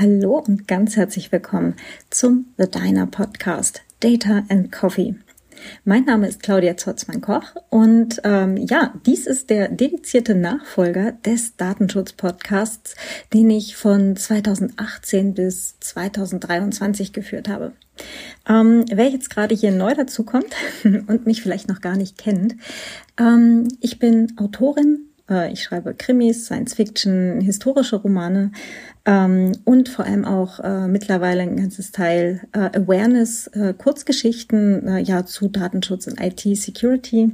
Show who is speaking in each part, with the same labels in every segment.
Speaker 1: Hallo und ganz herzlich willkommen zum The Diner Podcast Data and Coffee. Mein Name ist Claudia Zotzmann-Koch und ähm, ja, dies ist der dedizierte Nachfolger des Datenschutz-Podcasts, den ich von 2018 bis 2023 geführt habe. Ähm, wer jetzt gerade hier neu dazukommt und mich vielleicht noch gar nicht kennt, ähm, ich bin Autorin, äh, ich schreibe Krimis, Science Fiction, historische Romane ähm, und vor allem auch äh, mittlerweile ein ganzes Teil äh, Awareness, äh, Kurzgeschichten äh, ja zu Datenschutz und IT-Security.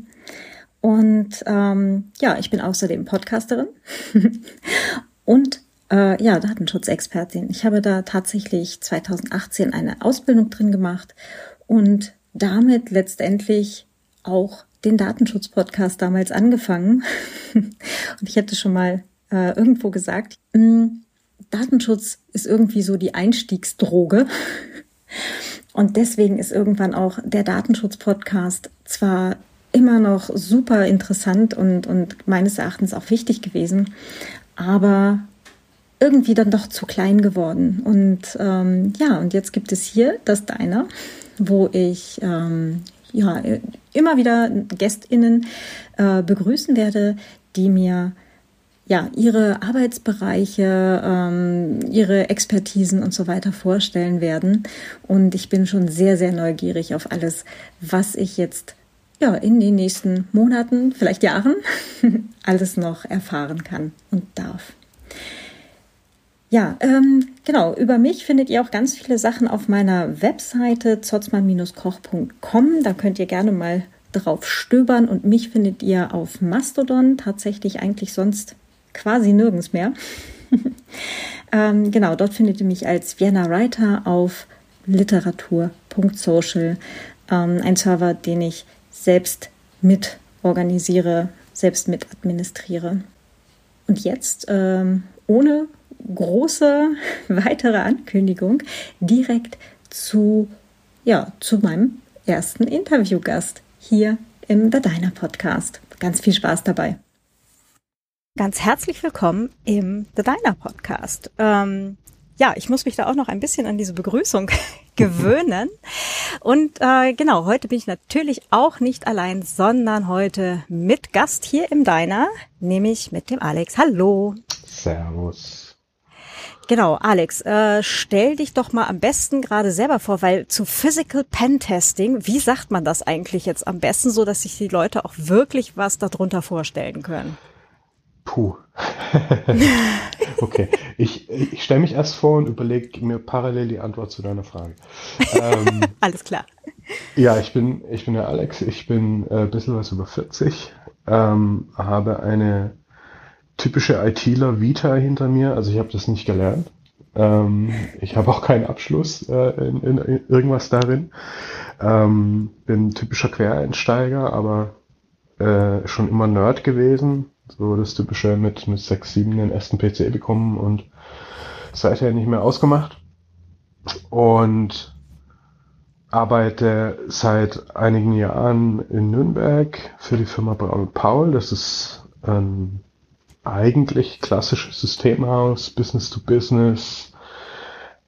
Speaker 1: Und ähm, ja, ich bin außerdem Podcasterin und äh, ja, Datenschutzexpertin. Ich habe da tatsächlich 2018 eine Ausbildung drin gemacht und damit letztendlich auch den Datenschutz-Podcast damals angefangen. und ich hätte schon mal äh, irgendwo gesagt, hm, Datenschutz ist irgendwie so die Einstiegsdroge. Und deswegen ist irgendwann auch der Datenschutz-Podcast zwar immer noch super interessant und, und meines Erachtens auch wichtig gewesen, aber irgendwie dann doch zu klein geworden. Und ähm, ja, und jetzt gibt es hier das Deiner, wo ich ähm, ja immer wieder GästInnen äh, begrüßen werde, die mir ja, ihre Arbeitsbereiche, ähm, ihre Expertisen und so weiter vorstellen werden. Und ich bin schon sehr, sehr neugierig auf alles, was ich jetzt ja, in den nächsten Monaten, vielleicht Jahren, alles noch erfahren kann und darf. Ja, ähm, genau. Über mich findet ihr auch ganz viele Sachen auf meiner Webseite zotzmann-koch.com. Da könnt ihr gerne mal drauf stöbern und mich findet ihr auf Mastodon tatsächlich eigentlich sonst quasi nirgends mehr. ähm, genau, dort findet ihr mich als Vienna Writer auf literatur.social, ähm, ein Server, den ich selbst mit organisiere, selbst mit administriere. Und jetzt, ähm, ohne große weitere Ankündigung, direkt zu, ja, zu meinem ersten Interviewgast hier im The Diner Podcast. Ganz viel Spaß dabei. Ganz herzlich willkommen im The Diner Podcast. Ähm, ja, ich muss mich da auch noch ein bisschen an diese Begrüßung gewöhnen. Und äh, genau, heute bin ich natürlich auch nicht allein, sondern heute mit Gast hier im Diner, nämlich mit dem Alex. Hallo.
Speaker 2: Servus.
Speaker 1: Genau, Alex, äh, stell dich doch mal am besten gerade selber vor, weil zu Physical Pen Testing, wie sagt man das eigentlich jetzt am besten, so dass sich die Leute auch wirklich was darunter vorstellen können?
Speaker 2: Puh. okay, ich, ich stelle mich erst vor und überlege mir parallel die Antwort zu deiner Frage.
Speaker 1: Ähm, Alles klar.
Speaker 2: Ja, ich bin, ich bin der Alex, ich bin äh, ein bisschen was über 40, ähm, habe eine typische ITler Vita hinter mir, also ich habe das nicht gelernt. Ähm, ich habe auch keinen Abschluss äh, in, in, in, irgendwas darin. Ähm, bin typischer Quereinsteiger, aber äh, schon immer Nerd gewesen so das typische mit, mit 6, 7 den ersten PC bekommen und seither nicht mehr ausgemacht. Und arbeite seit einigen Jahren in Nürnberg für die Firma Braun Paul. Das ist ein eigentlich klassisches Systemhaus, Business to Business,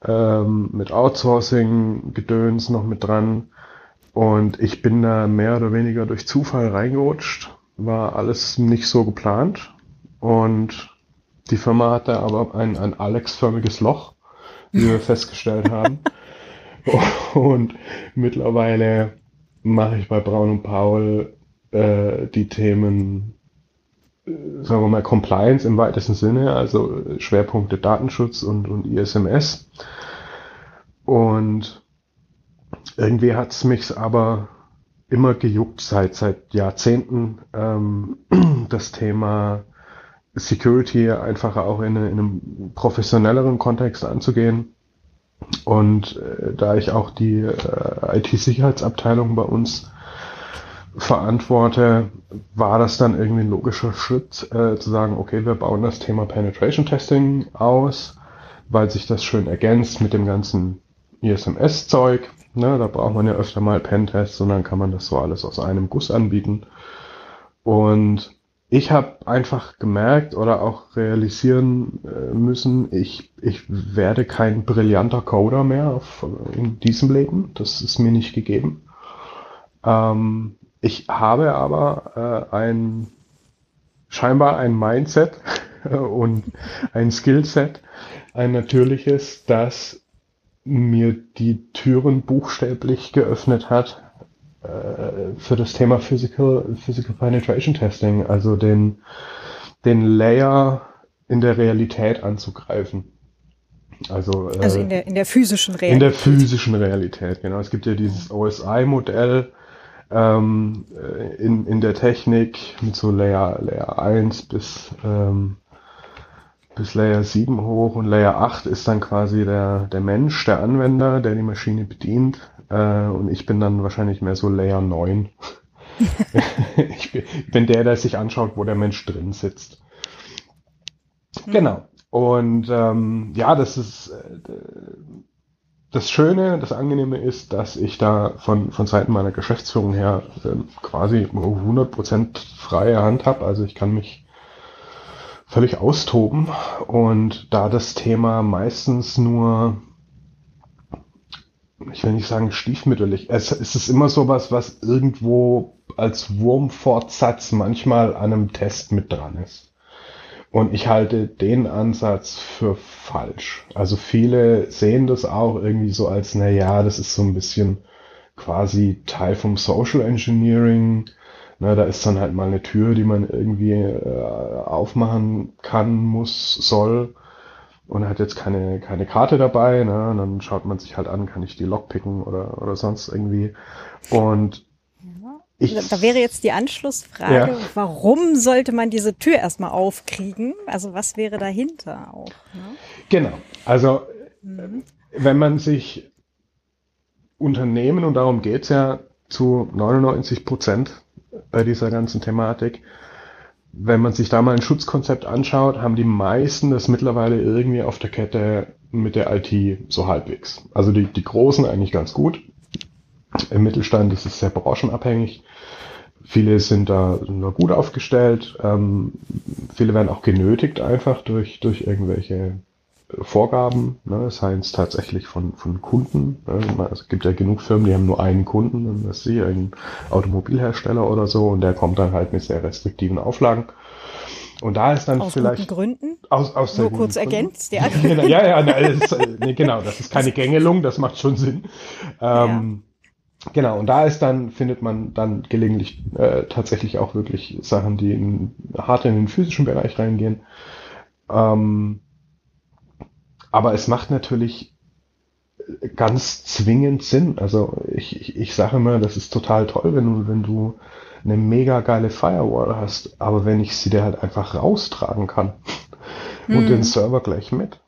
Speaker 2: ähm, mit Outsourcing, Gedöns noch mit dran. Und ich bin da mehr oder weniger durch Zufall reingerutscht war alles nicht so geplant und die Firma hatte aber ein, ein Alex-förmiges Loch, wie wir festgestellt haben. Und mittlerweile mache ich bei Braun und Paul äh, die Themen, sagen wir mal, Compliance im weitesten Sinne, also Schwerpunkte Datenschutz und, und ISMS. Und irgendwie hat es mich aber immer gejuckt seit seit Jahrzehnten ähm, das Thema Security einfach auch in, in, einem professionelleren Kontext anzugehen. Und äh, da ich auch die äh, IT-Sicherheitsabteilung bei uns verantworte, war das dann irgendwie ein logischer Schritt äh, zu sagen, okay, wir bauen das Thema Penetration Testing aus, weil sich das schön ergänzt mit dem ganzen ISMS-Zeug Ne, da braucht man ja öfter mal Pentests und dann kann man das so alles aus einem Guss anbieten. Und ich habe einfach gemerkt oder auch realisieren äh, müssen, ich, ich werde kein brillanter Coder mehr auf, in diesem Leben. Das ist mir nicht gegeben. Ähm, ich habe aber äh, ein scheinbar ein Mindset und ein Skillset, ein natürliches, das mir die Türen buchstäblich geöffnet hat äh, für das Thema Physical, Physical Penetration Testing, also den, den Layer in der Realität anzugreifen.
Speaker 1: Also, äh, also in, der, in der physischen
Speaker 2: Realität. In der physischen Realität, genau. Es gibt ja dieses OSI-Modell ähm, äh, in, in der Technik mit so Layer, Layer 1 bis, ähm, bis Layer 7 hoch und Layer 8 ist dann quasi der, der Mensch, der Anwender, der die Maschine bedient. Äh, und ich bin dann wahrscheinlich mehr so Layer 9. ich bin, bin der, der sich anschaut, wo der Mensch drin sitzt. Mhm. Genau. Und ähm, ja, das ist äh, das Schöne, das Angenehme ist, dass ich da von, von Seiten meiner Geschäftsführung her äh, quasi 100% freie Hand habe. Also ich kann mich völlig austoben. Und da das Thema meistens nur ich will nicht sagen stiefmütterlich. Es, es ist immer sowas, was irgendwo als Wurmfortsatz manchmal an einem Test mit dran ist. Und ich halte den Ansatz für falsch. Also viele sehen das auch irgendwie so als, na ja, das ist so ein bisschen quasi Teil vom Social Engineering. Na, da ist dann halt mal eine Tür, die man irgendwie äh, aufmachen kann, muss, soll und hat jetzt keine, keine Karte dabei, ne? Und dann schaut man sich halt an, kann ich die Lok picken oder, oder sonst irgendwie. Und
Speaker 1: ich, da wäre jetzt die Anschlussfrage, ja. warum sollte man diese Tür erstmal aufkriegen? Also was wäre dahinter auch? Ne?
Speaker 2: Genau. Also mhm. wenn man sich Unternehmen, und darum geht's ja zu 99 Prozent bei dieser ganzen Thematik, wenn man sich da mal ein Schutzkonzept anschaut, haben die meisten das mittlerweile irgendwie auf der Kette mit der IT so halbwegs. Also die, die Großen eigentlich ganz gut. Im Mittelstand ist es sehr branchenabhängig. Viele sind da nur gut aufgestellt. Ähm, viele werden auch genötigt einfach durch, durch irgendwelche Vorgaben, ne, seien es tatsächlich von, von Kunden. Ne, es gibt ja genug Firmen, die haben nur einen Kunden, und das ist sie, ein Automobilhersteller oder so, und der kommt dann halt mit sehr restriktiven Auflagen. Und da ist dann
Speaker 1: aus
Speaker 2: vielleicht.
Speaker 1: Aus Gründen?
Speaker 2: Aus, aus
Speaker 1: Nur kurz Gründen. ergänzt, ja.
Speaker 2: Genau, ja, ja, ja ist, nee, genau, das ist keine Gängelung, das macht schon Sinn. Ähm, ja. Genau, und da ist dann, findet man dann gelegentlich äh, tatsächlich auch wirklich Sachen, die in, hart in den physischen Bereich reingehen. Ähm, aber es macht natürlich ganz zwingend Sinn. Also ich, ich, ich sage immer, das ist total toll, wenn du, wenn du eine mega geile Firewall hast, aber wenn ich sie dir halt einfach raustragen kann hm. und den Server gleich mit,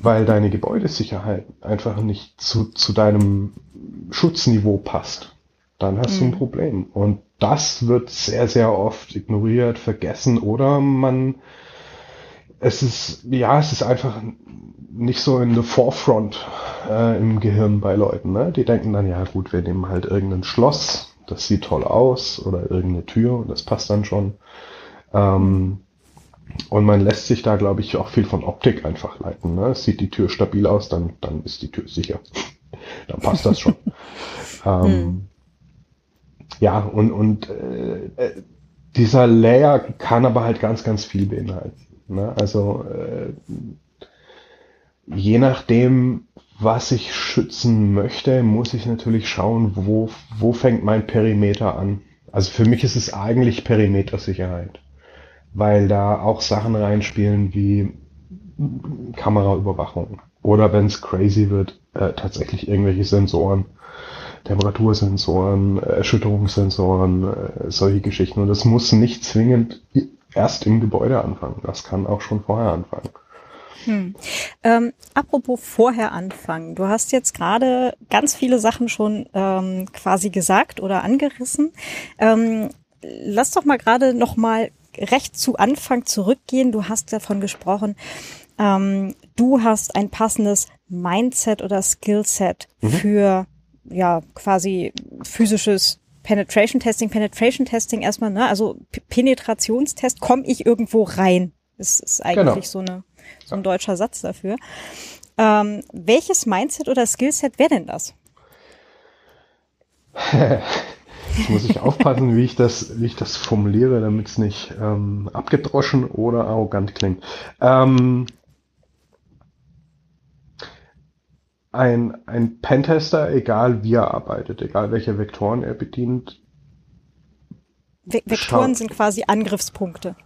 Speaker 2: weil deine Gebäudesicherheit einfach nicht zu, zu deinem Schutzniveau passt, dann hast hm. du ein hm. Problem. Und das wird sehr, sehr oft ignoriert, vergessen oder man es ist, ja, es ist einfach nicht so in the forefront äh, im Gehirn bei Leuten. Ne? Die denken dann, ja gut, wir nehmen halt irgendein Schloss, das sieht toll aus, oder irgendeine Tür und das passt dann schon. Ähm, und man lässt sich da, glaube ich, auch viel von Optik einfach leiten. Ne? Sieht die Tür stabil aus, dann, dann ist die Tür sicher. dann passt das schon. ähm, hm. Ja, und, und äh, äh, dieser Layer kann aber halt ganz, ganz viel beinhalten. Ne? Also äh, je nachdem, was ich schützen möchte, muss ich natürlich schauen, wo, wo fängt mein Perimeter an. Also für mich ist es eigentlich Perimetersicherheit, weil da auch Sachen reinspielen wie Kameraüberwachung oder wenn es crazy wird, äh, tatsächlich irgendwelche Sensoren, Temperatursensoren, Erschütterungssensoren, äh, solche Geschichten. Und das muss nicht zwingend erst im Gebäude anfangen. Das kann auch schon vorher anfangen.
Speaker 1: Hm. Ähm, apropos vorher anfangen. Du hast jetzt gerade ganz viele Sachen schon ähm, quasi gesagt oder angerissen. Ähm, lass doch mal gerade noch mal recht zu Anfang zurückgehen. Du hast davon gesprochen, ähm, du hast ein passendes Mindset oder Skillset mhm. für ja quasi physisches Penetration Testing, Penetration Testing erstmal, ne, also P Penetrationstest, komme ich irgendwo rein? Das ist eigentlich genau. so, eine, so ein deutscher Satz dafür. Ähm, welches Mindset oder Skillset wäre denn das?
Speaker 2: Jetzt muss ich aufpassen, wie ich das, wie ich das formuliere, damit es nicht ähm, abgedroschen oder arrogant klingt. Ähm, ein, ein Pentester, egal wie er arbeitet, egal welche Vektoren er bedient.
Speaker 1: Ve Vektoren sind quasi Angriffspunkte.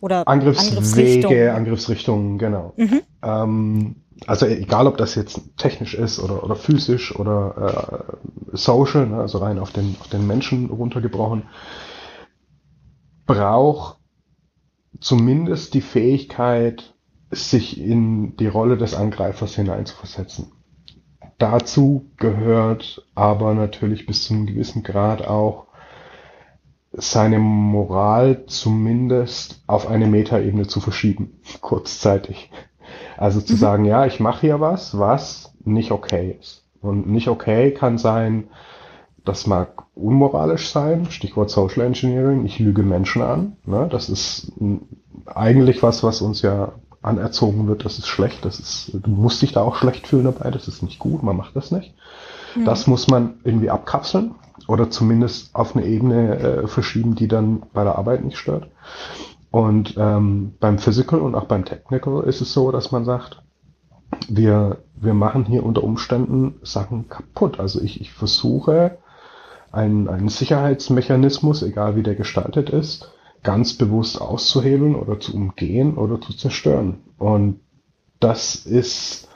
Speaker 1: Oder
Speaker 2: Angriffswege, Angriffsrichtungen, genau. Mhm. Ähm, also egal, ob das jetzt technisch ist oder, oder physisch oder äh, social, ne, also rein auf den, auf den Menschen runtergebrochen, braucht zumindest die Fähigkeit, sich in die Rolle des Angreifers hineinzuversetzen. Dazu gehört aber natürlich bis zu einem gewissen Grad auch seine Moral zumindest auf eine Metaebene zu verschieben, kurzzeitig. Also zu mhm. sagen, ja, ich mache hier was, was nicht okay ist. Und nicht okay kann sein, das mag unmoralisch sein, Stichwort Social Engineering, ich lüge Menschen an. Ne? Das ist eigentlich was, was uns ja anerzogen wird, das ist schlecht, das ist, du musst dich da auch schlecht fühlen dabei, das ist nicht gut, man macht das nicht. Mhm. Das muss man irgendwie abkapseln oder zumindest auf eine Ebene äh, verschieben, die dann bei der Arbeit nicht stört. Und ähm, beim Physical und auch beim Technical ist es so, dass man sagt, wir, wir machen hier unter Umständen Sachen kaputt. Also ich, ich versuche einen, einen Sicherheitsmechanismus, egal wie der gestaltet ist, ganz bewusst auszuhebeln oder zu umgehen oder zu zerstören. Und das ist,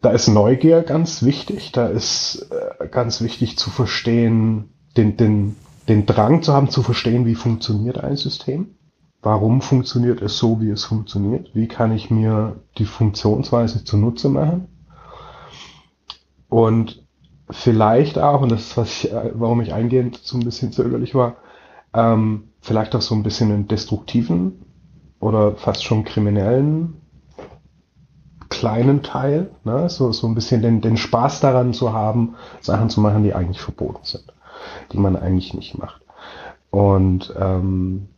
Speaker 2: da ist Neugier ganz wichtig, da ist äh, ganz wichtig zu verstehen, den, den, den Drang zu haben, zu verstehen, wie funktioniert ein System warum funktioniert es so, wie es funktioniert? Wie kann ich mir die Funktionsweise zunutze machen? Und vielleicht auch, und das ist, was ich, warum ich eingehend so ein bisschen zögerlich war, ähm, vielleicht auch so ein bisschen einen destruktiven oder fast schon kriminellen kleinen Teil, ne? so, so ein bisschen den, den Spaß daran zu haben, Sachen zu machen, die eigentlich verboten sind, die man eigentlich nicht macht. Und ähm,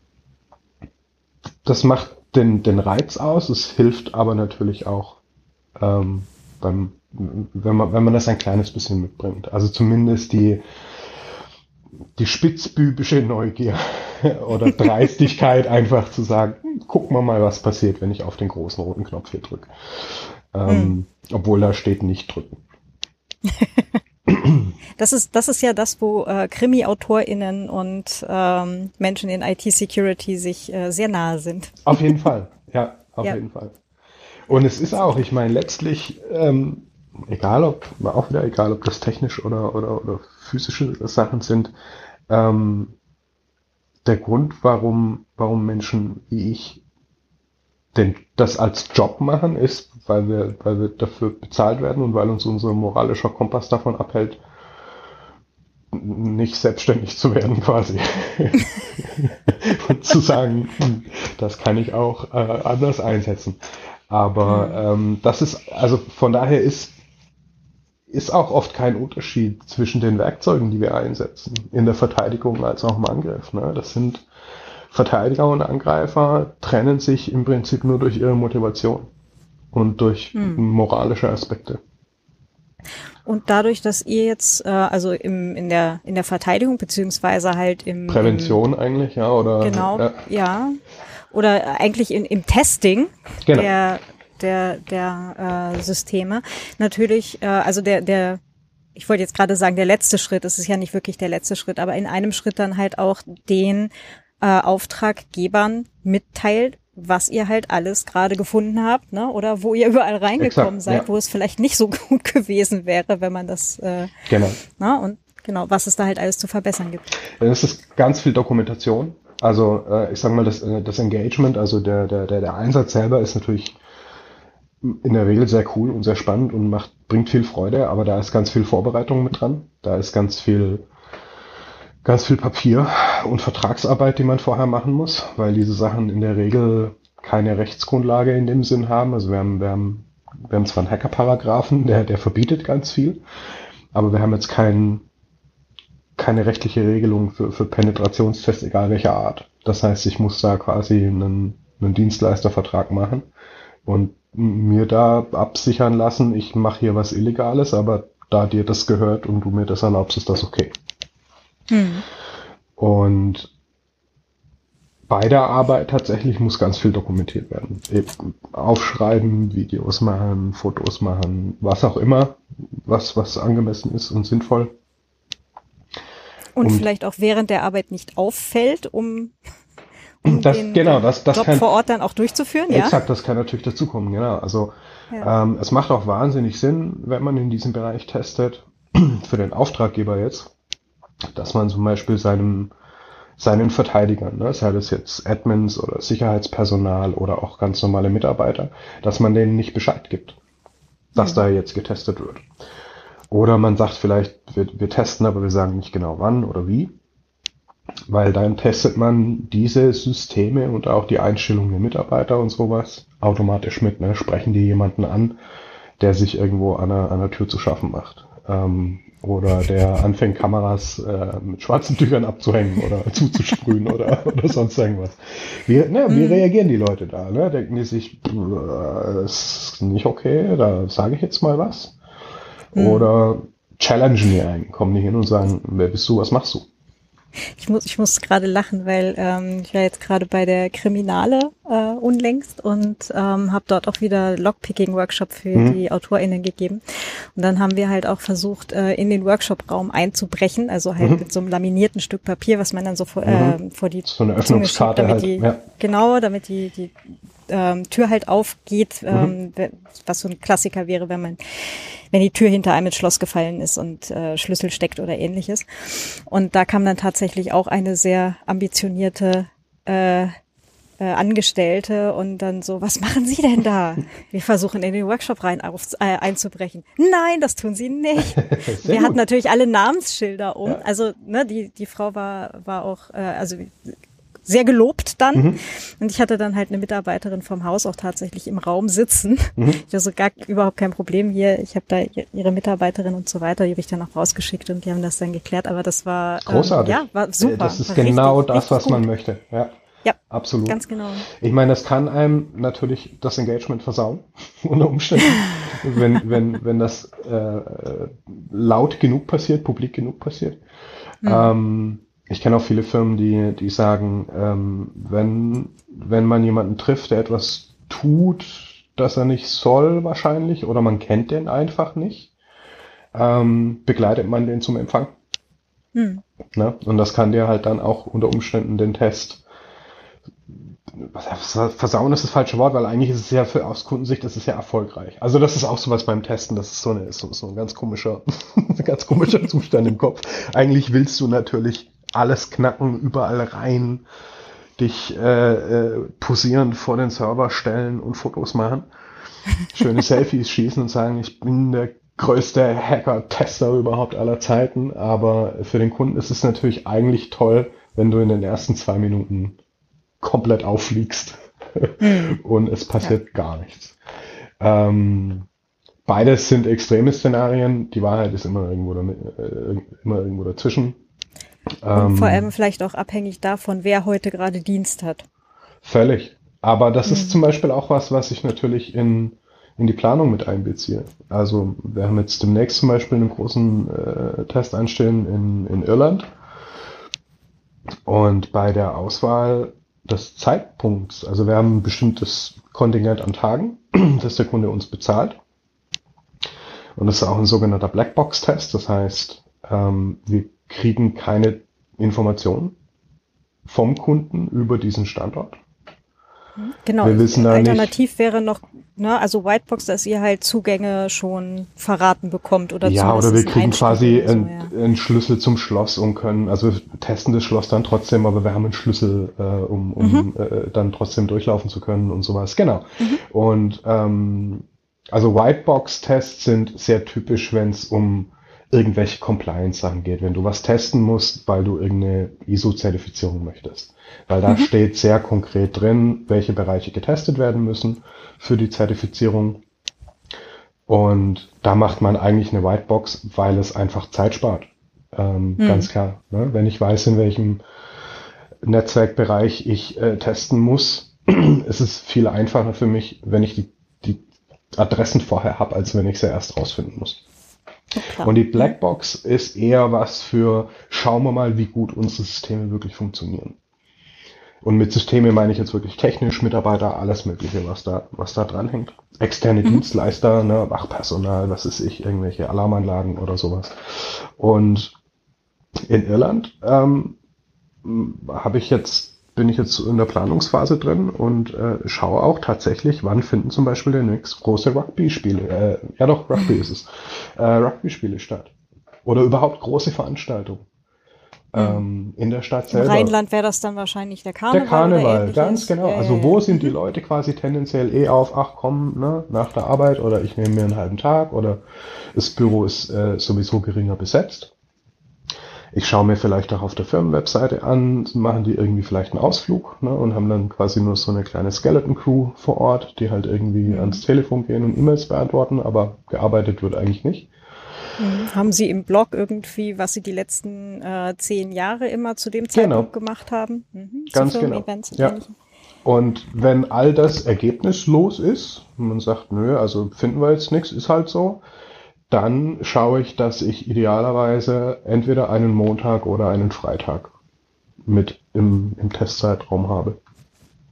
Speaker 2: das macht den, den Reiz aus. Es hilft aber natürlich auch ähm, beim, wenn man, wenn man das ein kleines bisschen mitbringt. Also zumindest die, die spitzbübische Neugier oder Dreistigkeit einfach zu sagen, hm, gucken wir mal, was passiert, wenn ich auf den großen roten Knopf hier drücke. Ähm, hm. Obwohl da steht nicht drücken.
Speaker 1: Das ist, das ist ja das, wo äh, Krimi-AutorInnen und ähm, Menschen in IT-Security sich äh, sehr nahe sind.
Speaker 2: Auf jeden Fall, ja, auf ja. jeden Fall. Und es ist auch, ich meine, letztlich, ähm, egal ob, auch wieder egal, ob das technisch oder, oder, oder physische Sachen sind, ähm, der Grund, warum, warum Menschen wie ich denn das als Job machen, ist, weil wir, weil wir dafür bezahlt werden und weil uns unser moralischer Kompass davon abhält, nicht selbstständig zu werden quasi. und zu sagen, hm, das kann ich auch äh, anders einsetzen. Aber ähm, das ist, also von daher ist, ist auch oft kein Unterschied zwischen den Werkzeugen, die wir einsetzen, in der Verteidigung als auch im Angriff. Ne? Das sind Verteidiger und Angreifer trennen sich im Prinzip nur durch ihre Motivation und durch mhm. moralische Aspekte.
Speaker 1: Und dadurch, dass ihr jetzt, äh, also im, in, der, in der Verteidigung, beziehungsweise halt im...
Speaker 2: Prävention im, eigentlich, ja, oder...
Speaker 1: Genau, ja. ja. Oder eigentlich in, im Testing genau. der, der, der äh, Systeme. Natürlich, äh, also der, der, ich wollte jetzt gerade sagen, der letzte Schritt, es ist ja nicht wirklich der letzte Schritt, aber in einem Schritt dann halt auch den äh, Auftraggebern mitteilt, was ihr halt alles gerade gefunden habt, ne? Oder wo ihr überall reingekommen Exakt, seid, ja. wo es vielleicht nicht so gut gewesen wäre, wenn man das äh, genau. Na, und genau, was es da halt alles zu verbessern gibt.
Speaker 2: Es ist ganz viel Dokumentation. Also äh, ich sage mal, das, äh, das Engagement, also der, der, der, der Einsatz selber ist natürlich in der Regel sehr cool und sehr spannend und macht, bringt viel Freude, aber da ist ganz viel Vorbereitung mit dran. Da ist ganz viel ganz viel Papier und Vertragsarbeit, die man vorher machen muss, weil diese Sachen in der Regel keine Rechtsgrundlage in dem Sinn haben. Also wir haben, wir haben, wir haben zwar einen Hacker-Paragraphen, der, der verbietet ganz viel, aber wir haben jetzt keinen keine rechtliche Regelung für, für Penetrationstests, egal welcher Art. Das heißt, ich muss da quasi einen, einen Dienstleistervertrag machen und mir da absichern lassen, ich mache hier was Illegales, aber da dir das gehört und du mir das erlaubst, ist das okay. Hm. Und bei der Arbeit tatsächlich muss ganz viel dokumentiert werden. Eben aufschreiben, Videos machen, Fotos machen, was auch immer, was, was angemessen ist und sinnvoll.
Speaker 1: Und, und vielleicht auch während der Arbeit nicht auffällt, um,
Speaker 2: um das, den genau, das, das
Speaker 1: Job
Speaker 2: kann,
Speaker 1: vor Ort dann auch durchzuführen.
Speaker 2: Exakt, ja? das kann natürlich dazukommen, genau. Also ja. ähm, es macht auch wahnsinnig Sinn, wenn man in diesem Bereich testet, für den Auftraggeber jetzt, dass man zum Beispiel seinem seinen Verteidigern, ne, sei das jetzt Admins oder Sicherheitspersonal oder auch ganz normale Mitarbeiter, dass man denen nicht Bescheid gibt, dass mhm. da jetzt getestet wird. Oder man sagt vielleicht, wir, wir testen, aber wir sagen nicht genau wann oder wie. Weil dann testet man diese Systeme und auch die Einstellungen der Mitarbeiter und sowas automatisch mit. Ne? Sprechen die jemanden an, der sich irgendwo an einer, an einer Tür zu schaffen macht. Ähm, oder der anfängt, Kameras äh, mit schwarzen Tüchern abzuhängen oder zuzusprühen oder, oder sonst irgendwas. Wie, ne, wie mhm. reagieren die Leute da? Ne? Denken die sich, äh, ist nicht okay, da sage ich jetzt mal was? Mhm. Oder challengen die einen, kommen die hin und sagen, wer bist du, was machst du?
Speaker 1: Ich muss, ich muss gerade lachen, weil ähm, ich war jetzt gerade bei der Kriminale äh, unlängst und ähm, habe dort auch wieder Lockpicking-Workshop für mhm. die AutorInnen gegeben. Und dann haben wir halt auch versucht, äh, in den Workshop-Raum einzubrechen, also halt mhm. mit so einem laminierten Stück Papier, was man dann so vor, äh, vor die
Speaker 2: so eine Öffnungskarte
Speaker 1: damit
Speaker 2: halt.
Speaker 1: die, ja. genau, damit die die ähm, Tür halt aufgeht, mhm. ähm, was so ein Klassiker wäre, wenn man wenn die Tür hinter einem ins Schloss gefallen ist und äh, Schlüssel steckt oder ähnliches. Und da kam dann tatsächlich auch eine sehr ambitionierte äh, äh, Angestellte und dann so, was machen Sie denn da? Wir versuchen in den Workshop rein auf, äh, einzubrechen. Nein, das tun Sie nicht. Wir hatten natürlich alle Namensschilder um. Ja. Also ne, die die Frau war war auch äh, also sehr gelobt dann. Mhm. Und ich hatte dann halt eine Mitarbeiterin vom Haus auch tatsächlich im Raum sitzen. Mhm. Ich hatte so gar überhaupt kein Problem hier. Ich habe da ihre Mitarbeiterin und so weiter, die habe ich dann auch rausgeschickt und die haben das dann geklärt. Aber das war
Speaker 2: ähm, großartig.
Speaker 1: Ähm, ja, war super.
Speaker 2: Das ist genau richtig, das, richtig was gut. man möchte. Ja.
Speaker 1: Ja,
Speaker 2: absolut.
Speaker 1: Ganz genau.
Speaker 2: Ich meine, das kann einem natürlich das Engagement versauen, unter Umständen, wenn, wenn, wenn das äh, laut genug passiert, publik genug passiert. Mhm. Ähm, ich kenne auch viele Firmen, die, die sagen, ähm, wenn, wenn man jemanden trifft, der etwas tut, das er nicht soll wahrscheinlich, oder man kennt den einfach nicht, ähm, begleitet man den zum Empfang. Hm. Ne? Und das kann dir halt dann auch unter Umständen den Test versauen ist das falsche Wort, weil eigentlich ist es ja für aus Kundensicht das ist ja erfolgreich. Also das ist auch sowas beim Testen, das ist so, eine, so, so ein ganz komischer, ganz komischer Zustand im Kopf. Eigentlich willst du natürlich alles knacken, überall rein, dich äh, äh, posieren vor den Server stellen und Fotos machen, schöne Selfies schießen und sagen, ich bin der größte Hacker-Tester überhaupt aller Zeiten. Aber für den Kunden ist es natürlich eigentlich toll, wenn du in den ersten zwei Minuten komplett auffliegst und es passiert ja. gar nichts. Ähm, beides sind extreme Szenarien. Die Wahrheit ist immer irgendwo, damit, äh, immer irgendwo dazwischen.
Speaker 1: Und vor ähm, allem vielleicht auch abhängig davon, wer heute gerade Dienst hat.
Speaker 2: Völlig. Aber das mhm. ist zum Beispiel auch was, was ich natürlich in, in die Planung mit einbeziehe. Also wir haben jetzt demnächst zum Beispiel einen großen äh, Test einstellen in, in Irland. Und bei der Auswahl des Zeitpunkts, also wir haben ein bestimmtes Kontingent an Tagen, das der Kunde uns bezahlt. Und das ist auch ein sogenannter Blackbox-Test. Das heißt, ähm, wir kriegen keine Informationen vom Kunden über diesen Standort.
Speaker 1: Genau, wir wissen alternativ nicht, wäre noch, ne, also Whitebox, dass ihr halt Zugänge schon verraten bekommt oder
Speaker 2: Ja, oder wir kriegen quasi so, einen, ja. einen, Schlüssel zum Schloss und können, also wir testen das Schloss dann trotzdem, aber wir haben einen Schlüssel, äh, um, um mhm. äh, dann trotzdem durchlaufen zu können und sowas. Genau. Mhm. Und ähm, also Whitebox-Tests sind sehr typisch, wenn es um irgendwelche Compliance-Sachen geht, wenn du was testen musst, weil du irgendeine ISO-Zertifizierung möchtest. Weil da mhm. steht sehr konkret drin, welche Bereiche getestet werden müssen für die Zertifizierung. Und da macht man eigentlich eine Whitebox, weil es einfach Zeit spart. Ähm, mhm. Ganz klar. Ne? Wenn ich weiß, in welchem Netzwerkbereich ich äh, testen muss, ist es viel einfacher für mich, wenn ich die, die Adressen vorher habe, als wenn ich sie erst rausfinden muss. Klar. Und die Blackbox ist eher was für, schauen wir mal, wie gut unsere Systeme wirklich funktionieren. Und mit Systeme meine ich jetzt wirklich technisch, Mitarbeiter, alles Mögliche, was da, was da dran hängt. Externe mhm. Dienstleister, ne, Wachpersonal, was ist ich, irgendwelche Alarmanlagen oder sowas. Und in Irland ähm, habe ich jetzt bin ich jetzt in der Planungsphase drin und äh, schaue auch tatsächlich, wann finden zum Beispiel der nächste große Rugby-Spiele, äh, ja doch, Rugby ist es, äh, Rugby-Spiele statt. Oder überhaupt große Veranstaltungen. Ähm, in der Stadt selber.
Speaker 1: Im Rheinland wäre das dann wahrscheinlich der Karneval.
Speaker 2: Der Karneval, ganz genau. Ja, also wo sind die mhm. Leute quasi tendenziell eh auf, ach komm, ne, nach der Arbeit oder ich nehme mir einen halben Tag oder das Büro ist äh, sowieso geringer besetzt. Ich schaue mir vielleicht auch auf der Firmenwebseite an, machen die irgendwie vielleicht einen Ausflug ne, und haben dann quasi nur so eine kleine Skeleton-Crew vor Ort, die halt irgendwie mhm. ans Telefon gehen und E-Mails beantworten, aber gearbeitet wird eigentlich nicht.
Speaker 1: Mhm. Haben Sie im Blog irgendwie, was Sie die letzten äh, zehn Jahre immer zu dem Zeitpunkt genau. gemacht haben?
Speaker 2: Mhm. Ganz genau. Ja. Und wenn all das ergebnislos ist, man sagt, nö, also finden wir jetzt nichts, ist halt so, dann schaue ich, dass ich idealerweise entweder einen Montag oder einen Freitag mit im, im Testzeitraum habe.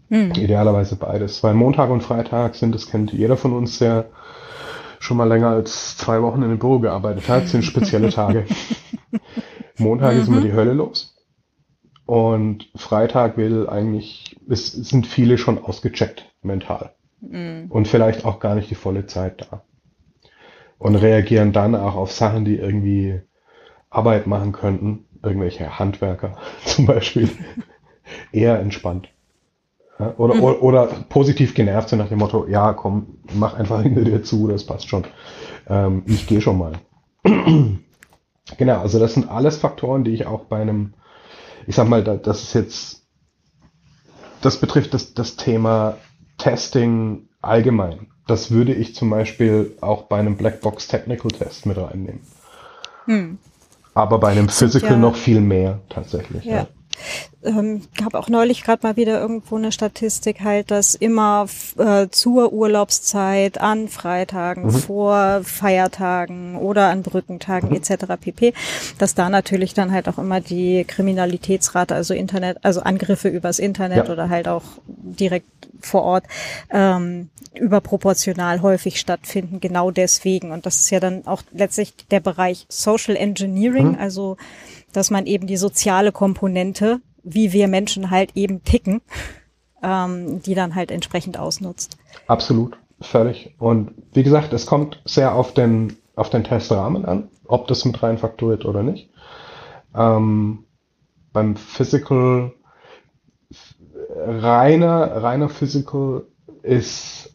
Speaker 2: Hm. Idealerweise beides. Weil Montag und Freitag sind, das kennt jeder von uns, der schon mal länger als zwei Wochen in einem Büro gearbeitet hat, sind spezielle Tage. Montag mhm. ist immer mhm. die Hölle los. Und Freitag will eigentlich, es sind viele schon ausgecheckt mental. Mhm. Und vielleicht auch gar nicht die volle Zeit da und reagieren dann auch auf Sachen, die irgendwie Arbeit machen könnten, irgendwelche Handwerker zum Beispiel, eher entspannt. Ja, oder, mhm. oder, oder, positiv genervt sind nach dem Motto, ja, komm, mach einfach hinter dir zu, das passt schon. Ähm, ich gehe schon mal. genau, also das sind alles Faktoren, die ich auch bei einem, ich sag mal, das ist jetzt, das betrifft das, das Thema Testing allgemein das würde ich zum Beispiel auch bei einem Blackbox Technical Test mit reinnehmen. Hm. Aber bei einem Physical ja, noch viel mehr tatsächlich. Ja. ja
Speaker 1: ähm, habe auch neulich gerade mal wieder irgendwo eine Statistik halt, dass immer äh, zur Urlaubszeit an Freitagen, mhm. vor Feiertagen oder an Brückentagen mhm. etc. pp, dass da natürlich dann halt auch immer die Kriminalitätsrate, also Internet, also Angriffe übers Internet ja. oder halt auch direkt vor Ort ähm, überproportional häufig stattfinden, genau deswegen. Und das ist ja dann auch letztlich der Bereich Social Engineering, mhm. also dass man eben die soziale Komponente, wie wir Menschen halt eben ticken, ähm, die dann halt entsprechend ausnutzt.
Speaker 2: Absolut, völlig. Und wie gesagt, es kommt sehr auf den, auf den Testrahmen an, ob das mit rein faktoriert oder nicht. Ähm, beim Physical, reiner, reiner Physical ist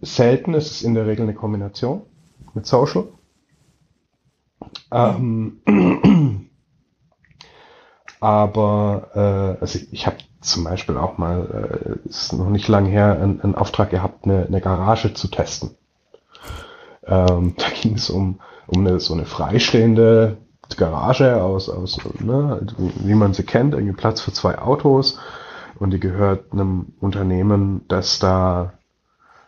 Speaker 2: selten, es ist in der Regel eine Kombination mit Social. Ähm, aber äh, also ich habe zum Beispiel auch mal, äh, ist noch nicht lange her, einen, Auftrag gehabt, eine, eine Garage zu testen. Ähm, da ging es um, um eine, so eine freistehende Garage aus, aus ne, wie man sie kennt, irgendwie Platz für zwei Autos. Und die gehört einem Unternehmen, das da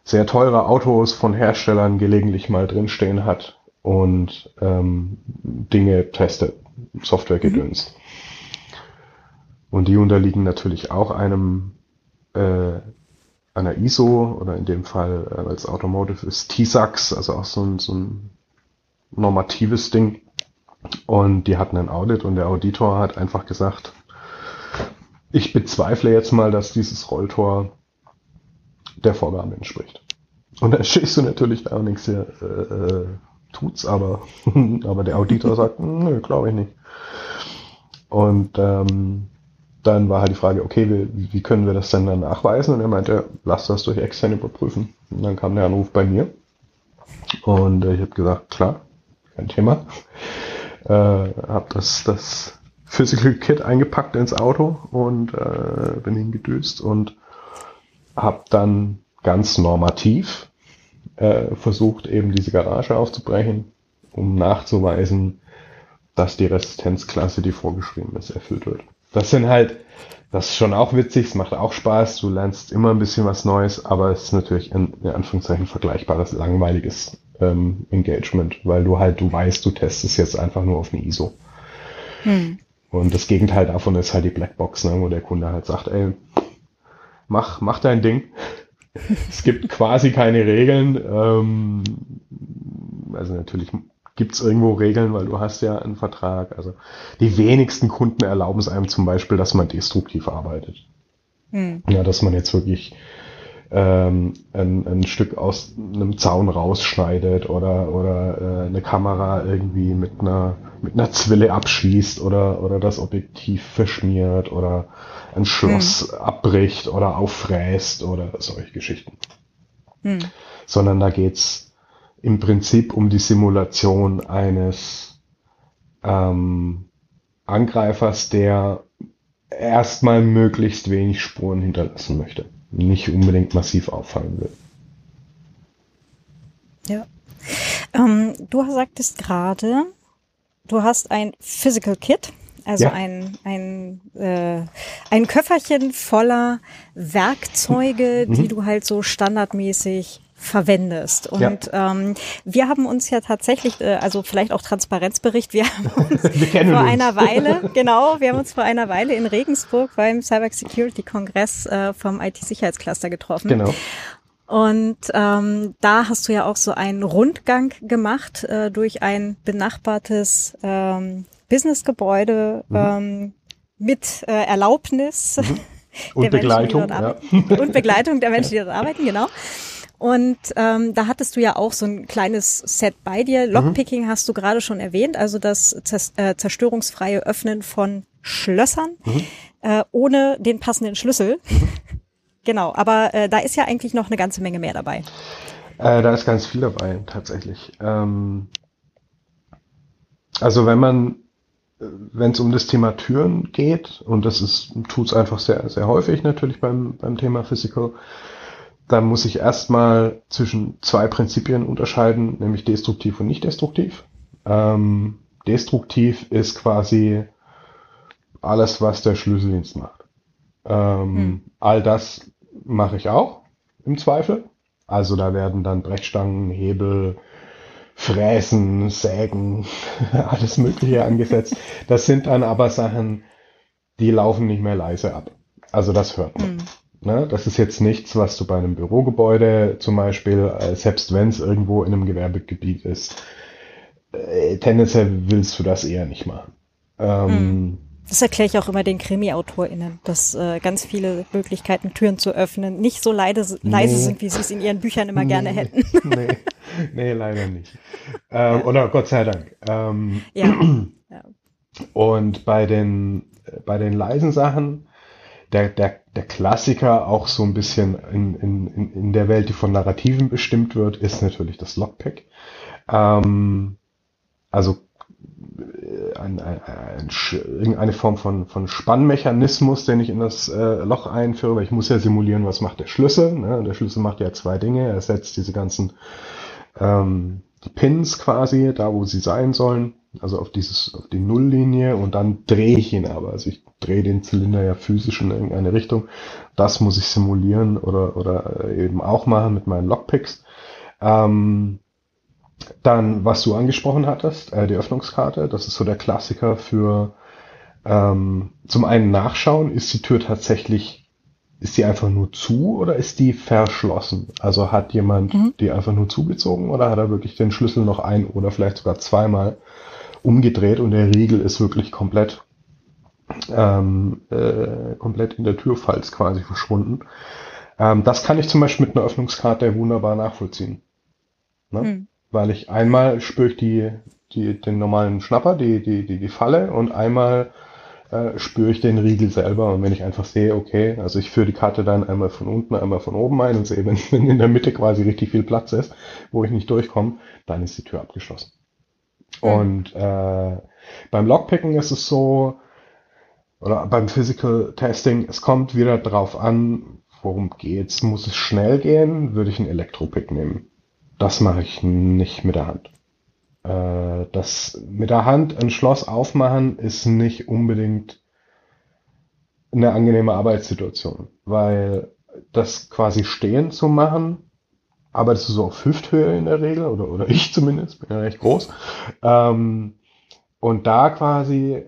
Speaker 2: sehr teure Autos von Herstellern gelegentlich mal drinstehen hat und ähm, Dinge testet, Software gedönst. Mhm. Und die unterliegen natürlich auch einem äh, einer ISO oder in dem Fall äh, als Automotive ist TISAX, also auch so ein, so ein normatives Ding. Und die hatten ein Audit und der Auditor hat einfach gesagt, ich bezweifle jetzt mal, dass dieses Rolltor der Vorgabe entspricht. Und da stehst du natürlich da und denkst dir, äh, äh, tut's aber. aber der Auditor sagt, nö, glaube ich nicht. Und ähm, dann war halt die Frage, okay, wie, wie können wir das denn dann nachweisen? Und er meinte, lass das durch extern überprüfen. Und dann kam der Anruf bei mir. Und äh, ich habe gesagt, klar, kein Thema. Äh, habe das, das Physical Kit eingepackt ins Auto und äh, bin hingedüst und habe dann ganz normativ äh, versucht, eben diese Garage aufzubrechen, um nachzuweisen, dass die Resistenzklasse, die vorgeschrieben ist, erfüllt wird. Das sind halt, das ist schon auch witzig, es macht auch Spaß, du lernst immer ein bisschen was Neues, aber es ist natürlich ein, in Anführungszeichen vergleichbares, langweiliges ähm, Engagement, weil du halt, du weißt, du testest jetzt einfach nur auf eine ISO. Hm. Und das Gegenteil davon ist halt die Blackbox, ne, wo der Kunde halt sagt, ey, mach, mach dein Ding. es gibt quasi keine Regeln. Ähm, also natürlich gibt es irgendwo Regeln, weil du hast ja einen Vertrag. Also die wenigsten Kunden erlauben es einem zum Beispiel, dass man destruktiv arbeitet. Hm. Ja, dass man jetzt wirklich ähm, ein, ein Stück aus einem Zaun rausschneidet oder oder äh, eine Kamera irgendwie mit einer mit einer Zwille abschließt oder oder das Objektiv verschmiert oder ein Schloss hm. abbricht oder auffräst oder solche Geschichten. Hm. Sondern da geht's im Prinzip um die Simulation eines ähm, Angreifers, der erstmal möglichst wenig Spuren hinterlassen möchte nicht unbedingt massiv auffallen will.
Speaker 1: Ja. Ähm, du sagtest gerade, du hast ein Physical Kit, also ja. ein, ein, äh, ein Köfferchen voller Werkzeuge, mhm. die du halt so standardmäßig verwendest. Und ja. ähm, wir haben uns ja tatsächlich, äh, also vielleicht auch Transparenzbericht, wir haben uns wir vor uns. einer Weile, genau, wir haben uns vor einer Weile in Regensburg beim Cyber Security Kongress äh, vom IT-Sicherheitscluster getroffen. Genau. Und ähm, da hast du ja auch so einen Rundgang gemacht äh, durch ein benachbartes ähm, Businessgebäude mhm. ähm, mit äh, Erlaubnis
Speaker 2: mhm. Und Begleitung ja.
Speaker 1: und Begleitung der Menschen, die dort arbeiten, genau. Und ähm, da hattest du ja auch so ein kleines Set bei dir. Lockpicking mhm. hast du gerade schon erwähnt, also das äh, zerstörungsfreie Öffnen von Schlössern mhm. äh, ohne den passenden Schlüssel. Mhm. genau, aber äh, da ist ja eigentlich noch eine ganze Menge mehr dabei.
Speaker 2: Äh, da ist ganz viel dabei, tatsächlich. Ähm, also wenn man, wenn es um das Thema Türen geht, und das ist, tut es einfach sehr, sehr häufig natürlich beim, beim Thema Physical, dann muss ich erstmal zwischen zwei Prinzipien unterscheiden, nämlich destruktiv und nicht destruktiv. Ähm, destruktiv ist quasi alles, was der Schlüsseldienst macht. Ähm, hm. All das mache ich auch im Zweifel. Also da werden dann Brechstangen, Hebel, Fräsen, Sägen, alles Mögliche angesetzt. Das sind dann aber Sachen, die laufen nicht mehr leise ab. Also das hört man. Hm. Ne? Das ist jetzt nichts, was du bei einem Bürogebäude zum Beispiel, äh, selbst wenn es irgendwo in einem Gewerbegebiet ist, äh, tendenziell willst du das eher nicht machen. Ähm, hm.
Speaker 1: Das erkläre ich auch immer den Krimi-AutorInnen, dass äh, ganz viele Möglichkeiten, Türen zu öffnen, nicht so leise, leise nee. sind, wie sie es in ihren Büchern immer nee. gerne hätten.
Speaker 2: nee. nee, leider nicht. Ähm, ja. Oder Gott sei Dank. Ähm, ja. ja. Und bei den, bei den leisen Sachen, der, der, der Klassiker auch so ein bisschen in, in, in der Welt, die von Narrativen bestimmt wird, ist natürlich das Lockpick. Ähm, also ein, ein, ein, irgendeine Form von, von Spannmechanismus, den ich in das äh, Loch einführe, weil ich muss ja simulieren, was macht der Schlüssel. Ne? Der Schlüssel macht ja zwei Dinge. Er setzt diese ganzen ähm, die Pins quasi da, wo sie sein sollen also auf dieses, auf die Nulllinie und dann drehe ich ihn aber. Also ich drehe den Zylinder ja physisch in irgendeine Richtung. Das muss ich simulieren oder, oder äh, eben auch machen mit meinen Lockpicks. Ähm, dann, was du angesprochen hattest, äh, die Öffnungskarte, das ist so der Klassiker für ähm, zum einen nachschauen, ist die Tür tatsächlich, ist sie einfach nur zu oder ist die verschlossen? Also hat jemand mhm. die einfach nur zugezogen oder hat er wirklich den Schlüssel noch ein oder vielleicht sogar zweimal umgedreht und der Riegel ist wirklich komplett ähm, äh, komplett in der Türfalz quasi verschwunden. Ähm, das kann ich zum Beispiel mit einer Öffnungskarte wunderbar nachvollziehen. Ne? Hm. Weil ich einmal spüre ich die, die, den normalen Schnapper, die, die, die, die Falle und einmal äh, spüre ich den Riegel selber. Und wenn ich einfach sehe, okay, also ich führe die Karte dann einmal von unten, einmal von oben ein und sehe, wenn, wenn in der Mitte quasi richtig viel Platz ist, wo ich nicht durchkomme, dann ist die Tür abgeschlossen. Und äh, beim Lockpicken ist es so, oder beim Physical Testing, es kommt wieder drauf an, worum geht's. Muss es schnell gehen, würde ich einen Elektropick nehmen. Das mache ich nicht mit der Hand. Äh, das mit der Hand ein Schloss aufmachen ist nicht unbedingt eine angenehme Arbeitssituation, weil das quasi stehen zu machen, arbeitest du so auf Hüfthöhe in der Regel, oder, oder ich zumindest, bin ja recht groß. Ähm, und da quasi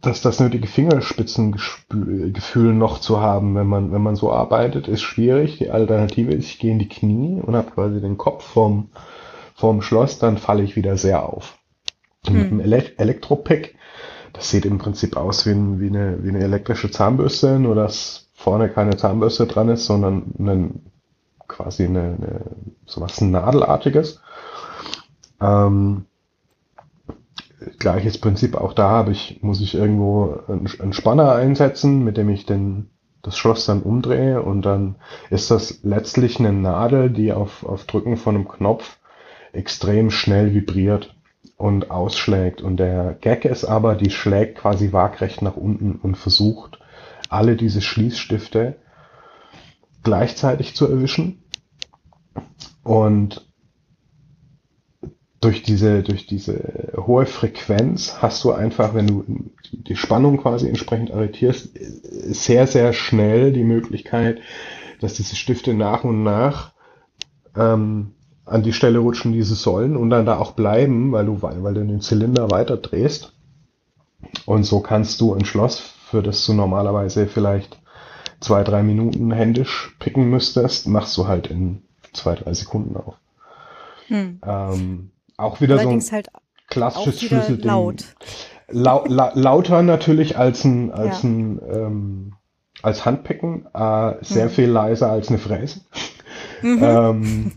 Speaker 2: dass das nötige Fingerspitzengefühl noch zu haben, wenn man, wenn man so arbeitet, ist schwierig. Die Alternative ist, ich gehe in die Knie und habe quasi den Kopf vom, vom Schloss, dann falle ich wieder sehr auf. Hm. Mit dem Ele Elektropick, das sieht im Prinzip aus wie, ein, wie, eine, wie eine elektrische Zahnbürste, nur dass vorne keine Zahnbürste dran ist, sondern einen, quasi eine, eine sowas Nadelartiges. Ähm, gleiches Prinzip auch da habe ich, muss ich irgendwo einen, Spanner einsetzen, mit dem ich den, das Schloss dann umdrehe und dann ist das letztlich eine Nadel, die auf, auf Drücken von einem Knopf extrem schnell vibriert und ausschlägt. Und der Gag ist aber, die schlägt quasi waagrecht nach unten und versucht, alle diese Schließstifte gleichzeitig zu erwischen. Und durch diese, durch diese hohe Frequenz hast du einfach, wenn du die Spannung quasi entsprechend arretierst, sehr, sehr schnell die Möglichkeit, dass diese Stifte nach und nach ähm, an die Stelle rutschen, die sie sollen und dann da auch bleiben, weil du, weil du den Zylinder weiter drehst. Und so kannst du ein Schloss, für das du normalerweise vielleicht zwei, drei Minuten händisch picken müsstest, machst du halt in zwei, drei Sekunden auf. Hm. Ähm, auch wieder Allerdings so ein halt klassisches Schlüsselding. Laut. Lau la lauter natürlich als ein, als ja. ein, ähm, als Handpicken, äh, sehr hm. viel leiser als eine Fräse. Mhm. ähm,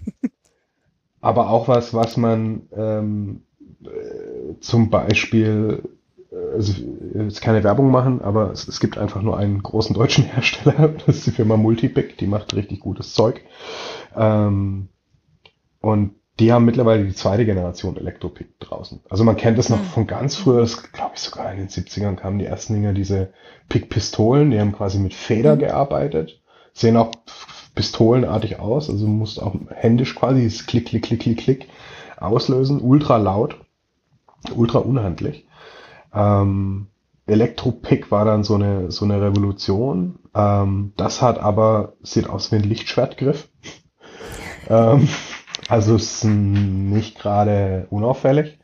Speaker 2: aber auch was, was man ähm, äh, zum Beispiel, äh, also jetzt keine Werbung machen, aber es, es, gibt einfach nur einen großen deutschen Hersteller, das ist die Firma Multipick, die macht richtig gutes Zeug. Ähm, und die haben mittlerweile die zweite Generation Elektropick draußen. Also man kennt das noch hm. von ganz früher, das glaube ich sogar in den 70ern kamen die ersten Dinger, diese Pick-Pistolen, die haben quasi mit Feder mhm. gearbeitet, sehen auch pistolenartig aus, also musst auch händisch quasi das Klick, Klick, Klick, Klick, Klick auslösen, ultra laut, ultra unhandlich. Ähm, Elektropick war dann so eine, so eine Revolution. Ähm, das hat aber, sieht aus wie ein Lichtschwertgriff. ähm, also ist nicht gerade unauffällig.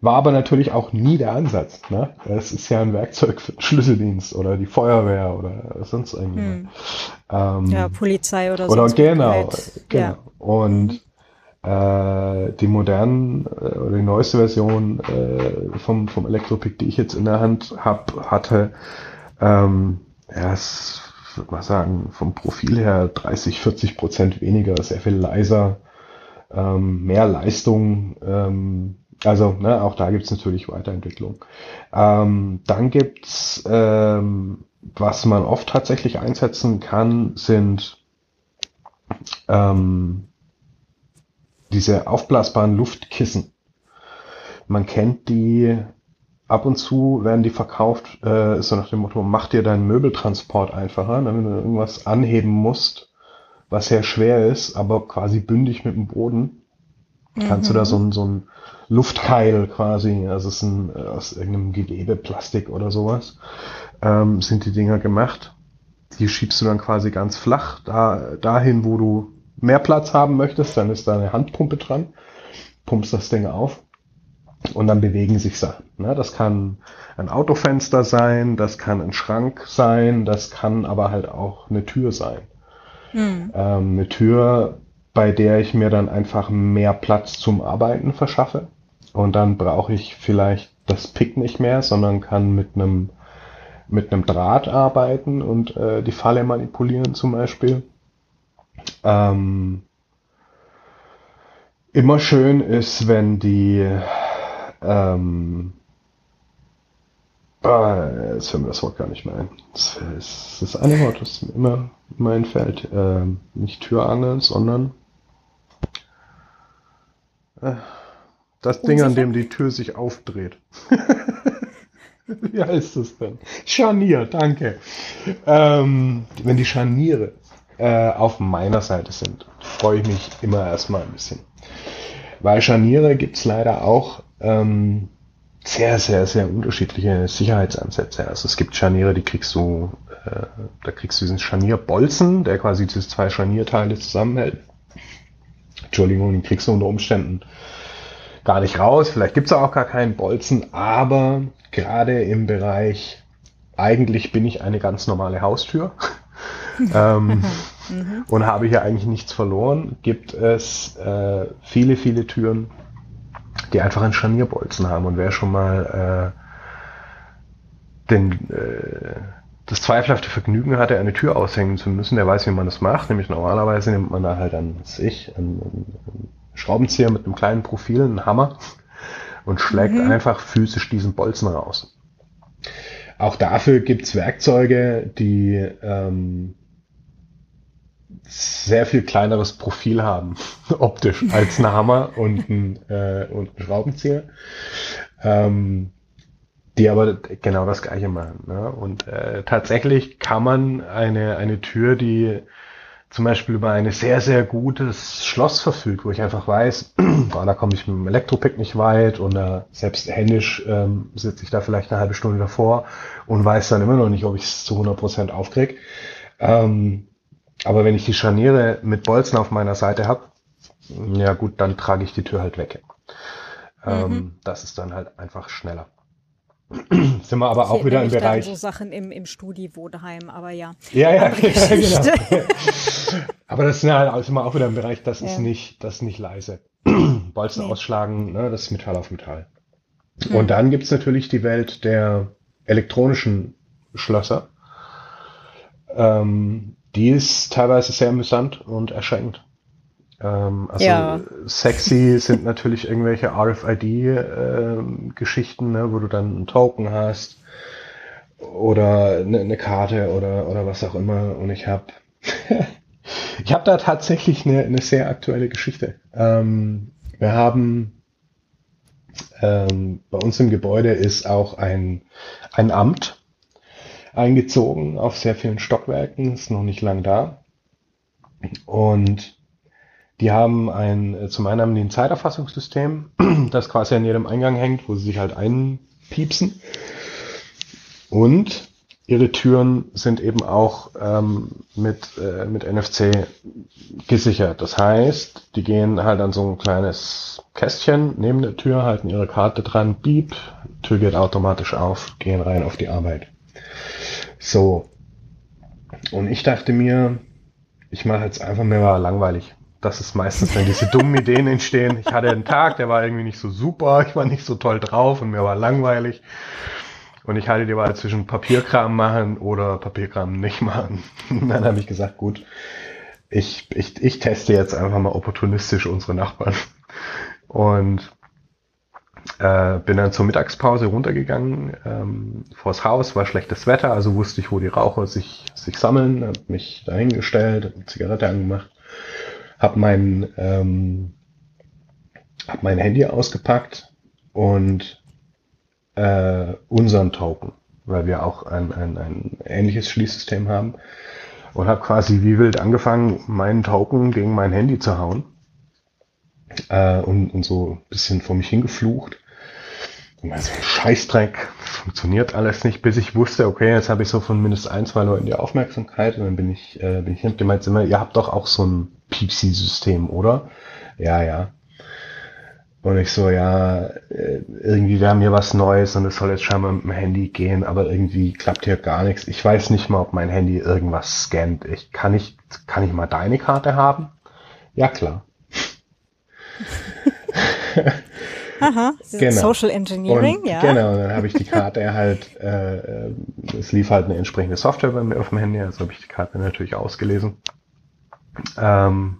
Speaker 2: War aber natürlich auch nie der Ansatz. Ne? Es ist ja ein Werkzeug für den Schlüsseldienst oder die Feuerwehr oder sonst irgendwas.
Speaker 1: Hm. Ähm, ja, Polizei oder so.
Speaker 2: Oder genau, genau. Ja. Und äh, die modernen äh, oder die neueste Version äh, vom, vom Elektropick, die ich jetzt in der Hand hab, hatte, ähm, ja, es würde mal sagen, vom Profil her 30, 40 Prozent weniger, sehr viel leiser, ähm, mehr Leistung. Ähm, also ne, auch da gibt's natürlich Weiterentwicklung. Ähm, dann gibt's ähm, was man oft tatsächlich einsetzen kann, sind ähm, diese aufblasbaren Luftkissen. Man kennt die, ab und zu werden die verkauft, äh, so nach dem Motto, mach dir deinen Möbeltransport einfacher, ne, wenn du irgendwas anheben musst, was sehr schwer ist, aber quasi bündig mit dem Boden, mhm. kannst du da mhm. so ein, so ein Luftkeil quasi, also es ist ein, aus irgendeinem Gewebe, Plastik oder sowas, ähm, sind die Dinger gemacht. Die schiebst du dann quasi ganz flach da, dahin, wo du mehr Platz haben möchtest, dann ist da eine Handpumpe dran, pumpst das Ding auf und dann bewegen sich Sachen. Ne? Das kann ein Autofenster sein, das kann ein Schrank sein, das kann aber halt auch eine Tür sein. Hm. Ähm, eine Tür, bei der ich mir dann einfach mehr Platz zum Arbeiten verschaffe. Und dann brauche ich vielleicht das Pick nicht mehr, sondern kann mit einem mit einem Draht arbeiten und äh, die Falle manipulieren zum Beispiel. Ähm, immer schön ist, wenn die ähm, Ah, jetzt fällt mir das Wort gar nicht mehr ein. Das ist das eine Wort, das mir immer, immer einfällt. Ähm, nicht Türangel, sondern äh, das Ding, an dem die Tür sich aufdreht. Wie heißt das denn? Scharnier, danke. Ähm, wenn die Scharniere äh, auf meiner Seite sind, freue ich mich immer erstmal ein bisschen. Weil Scharniere gibt's leider auch ähm, sehr, sehr, sehr unterschiedliche Sicherheitsansätze. Also es gibt Scharniere, die kriegst du, äh, da kriegst du diesen Scharnierbolzen, der quasi diese zwei Scharnierteile zusammenhält. Entschuldigung, den kriegst du unter Umständen gar nicht raus. Vielleicht gibt's auch gar keinen Bolzen, aber gerade im Bereich, eigentlich bin ich eine ganz normale Haustür. ähm, mhm. und habe hier eigentlich nichts verloren, gibt es äh, viele, viele Türen, die einfach einen Scharnierbolzen haben. Und wer schon mal äh, den, äh, das zweifelhafte Vergnügen hatte, eine Tür aushängen zu müssen, der weiß, wie man das macht. Nämlich normalerweise nimmt man da halt an sich einen, einen Schraubenzieher mit einem kleinen Profil, einen Hammer und schlägt mhm. einfach physisch diesen Bolzen raus. Auch dafür gibt's Werkzeuge, die ähm, sehr viel kleineres Profil haben, optisch, als ein Hammer und ein, äh, und ein Schraubenzieher. Ähm, die aber genau das gleiche machen. Ne? Und äh, tatsächlich kann man eine, eine Tür, die zum Beispiel über ein sehr, sehr gutes Schloss verfügt, wo ich einfach weiß, boah, da komme ich mit dem Elektropick nicht weit und äh, selbst händisch ähm, sitze ich da vielleicht eine halbe Stunde davor und weiß dann immer noch nicht, ob ich es zu 100 Prozent aufkrieg. Ähm, aber wenn ich die Scharniere mit Bolzen auf meiner Seite habe, ja gut, dann trage ich die Tür halt weg. Ähm, mhm. Das ist dann halt einfach schneller. sind wir aber auch wieder im Bereich.
Speaker 1: so Sachen im, im Studi-Wohnheim, aber ja.
Speaker 2: Ja, ja, ja genau. aber das sind halt sind wir auch wieder im Bereich, das ja. ist nicht, das ist nicht leise. Bolzen nee. ausschlagen, ne, das ist Metall auf Metall. Hm. Und dann gibt's natürlich die Welt der elektronischen Schlösser. Ähm, die ist teilweise sehr amüsant und erschreckend. Ähm, also ja. sexy sind natürlich irgendwelche RFID-Geschichten, äh, ne, wo du dann einen Token hast oder eine, eine Karte oder, oder was auch immer. Und ich habe ich habe da tatsächlich eine, eine sehr aktuelle Geschichte. Ähm, wir haben ähm, bei uns im Gebäude ist auch ein, ein Amt eingezogen auf sehr vielen Stockwerken, ist noch nicht lang da. Und die haben ein, äh, zum einen haben die ein Zeiterfassungssystem, das quasi an jedem Eingang hängt, wo sie sich halt einpiepsen. Und ihre Türen sind eben auch ähm, mit, äh, mit NFC gesichert. Das heißt, die gehen halt an so ein kleines Kästchen neben der Tür, halten ihre Karte dran, beep, Tür geht automatisch auf, gehen rein auf die Arbeit. So. Und ich dachte mir, ich mache jetzt einfach, mir war langweilig. Das ist meistens, wenn diese dummen Ideen entstehen. Ich hatte einen Tag, der war irgendwie nicht so super, ich war nicht so toll drauf und mir war langweilig. Und ich hatte die Wahl zwischen Papierkram machen oder Papierkram nicht machen. Und dann habe ich gesagt, gut, ich, ich, ich teste jetzt einfach mal opportunistisch unsere Nachbarn. Und äh, bin dann zur Mittagspause runtergegangen ähm, vors Haus, war schlechtes Wetter, also wusste ich, wo die Raucher sich, sich sammeln, hab mich dahingestellt, hab eine Zigarette angemacht, hab mein, ähm, hab mein Handy ausgepackt und äh, unseren Token, weil wir auch ein, ein, ein ähnliches Schließsystem haben und habe quasi wie wild angefangen, meinen Token gegen mein Handy zu hauen äh, und, und so ein bisschen vor mich hingeflucht. Und dann so ein Scheißdreck, funktioniert alles nicht, bis ich wusste, okay, jetzt habe ich so von mindestens ein, zwei Leuten die Aufmerksamkeit und dann bin ich, äh, bin ich hin gemeint, immer, ihr habt doch auch so ein Piepsi-System, oder? Ja, ja. Und ich so, ja, äh, irgendwie wäre mir was Neues und es soll jetzt scheinbar mit dem Handy gehen, aber irgendwie klappt hier gar nichts. Ich weiß nicht mal, ob mein Handy irgendwas scannt. Ich kann nicht, kann ich mal deine Karte haben? Ja, klar.
Speaker 1: Aha, genau. Social Engineering,
Speaker 2: und,
Speaker 1: ja.
Speaker 2: Genau, und dann habe ich die Karte halt, äh, es lief halt eine entsprechende Software bei mir auf dem Handy, also habe ich die Karte natürlich ausgelesen. Ähm,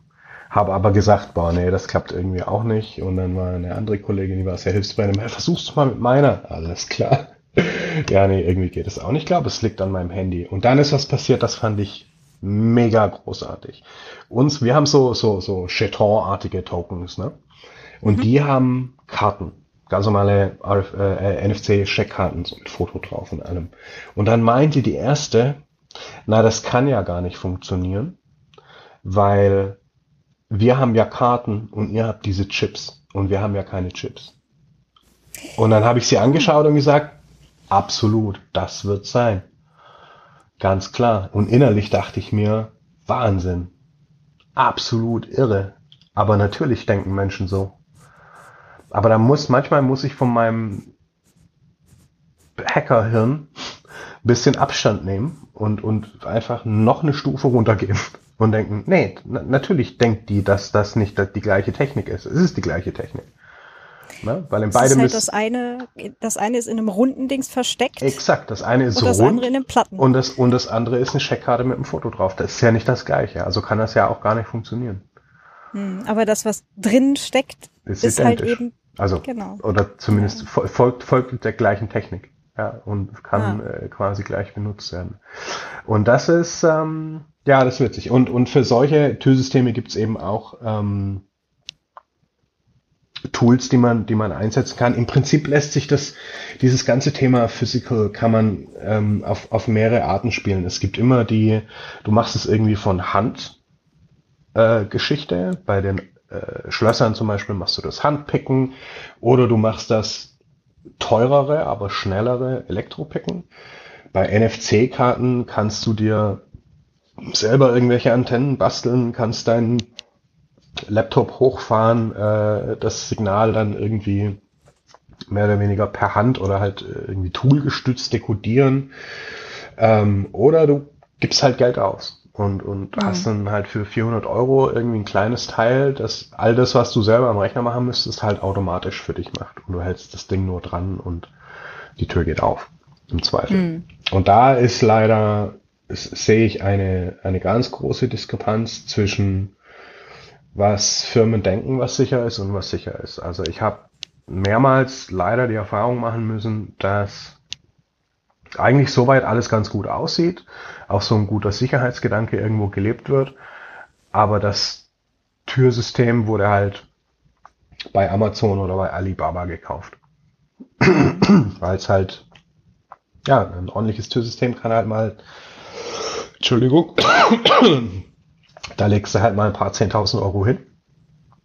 Speaker 2: habe aber gesagt, boah, nee, das klappt irgendwie auch nicht. Und dann war eine andere Kollegin, die war sehr hilfsbereit, hey, versuch's du mal mit meiner. Alles klar. ja, nee, irgendwie geht es auch nicht. Ich glaube, es liegt an meinem Handy. Und dann ist was passiert, das fand ich mega großartig. Uns, wir haben so, so, so Cheton-artige Tokens, ne? Und mhm. die haben Karten. Ganz normale RF, äh, NFC-Checkkarten so mit Foto drauf und allem. Und dann meinte die erste, na, das kann ja gar nicht funktionieren, weil wir haben ja Karten und ihr habt diese Chips. Und wir haben ja keine Chips. Und dann habe ich sie angeschaut und gesagt, absolut, das wird sein. Ganz klar. Und innerlich dachte ich mir, Wahnsinn. Absolut irre. Aber natürlich denken Menschen so. Aber da muss, manchmal muss ich von meinem Hackerhirn bisschen Abstand nehmen und, und einfach noch eine Stufe runtergehen und denken, nee, natürlich denkt die, dass das nicht die gleiche Technik ist. Es ist die gleiche Technik.
Speaker 1: Ne? Weil in das beidem ist, halt das eine, das eine ist in einem runden Dings versteckt.
Speaker 2: Exakt, das eine ist
Speaker 1: und das
Speaker 2: rund
Speaker 1: andere in einem Platten.
Speaker 2: Und das, und das andere ist eine Scheckkarte mit einem Foto drauf. Das ist ja nicht das gleiche. Also kann das ja auch gar nicht funktionieren.
Speaker 1: Hm, aber das, was drin steckt, ist, ist halt eben.
Speaker 2: Also, genau. oder zumindest ja. folgt, folgt der gleichen Technik. Ja, und kann ah. äh, quasi gleich benutzt werden. Und das ist, ähm, ja, das ist witzig. Und, und für solche Türsysteme gibt's eben auch ähm, Tools, die man, die man einsetzen kann. Im Prinzip lässt sich das, dieses ganze Thema Physical kann man ähm, auf, auf mehrere Arten spielen. Es gibt immer die, du machst es irgendwie von Hand äh, Geschichte. Bei den äh, Schlössern zum Beispiel machst du das Handpicken oder du machst das teurere, aber schnellere Elektropicken. Bei NFC-Karten kannst du dir selber irgendwelche Antennen basteln, kannst deinen Laptop hochfahren, äh, das Signal dann irgendwie mehr oder weniger per Hand oder halt äh, irgendwie toolgestützt dekodieren. Ähm, oder du gibst halt Geld aus und, und mhm. hast dann halt für 400 Euro irgendwie ein kleines Teil, das all das, was du selber am Rechner machen müsstest, halt automatisch für dich macht. Und du hältst das Ding nur dran und die Tür geht auf. Im Zweifel. Mhm. Und da ist leider, sehe ich eine, eine ganz große Diskrepanz zwischen was Firmen denken, was sicher ist und was sicher ist. Also ich habe mehrmals leider die Erfahrung machen müssen, dass eigentlich soweit alles ganz gut aussieht, auch so ein guter Sicherheitsgedanke irgendwo gelebt wird, aber das Türsystem wurde halt bei Amazon oder bei Alibaba gekauft. Weil es halt, ja, ein ordentliches Türsystem kann halt mal, Entschuldigung, da legst du halt mal ein paar 10.000 Euro hin.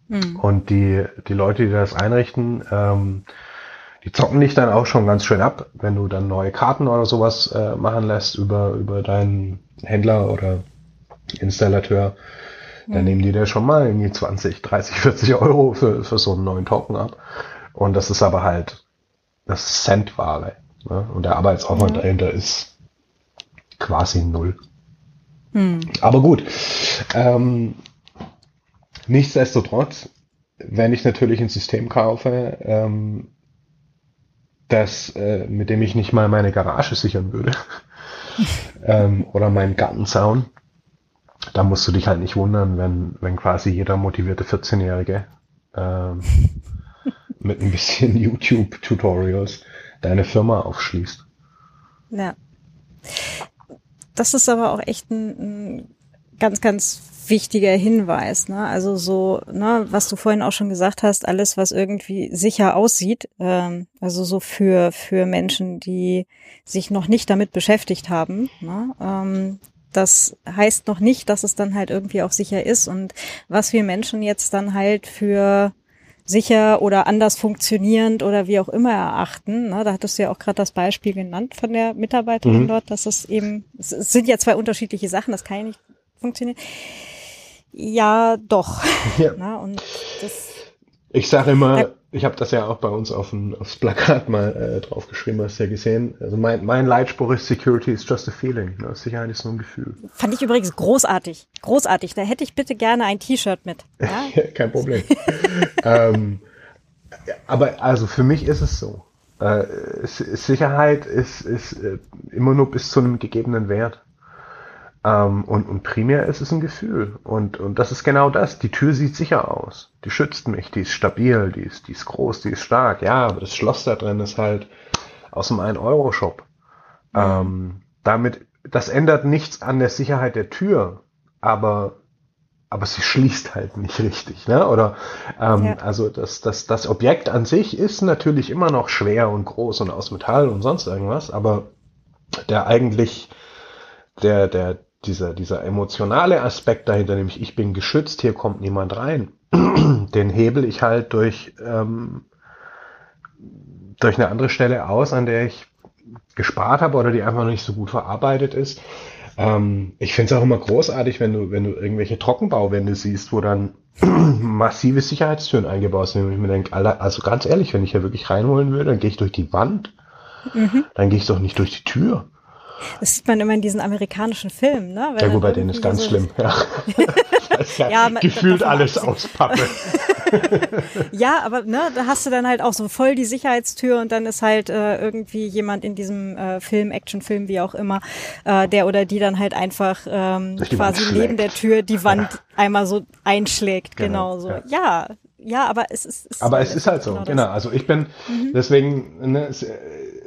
Speaker 2: Mhm. Und die, die Leute, die das einrichten, ähm, die zocken dich dann auch schon ganz schön ab, wenn du dann neue Karten oder sowas äh, machen lässt über, über deinen Händler oder Installateur. Mhm. Dann nehmen die dir schon mal irgendwie 20, 30, 40 Euro für, für so einen neuen Token ab. Und das ist aber halt das Centware. Ne? Und der Arbeitsaufwand mhm. dahinter ist quasi null. Hm. Aber gut. Ähm, nichtsdestotrotz, wenn ich natürlich ein System kaufe, ähm, das, äh, mit dem ich nicht mal meine Garage sichern würde ähm, oder meinen Gartenzaun, da musst du dich halt nicht wundern, wenn, wenn quasi jeder motivierte 14-Jährige ähm, mit ein bisschen YouTube-Tutorials deine Firma aufschließt.
Speaker 1: Ja das ist aber auch echt ein, ein ganz, ganz wichtiger Hinweis. Ne? Also so, ne, was du vorhin auch schon gesagt hast, alles, was irgendwie sicher aussieht, ähm, also so für für Menschen, die sich noch nicht damit beschäftigt haben. Ne? Ähm, das heißt noch nicht, dass es dann halt irgendwie auch sicher ist. Und was wir Menschen jetzt dann halt für sicher oder anders funktionierend oder wie auch immer erachten. Ne? Da hattest du ja auch gerade das Beispiel genannt von der Mitarbeiterin mhm. dort, dass es eben, es sind ja zwei unterschiedliche Sachen, das kann ja nicht funktionieren. Ja, doch. Ja.
Speaker 2: Na, und das, ich sage immer, ich habe das ja auch bei uns auf ein, aufs Plakat mal äh, draufgeschrieben, hast du ja gesehen. Also mein, mein Leitspruch ist Security is just a feeling. Ne? Sicherheit ist nur ein Gefühl.
Speaker 1: Fand ich übrigens großartig. Großartig. Da hätte ich bitte gerne ein T-Shirt mit.
Speaker 2: Ja? Kein Problem. ähm, aber also für mich ist es so. Äh, Sicherheit ist, ist äh, immer nur bis zu einem gegebenen Wert. Ähm, und, und primär ist es ein Gefühl. Und, und das ist genau das. Die Tür sieht sicher aus. Die schützt mich, die ist stabil, die ist, die ist groß, die ist stark. Ja, aber das Schloss da drin ist halt aus dem 1-Euro-Shop. Ähm, damit, das ändert nichts an der Sicherheit der Tür, aber aber sie schließt halt nicht richtig, ne? Oder ähm, ja. also das, das, das Objekt an sich ist natürlich immer noch schwer und groß und aus Metall und sonst irgendwas, aber der eigentlich der, der, dieser, dieser emotionale Aspekt dahinter, nämlich ich bin geschützt, hier kommt niemand rein, den hebel ich halt durch, ähm, durch eine andere Stelle aus, an der ich gespart habe oder die einfach noch nicht so gut verarbeitet ist. Ähm, ich finde es auch immer großartig, wenn du, wenn du irgendwelche Trockenbauwände siehst, wo dann massive Sicherheitstüren eingebaut sind. Und ich mir denke, also ganz ehrlich, wenn ich hier wirklich reinholen würde, dann gehe ich durch die Wand. Mhm. Dann gehe ich doch nicht durch die Tür.
Speaker 1: Das sieht man immer in diesen amerikanischen Filmen, ne?
Speaker 2: Weil ja gut, bei denen ist ganz so schlimm, ja. ist ja, ja gefühlt alles aus Pappe.
Speaker 1: ja, aber ne, da hast du dann halt auch so voll die Sicherheitstür und dann ist halt äh, irgendwie jemand in diesem äh, Film, Actionfilm, wie auch immer, äh, der oder die dann halt einfach ähm, quasi neben der Tür die Wand ja. einmal so einschlägt, genau, genau so. Ja. ja. ja. aber es ist.
Speaker 2: Es aber es ist halt so, genau. genau. Also ich bin mhm. deswegen, ne, es,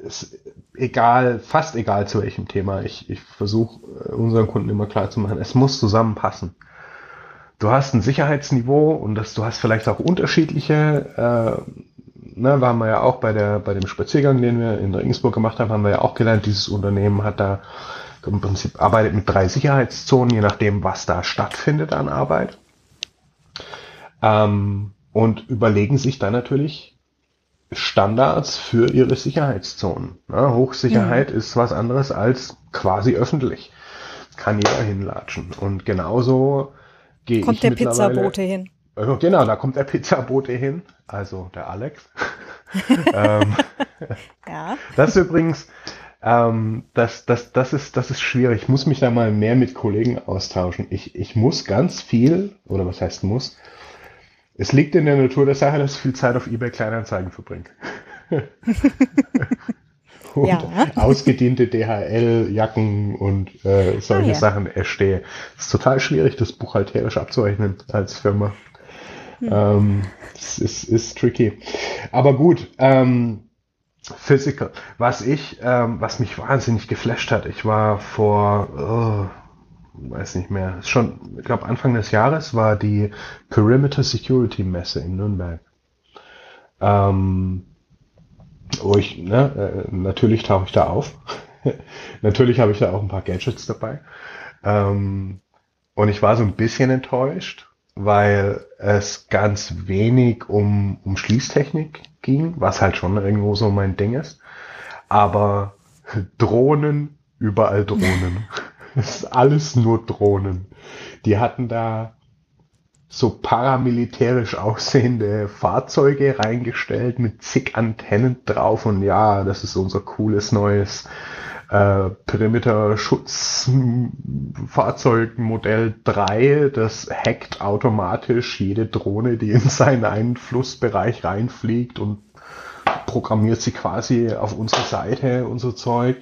Speaker 2: es, egal, fast egal zu welchem Thema. Ich, ich versuche äh, unseren Kunden immer klar zu machen, es muss zusammenpassen. Du hast ein Sicherheitsniveau und das, du hast vielleicht auch unterschiedliche, äh, ne, waren wir ja auch bei der, bei dem Spaziergang, den wir in Regensburg gemacht haben, haben wir ja auch gelernt, dieses Unternehmen hat da im Prinzip arbeitet mit drei Sicherheitszonen, je nachdem, was da stattfindet an Arbeit. Ähm, und überlegen sich dann natürlich, Standards für ihre Sicherheitszonen. Ja, Hochsicherheit mhm. ist was anderes als quasi öffentlich. Kann jeder hinlatschen. Und genauso gehe ich
Speaker 1: Kommt der Pizzabote hin.
Speaker 2: Also genau, da kommt der Pizzabote hin. Also der Alex. ähm, ja. Das ist übrigens, ähm, das, das, das, ist, das ist schwierig. Ich muss mich da mal mehr mit Kollegen austauschen. Ich, ich muss ganz viel, oder was heißt muss, es liegt in der Natur der Sache, dass ich viel Zeit auf eBay Kleinanzeigen verbringe. und ja. ausgediente DHL-Jacken und äh, solche ah, ja. Sachen erstehe. Es ist total schwierig, das buchhalterisch abzurechnen als Firma. Hm. Ähm, das ist, ist tricky. Aber gut, ähm, Physical. Was ich, ähm, was mich wahnsinnig geflasht hat, ich war vor, oh, weiß nicht mehr, schon, ich glaube Anfang des Jahres war die Perimeter Security Messe in Nürnberg. Ähm, wo ich, ne, äh, natürlich tauche ich da auf. natürlich habe ich da auch ein paar Gadgets dabei. Ähm, und ich war so ein bisschen enttäuscht, weil es ganz wenig um, um Schließtechnik ging, was halt schon irgendwo so mein Ding ist. Aber Drohnen, überall Drohnen. Das ist alles nur Drohnen. Die hatten da so paramilitärisch aussehende Fahrzeuge reingestellt mit zig Antennen drauf und ja, das ist unser cooles neues äh, Perimeter-Schutzfahrzeug Modell 3. Das hackt automatisch jede Drohne, die in seinen Einflussbereich reinfliegt und programmiert sie quasi auf unsere Seite und so Zeug.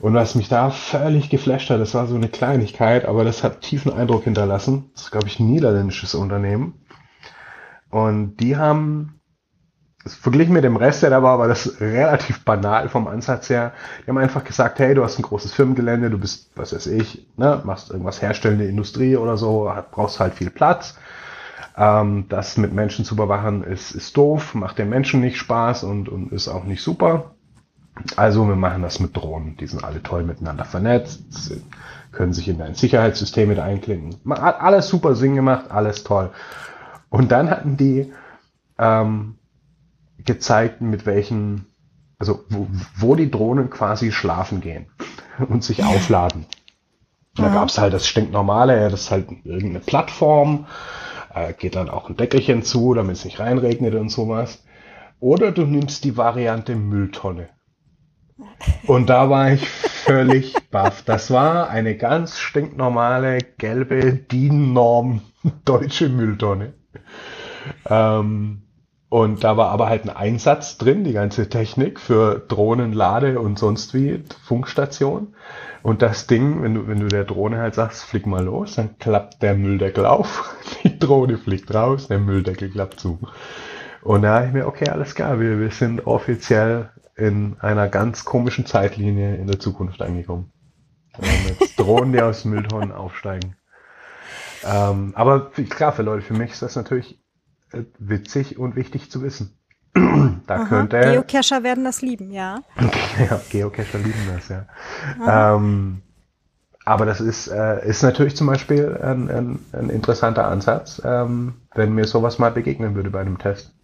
Speaker 2: Und was mich da völlig geflasht hat, das war so eine Kleinigkeit, aber das hat tiefen Eindruck hinterlassen. Das ist, glaube ich, ein niederländisches Unternehmen. Und die haben, verglichen mit dem Rest, der da war, war das relativ banal vom Ansatz her. Die haben einfach gesagt, hey, du hast ein großes Firmengelände, du bist, was weiß ich, ne, machst irgendwas herstellende Industrie oder so, brauchst halt viel Platz. Ähm, das mit Menschen zu überwachen ist, ist doof, macht den Menschen nicht Spaß und, und ist auch nicht super. Also wir machen das mit Drohnen. Die sind alle toll miteinander vernetzt, können sich in dein Sicherheitssystem mit einklinken. Hat alles super Sinn gemacht, alles toll. Und dann hatten die ähm, gezeigt, mit welchen, also wo, wo die Drohnen quasi schlafen gehen und sich aufladen. Ja. Da gab's halt das stinknormale, das ist halt irgendeine Plattform, äh, geht dann auch ein Deckelchen zu, damit es nicht reinregnet und sowas. Oder du nimmst die Variante Mülltonne. Und da war ich völlig baff. Das war eine ganz stinknormale gelbe DIN-Norm deutsche Mülltonne. Ähm, und da war aber halt ein Einsatz drin, die ganze Technik für Drohnen, Lade und sonst wie Funkstation. Und das Ding, wenn du, wenn du der Drohne halt sagst, flieg mal los, dann klappt der Mülldeckel auf, die Drohne fliegt raus, der Mülldeckel klappt zu. Und da habe ich mir, okay, alles klar, wir, wir sind offiziell in einer ganz komischen Zeitlinie in der Zukunft angekommen. Jetzt Drohnen, die aus Mülltonnen aufsteigen. Ähm, aber klar, für Leute, für mich ist das natürlich äh, witzig und wichtig zu wissen. da Aha, könnte
Speaker 1: Geocacher werden das lieben, ja.
Speaker 2: ja, Geocacher lieben das, ja. Ähm, aber das ist, äh, ist natürlich zum Beispiel ein, ein, ein interessanter Ansatz, ähm, wenn mir sowas mal begegnen würde bei einem Test.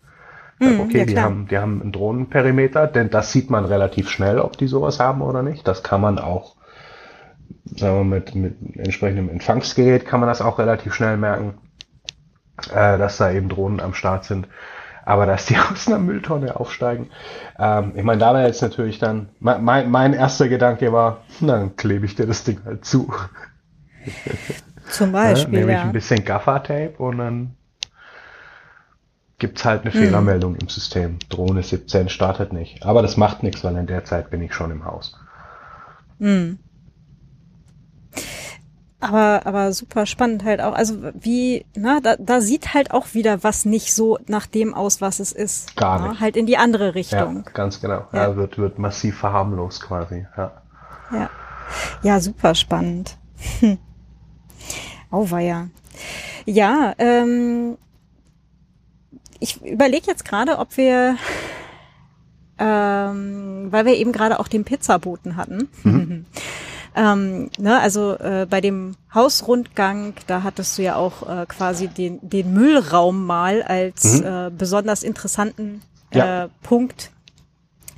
Speaker 2: Mm, okay, ja, die, haben, die haben einen Drohnenperimeter, denn das sieht man relativ schnell, ob die sowas haben oder nicht. Das kann man auch, sagen wir, mit, mit entsprechendem Empfangsgerät kann man das auch relativ schnell merken, äh, dass da eben Drohnen am Start sind. Aber dass die aus einer Mülltonne aufsteigen, ähm, ich meine, da war jetzt natürlich dann, mein, mein erster Gedanke war, dann klebe ich dir das Ding halt zu.
Speaker 1: Zum Beispiel.
Speaker 2: ja, nehme ich
Speaker 1: ja.
Speaker 2: ein bisschen Gaffer-Tape und dann gibt's halt eine mhm. Fehlermeldung im System. Drohne 17 startet nicht. Aber das macht nichts, weil in der Zeit bin ich schon im Haus.
Speaker 1: Mhm. Aber, aber super spannend halt auch. Also wie, na, da, da sieht halt auch wieder was nicht so nach dem aus, was es ist.
Speaker 2: Gar na?
Speaker 1: nicht. Halt in die andere Richtung.
Speaker 2: Ja, ganz genau. Ja. ja, wird, wird massiv verharmlost quasi. Ja.
Speaker 1: Ja, ja super spannend. Auweia. Ja, ähm, ich überlege jetzt gerade, ob wir, ähm, weil wir eben gerade auch den Pizzaboten hatten. Mhm. ähm, ne, also äh, bei dem Hausrundgang, da hattest du ja auch äh, quasi den, den Müllraum mal als mhm. äh, besonders interessanten äh, ja. Punkt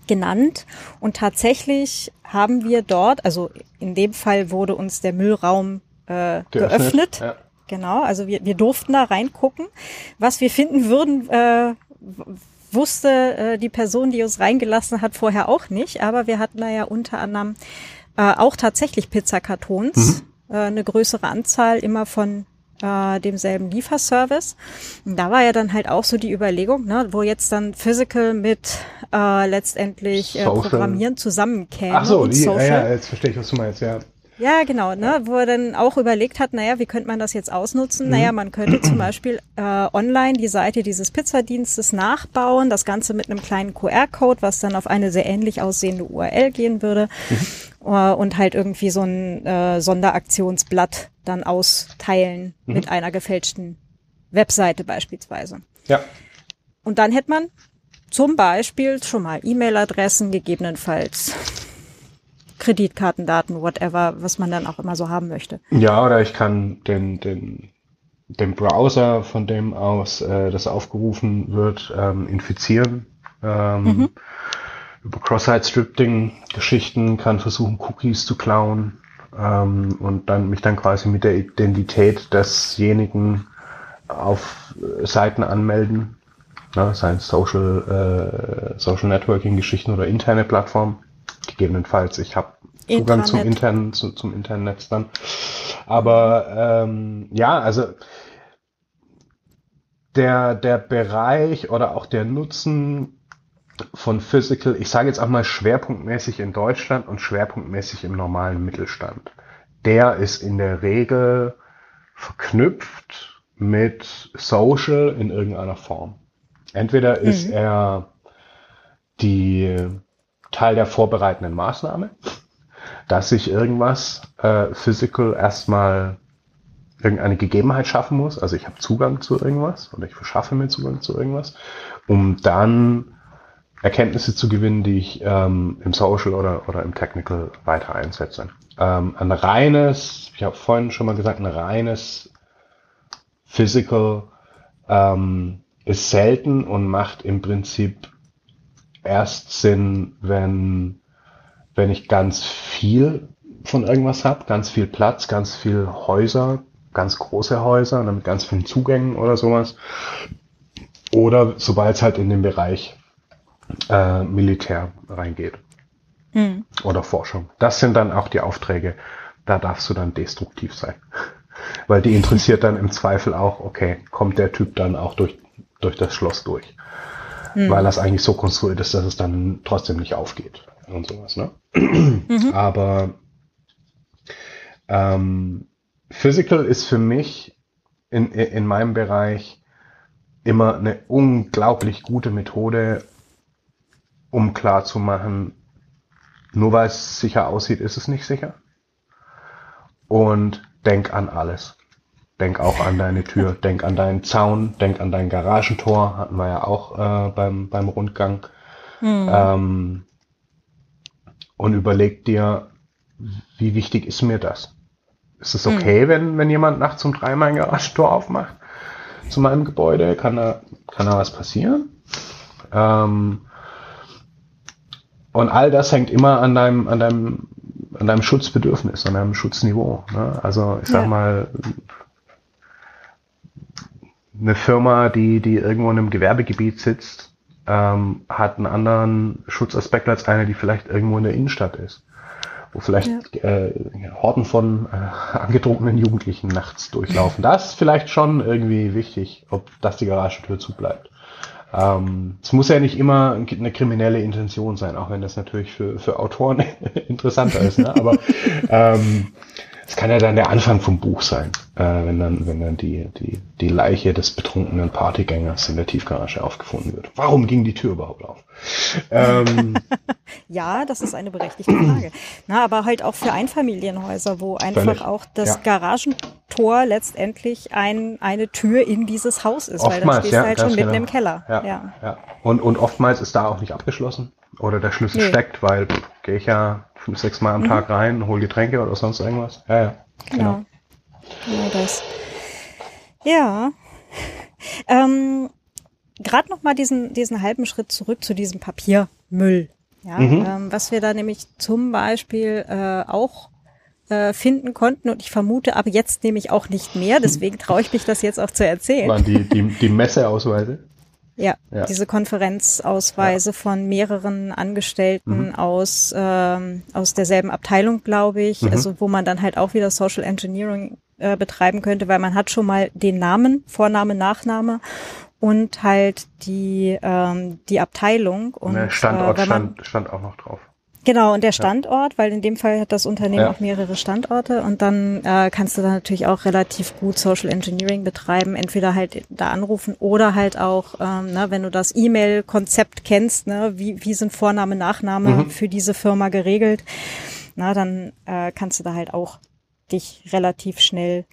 Speaker 1: genannt. Und tatsächlich haben wir dort, also in dem Fall wurde uns der Müllraum äh, geöffnet. Ja. Genau, also wir, wir durften da reingucken. Was wir finden würden, äh, wusste äh, die Person, die uns reingelassen hat, vorher auch nicht. Aber wir hatten da ja unter anderem äh, auch tatsächlich Pizzakartons, mhm. äh, eine größere Anzahl immer von äh, demselben Lieferservice. Und da war ja dann halt auch so die Überlegung, ne, wo jetzt dann Physical mit äh, letztendlich äh, Programmieren zusammenkäme.
Speaker 2: Ach so, die, ja, ja, jetzt verstehe ich, was du meinst, ja.
Speaker 1: Ja, genau, ne, wo er dann auch überlegt hat, naja, wie könnte man das jetzt ausnutzen? Mhm. Naja, man könnte zum Beispiel äh, online die Seite dieses Pizzadienstes nachbauen, das Ganze mit einem kleinen QR-Code, was dann auf eine sehr ähnlich aussehende URL gehen würde mhm. äh, und halt irgendwie so ein äh, Sonderaktionsblatt dann austeilen mhm. mit einer gefälschten Webseite beispielsweise.
Speaker 2: Ja.
Speaker 1: Und dann hätte man zum Beispiel schon mal E-Mail-Adressen, gegebenenfalls Kreditkartendaten, whatever, was man dann auch immer so haben möchte.
Speaker 2: Ja, oder ich kann den, den, den Browser, von dem aus äh, das aufgerufen wird, ähm, infizieren. Ähm, mhm. Über Cross-Site-Scripting-Geschichten kann versuchen, Cookies zu klauen ähm, und dann mich dann quasi mit der Identität desjenigen auf Seiten anmelden, ne, seien es Social, äh, Social Networking-Geschichten oder interne Plattformen gegebenenfalls. Ich habe Zugang zum internen, zu, zum internen Netz dann. Aber ähm, ja, also der, der Bereich oder auch der Nutzen von Physical, ich sage jetzt auch mal schwerpunktmäßig in Deutschland und schwerpunktmäßig im normalen Mittelstand, der ist in der Regel verknüpft mit Social in irgendeiner Form. Entweder ist mhm. er die Teil der vorbereitenden Maßnahme, dass ich irgendwas äh, physical erstmal irgendeine Gegebenheit schaffen muss. Also ich habe Zugang zu irgendwas oder ich verschaffe mir Zugang zu irgendwas, um dann Erkenntnisse zu gewinnen, die ich ähm, im Social oder, oder im Technical weiter einsetze. Ähm, ein reines, ich habe vorhin schon mal gesagt, ein reines Physical ähm, ist selten und macht im Prinzip erst Sinn, wenn wenn ich ganz viel von irgendwas habe, ganz viel Platz, ganz viel Häuser, ganz große Häuser und mit ganz vielen Zugängen oder sowas. Oder sobald es halt in den Bereich äh, Militär reingeht. Hm. Oder Forschung. Das sind dann auch die Aufträge. Da darfst du dann destruktiv sein. Weil die interessiert dann im Zweifel auch, okay, kommt der Typ dann auch durch, durch das Schloss durch. Hm. Weil das eigentlich so konstruiert ist, dass es dann trotzdem nicht aufgeht und sowas. Ne? Mhm. Aber ähm, Physical ist für mich in, in meinem Bereich immer eine unglaublich gute Methode, um klar zu machen, nur weil es sicher aussieht, ist es nicht sicher. Und denk an alles. Denk auch an deine Tür, denk an deinen Zaun, denk an dein Garagentor, hatten wir ja auch äh, beim, beim Rundgang. Hm. Ähm, und überleg dir, wie wichtig ist mir das? ist es okay, mhm. wenn, wenn jemand nachts um drei mein Garagentor aufmacht zu meinem Gebäude? Kann da, kann da was passieren? Ähm, und all das hängt immer an deinem, an deinem, an deinem Schutzbedürfnis, an deinem Schutzniveau. Ne? Also ich sag ja. mal, eine Firma, die, die irgendwo in einem Gewerbegebiet sitzt, ähm, hat einen anderen Schutzaspekt als eine, die vielleicht irgendwo in der Innenstadt ist. Wo vielleicht ja. äh, Horden von äh, angetrunkenen Jugendlichen nachts durchlaufen. Das ist vielleicht schon irgendwie wichtig, ob das die Garagentür zu bleibt. Ähm, es muss ja nicht immer eine kriminelle Intention sein, auch wenn das natürlich für, für Autoren interessanter ist. Ne? Aber ähm, es kann ja dann der Anfang vom Buch sein, äh, wenn dann, wenn dann die, die, die Leiche des betrunkenen Partygängers in der Tiefgarage aufgefunden wird. Warum ging die Tür überhaupt auf? Ähm,
Speaker 1: ja, das ist eine berechtigte Frage. Na, aber halt auch für Einfamilienhäuser, wo einfach völlig. auch das ja. Garagentor letztendlich ein, eine Tür in dieses Haus ist,
Speaker 2: oftmals, weil dann
Speaker 1: stehst
Speaker 2: ja,
Speaker 1: du halt schon mitten
Speaker 2: genau.
Speaker 1: im Keller.
Speaker 2: Ja, ja. ja. Und, und oftmals ist da auch nicht abgeschlossen oder der Schlüssel nee. steckt, weil gehe ich ja fünf, sechs Mal am mhm. Tag rein, hole Getränke oder sonst irgendwas. Ja, ja.
Speaker 1: Genau. Genau, genau das. Ja. Ähm, Gerade noch mal diesen, diesen halben Schritt zurück zu diesem Papiermüll. Ja, mhm. ähm, was wir da nämlich zum Beispiel äh, auch äh, finden konnten und ich vermute aber jetzt nämlich auch nicht mehr, deswegen traue ich mich das jetzt auch zu erzählen.
Speaker 2: Waren die, die, die Messeausweise?
Speaker 1: Ja, ja, diese Konferenzausweise ja. von mehreren Angestellten mhm. aus, ähm, aus derselben Abteilung, glaube ich, mhm. also wo man dann halt auch wieder Social Engineering äh, betreiben könnte, weil man hat schon mal den Namen, Vorname, Nachname und halt die, ähm, die Abteilung. Und,
Speaker 2: Standort äh, man, stand, stand auch noch drauf.
Speaker 1: Genau, und der Standort, ja. weil in dem Fall hat das Unternehmen ja. auch mehrere Standorte und dann äh, kannst du da natürlich auch relativ gut Social Engineering betreiben, entweder halt da anrufen oder halt auch, ähm, ne, wenn du das E-Mail-Konzept kennst, ne, wie, wie sind Vorname, Nachname mhm. für diese Firma geregelt, na, dann äh, kannst du da halt auch dich relativ schnell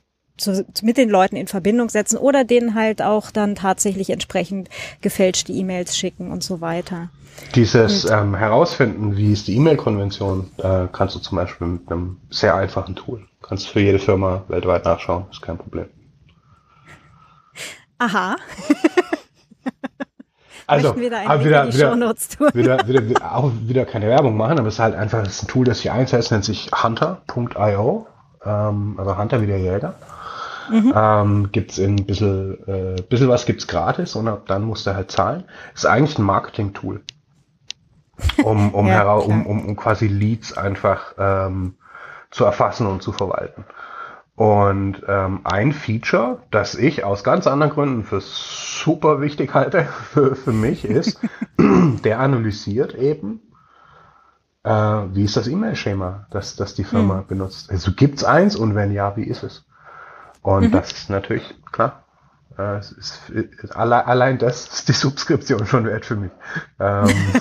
Speaker 1: zu, mit den Leuten in Verbindung setzen oder denen halt auch dann tatsächlich entsprechend gefälschte E-Mails schicken und so weiter.
Speaker 2: Dieses ähm, Herausfinden, wie ist die E-Mail-Konvention, äh, kannst du zum Beispiel mit einem sehr einfachen Tool. Kannst für jede Firma weltweit nachschauen, ist kein Problem.
Speaker 1: Aha.
Speaker 2: also, aber wieder, wieder, wieder, wieder, wieder, auch wieder keine Werbung machen, aber es ist halt einfach ist ein Tool, das hier einsetzt, nennt sich hunter.io, ähm, also Hunter wie der Jäger. Mhm. Ähm, gibt's in ein bisschen, äh, bisschen was gibt's gratis und ab dann musst du halt zahlen. Ist eigentlich ein Marketing-Tool um, um, ja, um, um, um quasi Leads einfach ähm, zu erfassen und zu verwalten. Und ähm, ein Feature, das ich aus ganz anderen Gründen für super wichtig halte für, für mich, ist, der analysiert eben, äh, wie ist das E-Mail-Schema, das, das die Firma mhm. benutzt. Also gibt's eins und wenn ja, wie ist es? Und mhm. das ist natürlich, klar, äh, es ist, allein, allein das ist die Subskription schon wert für mich. Ähm,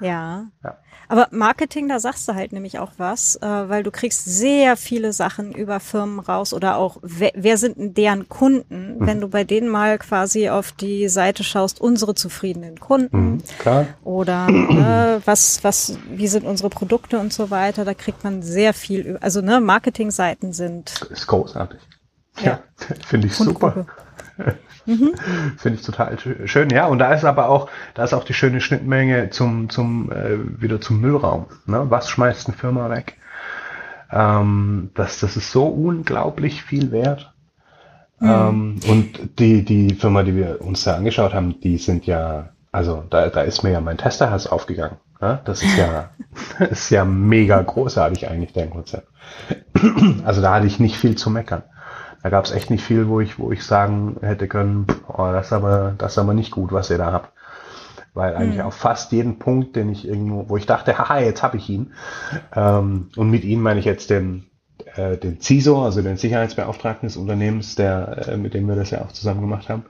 Speaker 1: Ja. ja. Aber Marketing, da sagst du halt nämlich auch was, äh, weil du kriegst sehr viele Sachen über Firmen raus oder auch, wer, wer sind denn deren Kunden, mhm. wenn du bei denen mal quasi auf die Seite schaust, unsere zufriedenen Kunden. Mhm,
Speaker 2: klar.
Speaker 1: Oder äh, was, was, wie sind unsere Produkte und so weiter, da kriegt man sehr viel, also ne, Marketingseiten sind.
Speaker 2: Ist großartig. Ja, ja finde ich super. Mhm. Finde ich total schön. Ja, und da ist aber auch, da ist auch die schöne Schnittmenge zum, zum, äh, wieder zum Müllraum. Ne? Was schmeißt eine Firma weg? Ähm, das, das ist so unglaublich viel wert. Mhm. Ähm, und die, die Firma, die wir uns da angeschaut haben, die sind ja, also da, da ist mir ja mein Testerhass aufgegangen. Ja? Das ist ja, ist ja mega großartig eigentlich, dein Konzept. Also da hatte ich nicht viel zu meckern da gab es echt nicht viel, wo ich, wo ich sagen hätte können, oh, das ist aber, das ist aber nicht gut, was ihr da habt. Weil eigentlich mhm. auf fast jeden Punkt, den ich irgendwo, wo ich dachte, haha, jetzt habe ich ihn. Ähm, und mit ihm meine ich jetzt den, äh, den CISO, also den Sicherheitsbeauftragten des Unternehmens, der, äh, mit dem wir das ja auch zusammen gemacht haben.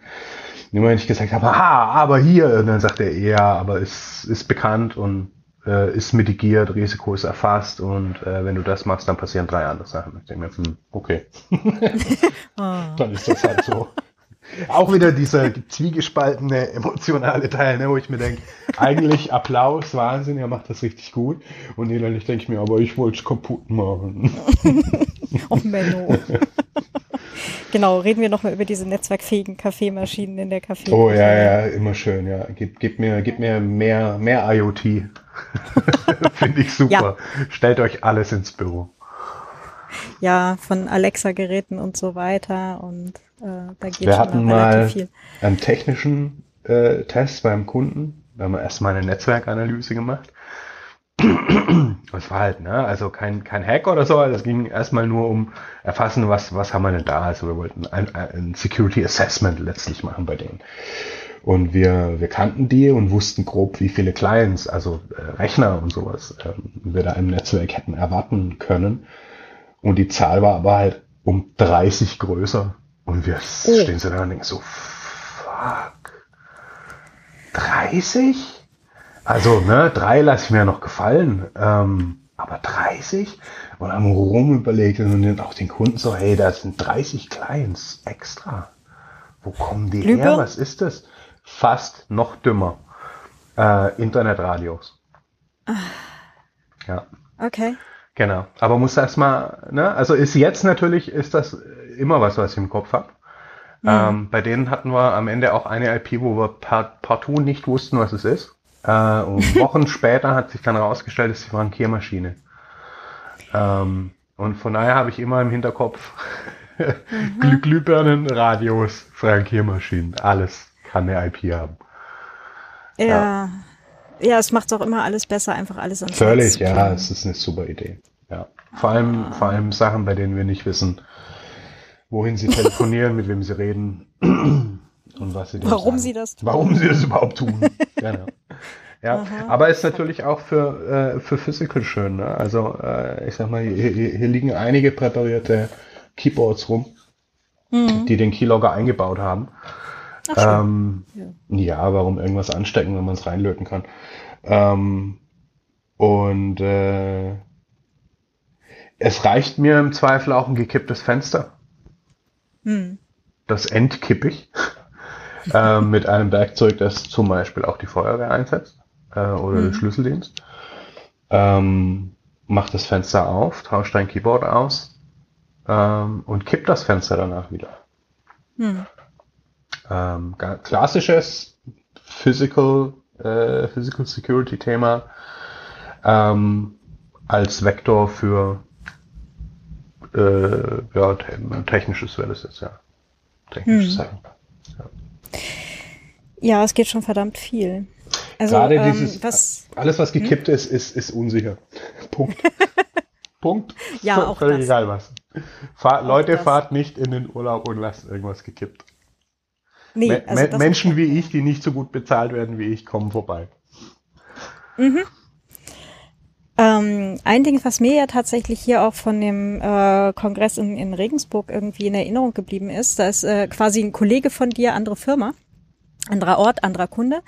Speaker 2: Immer wenn ich gesagt habe, aha, aber hier, und dann sagt er, ja, aber es ist bekannt und äh, ist mitigiert, Risiko ist erfasst und äh, wenn du das machst, dann passieren drei andere Sachen. Ich denke mir, hm, okay. oh. Dann ist das halt so. Auch wieder dieser zwiegespaltene emotionale Teil, ne, wo ich mir denke, eigentlich Applaus, Wahnsinn, er macht das richtig gut. Und innerlich denke ich mir, aber ich wollte es kaputt machen.
Speaker 1: oh Menno. genau, reden wir nochmal über diese netzwerkfähigen Kaffeemaschinen in der Kaffee.
Speaker 2: Oh ja, ja, immer schön, ja. Gib, gib, mir, gib mir mehr, mehr IoT. Finde ich super. Ja. Stellt euch alles ins Büro.
Speaker 1: Ja, von Alexa-Geräten und so weiter und äh, da geht
Speaker 2: Wir hatten mal viel. einen technischen äh, Test beim Kunden. Da haben wir erstmal eine Netzwerkanalyse gemacht. Das war halt, ne, also kein, kein Hack oder so, also es ging erstmal nur um erfassen, was, was haben wir denn da. Also wir wollten ein, ein Security Assessment letztlich machen bei denen. Und wir, wir kannten die und wussten grob, wie viele Clients, also äh, Rechner und sowas, ähm, wir da im Netzwerk hätten erwarten können. Und die Zahl war aber halt um 30 größer. Und wir oh. stehen so da und denken so, fuck. 30? Also, ne, drei lasse ich mir noch gefallen. Ähm, aber 30? Und haben rum überlegt und dann auch den Kunden so, hey, da sind 30 Clients extra. Wo kommen die Lübe? her? Was ist das? Fast noch dümmer. Äh, Internetradios.
Speaker 1: Ja. Okay.
Speaker 2: Genau. Aber muss das mal, ne? Also ist jetzt natürlich, ist das immer was, was ich im Kopf habe. Mhm. Ähm, bei denen hatten wir am Ende auch eine IP, wo wir par partout nicht wussten, was es ist. Äh, und Wochen später hat sich dann herausgestellt, es ist die Frankiermaschine. Ähm, und von daher habe ich immer im Hinterkopf mhm. Glühbirnen, Radios, Frankiermaschinen. Alles kann eine IP haben.
Speaker 1: Ja. ja. Ja, es macht auch immer alles besser, einfach alles
Speaker 2: ans Völlig, ja, es ist eine super Idee. Ja. Vor allem, ah. vor allem Sachen, bei denen wir nicht wissen, wohin sie telefonieren, mit wem sie reden und was sie
Speaker 1: Warum sagen. sie das
Speaker 2: tun. Warum sie das überhaupt tun. genau. Ja, Aha. aber ist natürlich auch für, äh, für Physical schön. Ne? Also äh, ich sag mal, hier, hier liegen einige präparierte Keyboards rum, mhm. die den Keylogger eingebaut haben. Ach, ähm, ja. ja. warum irgendwas anstecken, wenn man es reinlöten kann. Ähm, und äh, es reicht mir im Zweifel auch ein gekipptes Fenster. Hm. Das entkippe ich äh, mit einem Werkzeug, das zum Beispiel auch die Feuerwehr einsetzt äh, oder hm. den Schlüsseldienst. Ähm, macht das Fenster auf, tauscht dein Keyboard aus ähm, und kippt das Fenster danach wieder. Hm. Ähm, klassisches Physical, äh, Physical Security Thema ähm, als Vektor für äh, ja, technisches wäre das jetzt, ja. Technisches hm.
Speaker 1: Ja. ja, es geht schon verdammt viel.
Speaker 2: Also, Gerade ähm, dieses, was, alles, was gekippt hm? ist, ist, ist unsicher. Punkt. Punkt.
Speaker 1: Ja, auch Völlig das. egal
Speaker 2: was. Fahr, Leute, das. fahrt nicht in den Urlaub und lasst irgendwas gekippt. Nee, Me also Menschen wie ich, die nicht so gut bezahlt werden wie ich, kommen vorbei.
Speaker 1: Mhm. Ähm, ein Ding, was mir ja tatsächlich hier auch von dem äh, Kongress in, in Regensburg irgendwie in Erinnerung geblieben ist, da ist äh, quasi ein Kollege von dir, andere Firma, anderer Ort, anderer Kunde.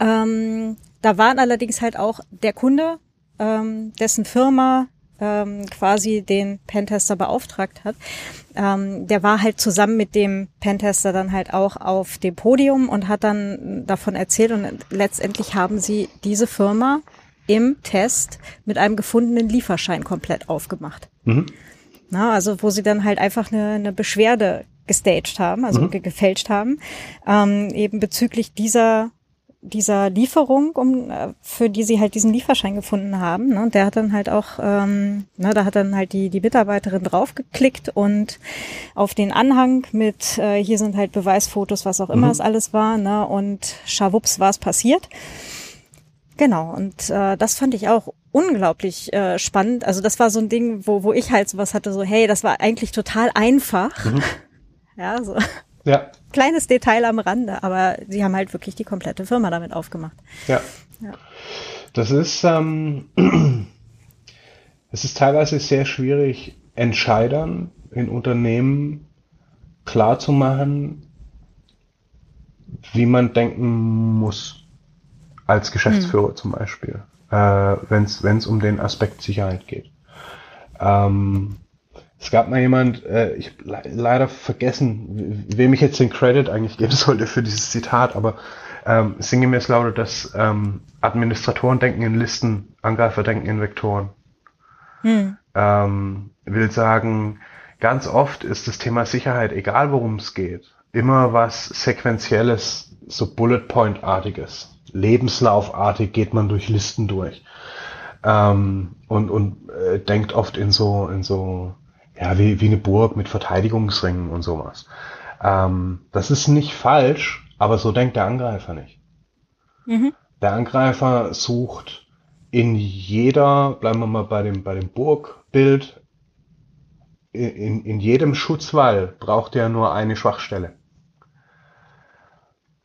Speaker 1: Ähm, da waren allerdings halt auch der Kunde, ähm, dessen Firma ähm, quasi den Pentester beauftragt hat, ähm, der war halt zusammen mit dem Pentester dann halt auch auf dem Podium und hat dann davon erzählt und letztendlich haben sie diese Firma im Test mit einem gefundenen Lieferschein komplett aufgemacht. Mhm. Na, also wo sie dann halt einfach eine, eine Beschwerde gestaged haben, also mhm. ge gefälscht haben, ähm, eben bezüglich dieser dieser Lieferung, um äh, für die sie halt diesen Lieferschein gefunden haben. Ne? Und der hat dann halt auch, ähm, ne, da hat dann halt die die Mitarbeiterin draufgeklickt und auf den Anhang mit äh, hier sind halt Beweisfotos, was auch immer mhm. es alles war, ne? Und schawups war es passiert. Genau, und äh, das fand ich auch unglaublich äh, spannend. Also das war so ein Ding, wo, wo ich halt sowas hatte, so, hey, das war eigentlich total einfach. Mhm. Ja, so. Ja. Kleines Detail am Rande, aber sie haben halt wirklich die komplette Firma damit aufgemacht.
Speaker 2: Ja. ja. Das ist, ähm, es ist teilweise sehr schwierig, Entscheidern in Unternehmen klarzumachen, wie man denken muss als Geschäftsführer hm. zum Beispiel, äh, wenn es um den Aspekt Sicherheit geht. Ähm, Es gab mal jemand, äh, ich le leider vergessen, wem ich jetzt den Credit eigentlich geben sollte für dieses Zitat, aber ähm, sinngemäß lautet dass ähm, Administratoren denken in Listen, Angreifer denken in Vektoren. Hm. Ähm, will sagen, ganz oft ist das Thema Sicherheit, egal worum es geht, immer was Sequenzielles, so Bullet Point-artiges. Lebenslaufartig geht man durch Listen durch. Ähm, und und äh, denkt oft in so, in so, ja, wie, wie eine Burg mit Verteidigungsringen und sowas. Ähm, das ist nicht falsch, aber so denkt der Angreifer nicht. Mhm. Der Angreifer sucht in jeder, bleiben wir mal bei dem, bei dem Burgbild, in, in jedem Schutzwall braucht er nur eine Schwachstelle.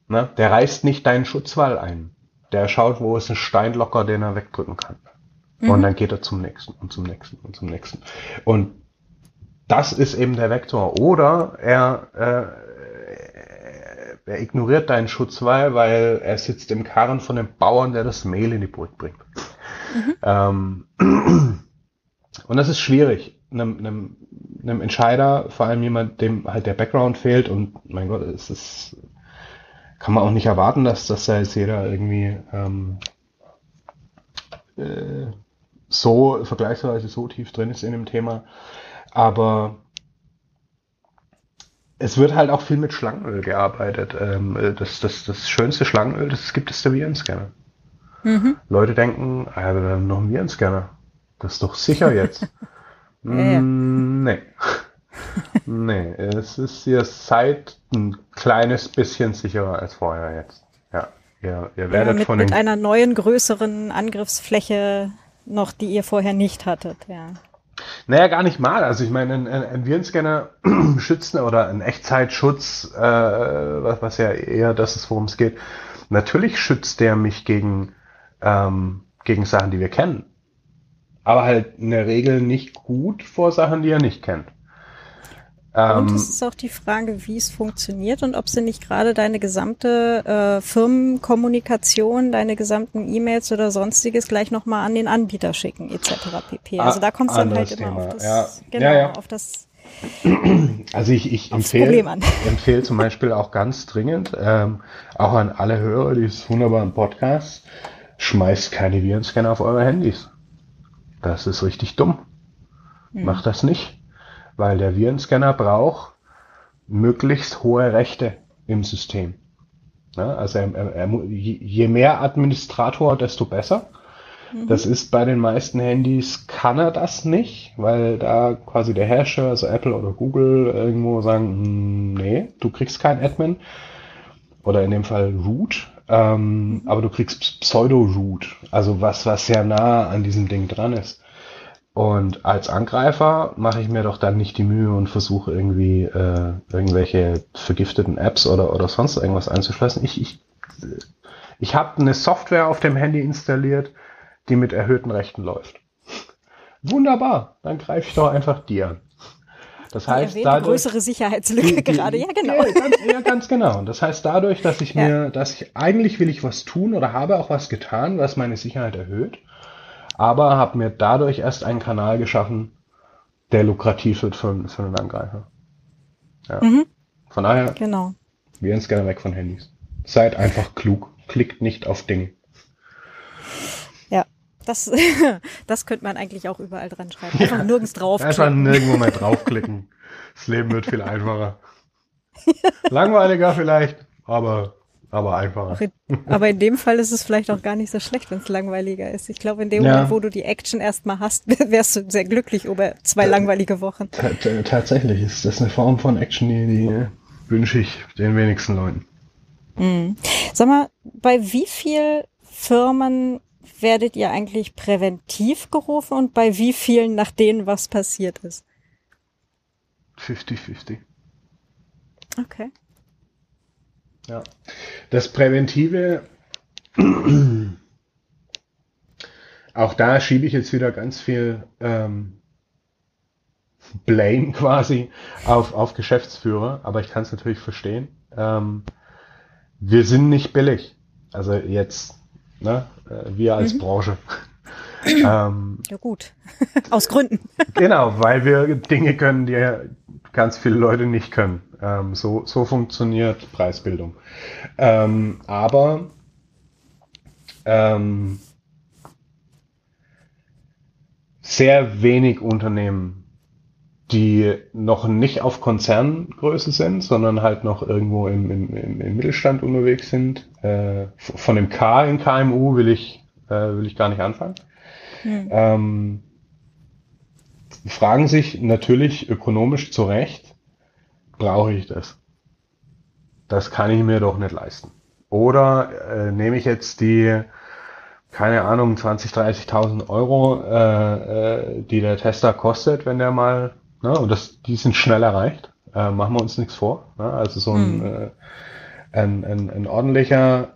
Speaker 2: Ne? Der reißt nicht deinen Schutzwall ein. Der schaut, wo ist ein Steinlocker, den er wegdrücken kann. Mhm. Und dann geht er zum nächsten und zum nächsten und zum nächsten. Und das ist eben der Vektor. Oder er, äh, er ignoriert deinen Schutzwall, weil er sitzt im Karren von dem Bauern, der das Mehl in die Burg bringt. Mhm. Ähm, und das ist schwierig, einem, einem, einem Entscheider, vor allem jemand, dem halt der Background fehlt und mein Gott, es ist kann man auch nicht erwarten, dass, dass da jetzt jeder irgendwie ähm, äh, so vergleichsweise so tief drin ist in dem Thema. Aber es wird halt auch viel mit Schlangenöl gearbeitet. Ähm, das, das, das schönste Schlangenöl, das es gibt, ist der Virenscanner. Mhm. Leute denken, ah, wir haben noch einen Virenscanner. Das ist doch sicher jetzt. ja, ja. Mm, nee nee, es ist, ihr seid ein kleines bisschen sicherer als vorher jetzt. Ja, ihr, ihr werdet
Speaker 1: ja, mit,
Speaker 2: von
Speaker 1: den... Mit einer neuen, größeren Angriffsfläche noch, die ihr vorher nicht hattet, ja.
Speaker 2: Naja, gar nicht mal. Also ich meine, ein, ein Virenscanner schützen oder ein Echtzeitschutz, äh, was, was ja eher das ist, worum es geht. Natürlich schützt der mich gegen, ähm, gegen Sachen, die wir kennen. Aber halt in der Regel nicht gut vor Sachen, die er nicht kennt.
Speaker 1: Ähm, und es ist auch die Frage, wie es funktioniert und ob sie nicht gerade deine gesamte äh, Firmenkommunikation, deine gesamten E-Mails oder sonstiges gleich nochmal an den Anbieter schicken, etc. pp. Also da kommt es dann halt immer Thema. auf das, ja. Genau, ja, ja. auf das
Speaker 2: also ich, ich empfehle, empfehle zum Beispiel auch ganz dringend, ähm, auch an alle Hörer dieses wunderbaren Podcasts, schmeißt keine Virenscanner auf eure Handys. Das ist richtig dumm. Hm. Macht das nicht weil der Virenscanner braucht möglichst hohe Rechte im System. Ja, also er, er, je mehr Administrator, desto besser. Mhm. Das ist bei den meisten Handys kann er das nicht, weil da quasi der Hersteller, also Apple oder Google, irgendwo sagen, hm, nee, du kriegst kein Admin. Oder in dem Fall Root. Ähm, mhm. Aber du kriegst Pseudo-Root, also was, was sehr nah an diesem Ding dran ist. Und als Angreifer mache ich mir doch dann nicht die Mühe und versuche irgendwie äh, irgendwelche vergifteten Apps oder, oder sonst irgendwas einzuschließen. Ich, ich, ich habe eine Software auf dem Handy installiert, die mit erhöhten Rechten läuft. Wunderbar, dann greife ich doch einfach die an.
Speaker 1: Das heißt, dadurch, größere Sicherheitslücke die, die, gerade, ja genau. Ja
Speaker 2: ganz, ja, ganz genau. Und das heißt dadurch, dass ich mir, dass ich eigentlich will ich was tun oder habe auch was getan, was meine Sicherheit erhöht aber habe mir dadurch erst einen Kanal geschaffen, der lukrativ wird für, für einen Angreifer. Ja. Mhm. Von daher,
Speaker 1: genau.
Speaker 2: wir uns gerne weg von Handys. Seid einfach klug, klickt nicht auf Dinge.
Speaker 1: Ja, das, das könnte man eigentlich auch überall dran schreiben. Einfach ja, nirgends draufklicken.
Speaker 2: Einfach nirgendwo mehr draufklicken. Das Leben wird viel einfacher. Langweiliger vielleicht, aber aber einfacher.
Speaker 1: aber in dem Fall ist es vielleicht auch gar nicht so schlecht, wenn es langweiliger ist. Ich glaube, in dem ja. Moment, wo du die Action erstmal hast, wärst du sehr glücklich über zwei langweilige Wochen.
Speaker 2: Tatsächlich ist das eine Form von Action, die, die wünsche ich den wenigsten Leuten.
Speaker 1: Mhm. Sag mal, bei wie viel Firmen werdet ihr eigentlich präventiv gerufen und bei wie vielen nach denen was passiert ist?
Speaker 2: 50-50.
Speaker 1: Okay.
Speaker 2: Ja. Das Präventive, auch da schiebe ich jetzt wieder ganz viel ähm, Blame quasi auf, auf Geschäftsführer, aber ich kann es natürlich verstehen. Ähm, wir sind nicht billig. Also jetzt, ne, äh, wir als mhm. Branche.
Speaker 1: ähm, ja gut, aus Gründen.
Speaker 2: genau, weil wir Dinge können, die ganz viele Leute nicht können. Ähm, so, so funktioniert Preisbildung. Ähm, aber ähm, sehr wenig Unternehmen, die noch nicht auf Konzerngröße sind, sondern halt noch irgendwo im, im, im Mittelstand unterwegs sind. Äh, von dem K in KMU will ich, äh, will ich gar nicht anfangen. Hm. Ähm, fragen sich natürlich ökonomisch zu Recht, brauche ich das? Das kann ich mir doch nicht leisten. Oder äh, nehme ich jetzt die, keine Ahnung, 20, 30.000 Euro, äh, äh, die der Tester kostet, wenn der mal, ne, und das, die sind schnell erreicht, äh, machen wir uns nichts vor. Ne? Also so ein, hm. äh, ein, ein, ein ordentlicher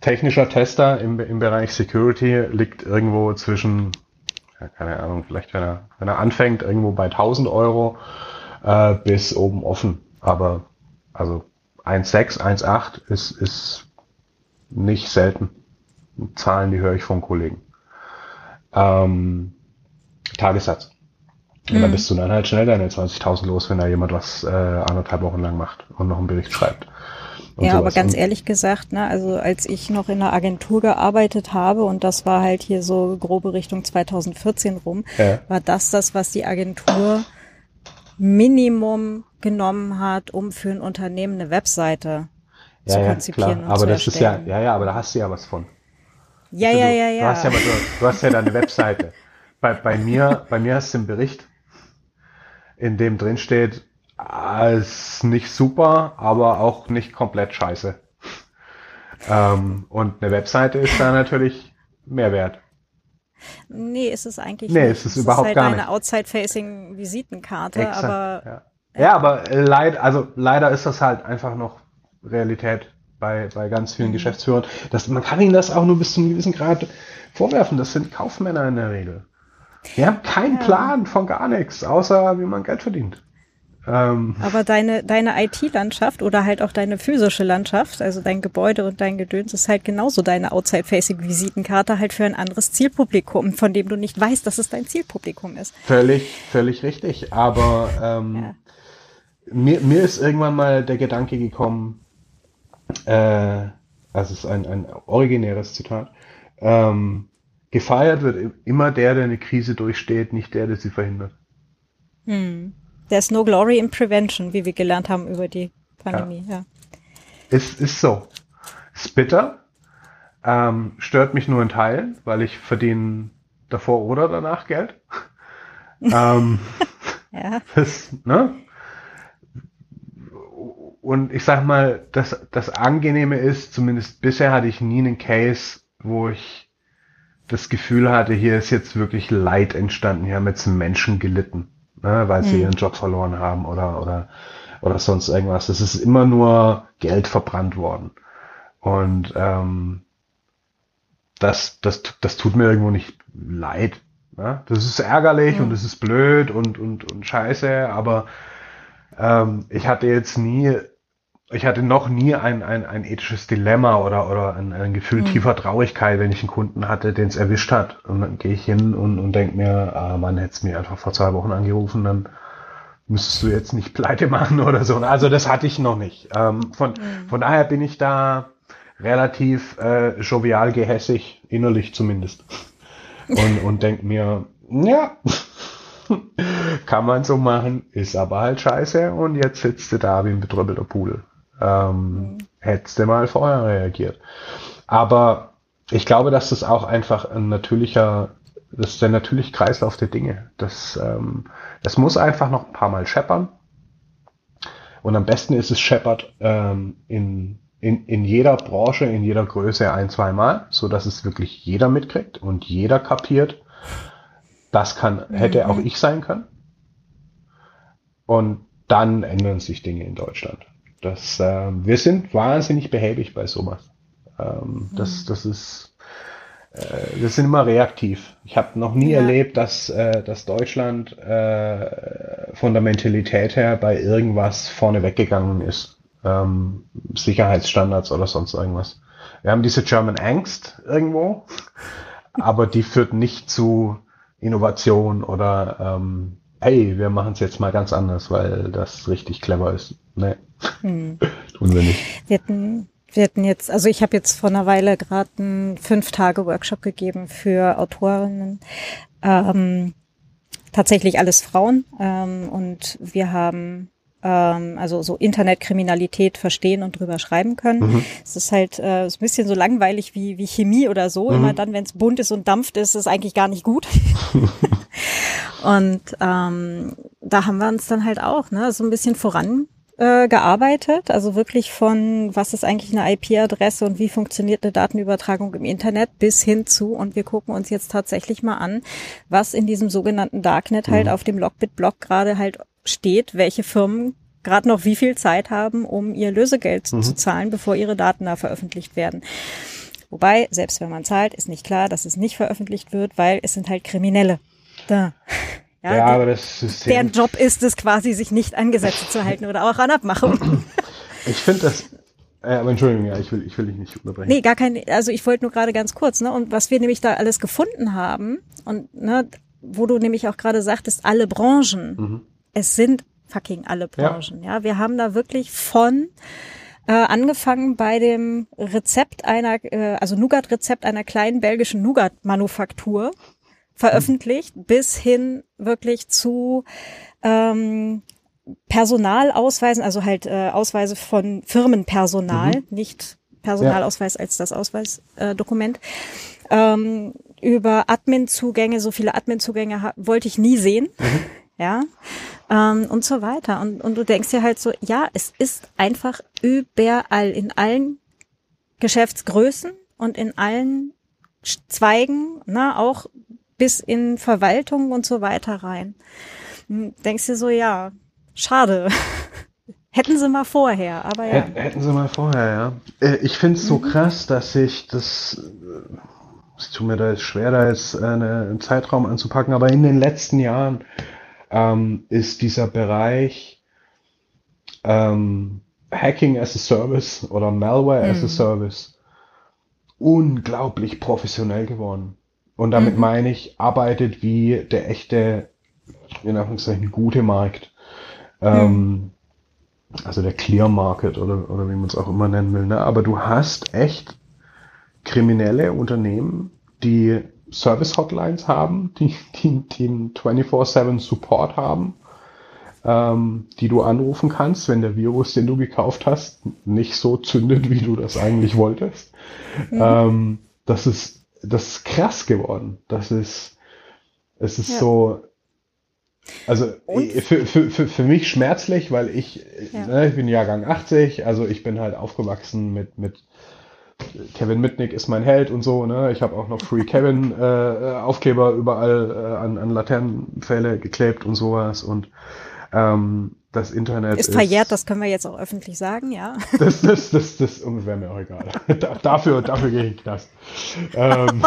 Speaker 2: technischer Tester im, im Bereich Security liegt irgendwo zwischen, ja, keine Ahnung, vielleicht wenn er, wenn er anfängt, irgendwo bei 1000 Euro äh, bis oben offen. Aber also 1,6, 1,8 ist, ist nicht selten. Zahlen, die höre ich von Kollegen. Ähm, Tagessatz. Und mhm. dann bist du dann halt schnell deine 20.000 los, wenn da jemand was äh, anderthalb Wochen lang macht und noch einen Bericht schreibt.
Speaker 1: Ja, aber ganz ehrlich gesagt, ne, also als ich noch in einer Agentur gearbeitet habe und das war halt hier so grobe Richtung 2014 rum, ja. war das das, was die Agentur Minimum genommen hat, um für ein Unternehmen eine Webseite
Speaker 2: ja, zu konzipieren. Klar. Und aber zu das erstellen. ist ja, ja, ja, aber da hast du ja was von.
Speaker 1: Ja, also, ja, ja, ja.
Speaker 2: Du hast ja, du, du hast ja deine Webseite. bei, bei mir, bei mir hast du einen Bericht, in dem drin steht, ah, ist nicht super, aber auch nicht komplett scheiße. Ähm, und eine Webseite ist da natürlich mehr wert.
Speaker 1: Nee, ist es eigentlich
Speaker 2: nee, nicht. ist es, es überhaupt ist halt gar
Speaker 1: eine Outside-Facing-Visitenkarte, aber.
Speaker 2: Ja. ja, aber leid, also leider ist das halt einfach noch Realität bei, bei ganz vielen mhm. Geschäftsführern. Das, man kann ihnen das auch nur bis zu einem gewissen Grad vorwerfen. Das sind Kaufmänner in der Regel. Die haben keinen ja. Plan von gar nichts, außer wie man Geld verdient.
Speaker 1: Ähm, Aber deine, deine IT-Landschaft oder halt auch deine physische Landschaft, also dein Gebäude und dein Gedöns, ist halt genauso deine Outside-Facing-Visitenkarte halt für ein anderes Zielpublikum, von dem du nicht weißt, dass es dein Zielpublikum ist.
Speaker 2: Völlig, völlig richtig. Aber ähm, ja. mir, mir ist irgendwann mal der Gedanke gekommen, äh, also es ist ein, ein originäres Zitat, ähm, gefeiert wird immer der, der eine Krise durchsteht, nicht der, der sie verhindert.
Speaker 1: Hm. There's no glory in prevention, wie wir gelernt haben über die Pandemie. Ja. ja.
Speaker 2: Es ist so. Ist bitter. Ähm, stört mich nur in Teilen, weil ich verdiene davor oder danach Geld. ähm, ja. Das, ne? Und ich sag mal, das, das Angenehme ist, zumindest bisher hatte ich nie einen Case, wo ich das Gefühl hatte, hier ist jetzt wirklich Leid entstanden, hier haben jetzt Menschen gelitten ne, weil sie mhm. ihren Job verloren haben oder, oder, oder sonst irgendwas. Es ist immer nur Geld verbrannt worden. Und ähm, das, das, das tut mir irgendwo nicht leid. Ne? Das ist ärgerlich mhm. und es ist blöd und, und, und scheiße, aber ähm, ich hatte jetzt nie ich hatte noch nie ein, ein, ein ethisches Dilemma oder, oder ein, ein Gefühl mhm. tiefer Traurigkeit, wenn ich einen Kunden hatte, den es erwischt hat. Und dann gehe ich hin und, und denke mir, ah, man hätte es mir einfach vor zwei Wochen angerufen, dann müsstest du jetzt nicht pleite machen oder so. Also das hatte ich noch nicht. Ähm, von, mhm. von daher bin ich da relativ äh, jovial gehässig, innerlich zumindest. Und, und denke mir, ja, kann man so machen, ist aber halt scheiße und jetzt sitzt du da wie ein betrüppelter Pudel. Ähm, mhm. Hättest du mal vorher reagiert. Aber ich glaube, dass das auch einfach ein natürlicher, das ist der natürliche Kreislauf der Dinge. Das, ähm, das muss einfach noch ein paar Mal scheppern. Und am besten ist es scheppert ähm, in, in, in jeder Branche, in jeder Größe ein, zwei Mal, so dass es wirklich jeder mitkriegt und jeder kapiert. Das kann, hätte mhm. auch ich sein können. Und dann ändern sich Dinge in Deutschland. Das, äh, wir sind wahnsinnig behäbig bei sowas. Ähm, das, mhm. das ist, äh, wir sind immer reaktiv. Ich habe noch nie ja. erlebt, dass, äh, dass Deutschland äh, von der Mentalität her bei irgendwas vorne weggegangen ist. Ähm, Sicherheitsstandards oder sonst irgendwas. Wir haben diese German Angst irgendwo, aber die führt nicht zu Innovation oder ähm, hey, wir machen es jetzt mal ganz anders, weil das richtig clever ist. Nee, hm. tun wir nicht.
Speaker 1: Wir hatten, wir hatten jetzt, also ich habe jetzt vor einer Weile gerade einen fünf Tage Workshop gegeben für Autorinnen. Ähm, tatsächlich alles Frauen ähm, und wir haben ähm, also so Internetkriminalität verstehen und drüber schreiben können. Mhm. Es ist halt äh, ist ein bisschen so langweilig wie, wie Chemie oder so. Mhm. Immer dann, wenn es bunt ist und dampft, ist es eigentlich gar nicht gut. und ähm, da haben wir uns dann halt auch ne, so ein bisschen voran äh, gearbeitet, also wirklich von was ist eigentlich eine IP-Adresse und wie funktioniert eine Datenübertragung im Internet bis hin zu und wir gucken uns jetzt tatsächlich mal an, was in diesem sogenannten Darknet halt mhm. auf dem Lockbit-Block gerade halt steht, welche Firmen gerade noch wie viel Zeit haben, um ihr Lösegeld mhm. zu zahlen, bevor ihre Daten da veröffentlicht werden. Wobei, selbst wenn man zahlt, ist nicht klar, dass es nicht veröffentlicht wird, weil es sind halt Kriminelle. Da.
Speaker 2: Ja, ja aber das System.
Speaker 1: Deren Job ist es quasi, sich nicht an Gesetze zu halten oder auch an Abmachungen.
Speaker 2: Ich finde das. Äh, aber Entschuldigung, ja, ich will, ich will dich nicht unterbrechen.
Speaker 1: Nee, gar kein, also ich wollte nur gerade ganz kurz, ne, und was wir nämlich da alles gefunden haben, und, ne, wo du nämlich auch gerade sagtest, alle Branchen, mhm. es sind fucking alle Branchen, ja. ja. Wir haben da wirklich von, äh, angefangen bei dem Rezept einer, äh, also Nougat-Rezept einer kleinen belgischen Nougat-Manufaktur, veröffentlicht, mhm. bis hin wirklich zu ähm, Personalausweisen, also halt äh, Ausweise von Firmenpersonal, mhm. nicht Personalausweis ja. als das Ausweisdokument. Äh, ähm, über Admin-Zugänge, so viele Admin-Zugänge wollte ich nie sehen. Mhm. Ja. Ähm, und so weiter. Und, und du denkst dir halt so, ja, es ist einfach überall in allen Geschäftsgrößen und in allen Zweigen, ne, auch bis in Verwaltung und so weiter rein. Hm, denkst du so, ja, schade. Hätten sie mal vorher, aber ja.
Speaker 2: Hätten sie mal vorher, ja. Äh, ich finde es so mhm. krass, dass ich das, äh, es tut mir da jetzt schwer, da jetzt eine, einen Zeitraum anzupacken, aber in den letzten Jahren ähm, ist dieser Bereich ähm, Hacking as a Service oder Malware mhm. as a mhm. Service unglaublich professionell geworden. Und damit mhm. meine ich, arbeitet wie der echte, in Anführungszeichen, gute Markt. Ähm, mhm. Also der Clear Market oder, oder wie man es auch immer nennen will. Ne? Aber du hast echt kriminelle Unternehmen, die Service Hotlines haben, die, die, die 24-7 Support haben, ähm, die du anrufen kannst, wenn der Virus, den du gekauft hast, nicht so zündet, wie du das eigentlich wolltest. Mhm. Ähm, das ist das ist krass geworden. Das ist, es ist ja. so, also für, für, für, für mich schmerzlich, weil ich, ja. ne, ich bin Jahrgang 80, also ich bin halt aufgewachsen mit, mit Kevin Mitnick ist mein Held und so, ne? Ich habe auch noch Free Kevin äh, Aufkleber überall äh, an, an Laternenpfähle geklebt und sowas und ähm, das Internet
Speaker 1: ist verjährt, ist, das können wir jetzt auch öffentlich sagen, ja.
Speaker 2: Das, das, das, das wäre mir auch egal. dafür, dafür gehe ich in den Knast. Ähm,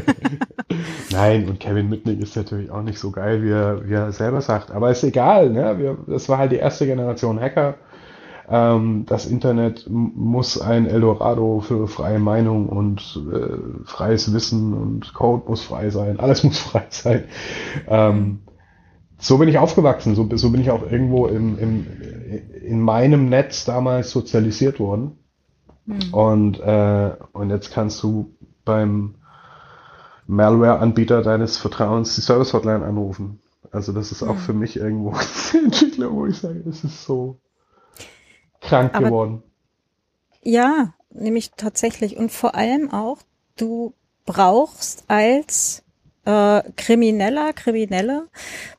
Speaker 2: Nein, und Kevin Mitnick ist natürlich auch nicht so geil, wie er, wie er selber sagt. Aber ist egal, ne? Wir, das war halt die erste Generation Hacker. Ähm, das Internet muss ein Eldorado für freie Meinung und äh, freies Wissen und Code muss frei sein. Alles muss frei sein. Ähm, so bin ich aufgewachsen, so, so bin ich auch irgendwo im, im, in meinem Netz damals sozialisiert worden. Mhm. Und, äh, und jetzt kannst du beim Malware-Anbieter deines Vertrauens die Service-Hotline anrufen. Also das ist auch mhm. für mich irgendwo eine Entwicklung, wo ich sage, es ist so krank Aber, geworden.
Speaker 1: Ja, nämlich tatsächlich. Und vor allem auch, du brauchst als äh, Krimineller, Kriminelle,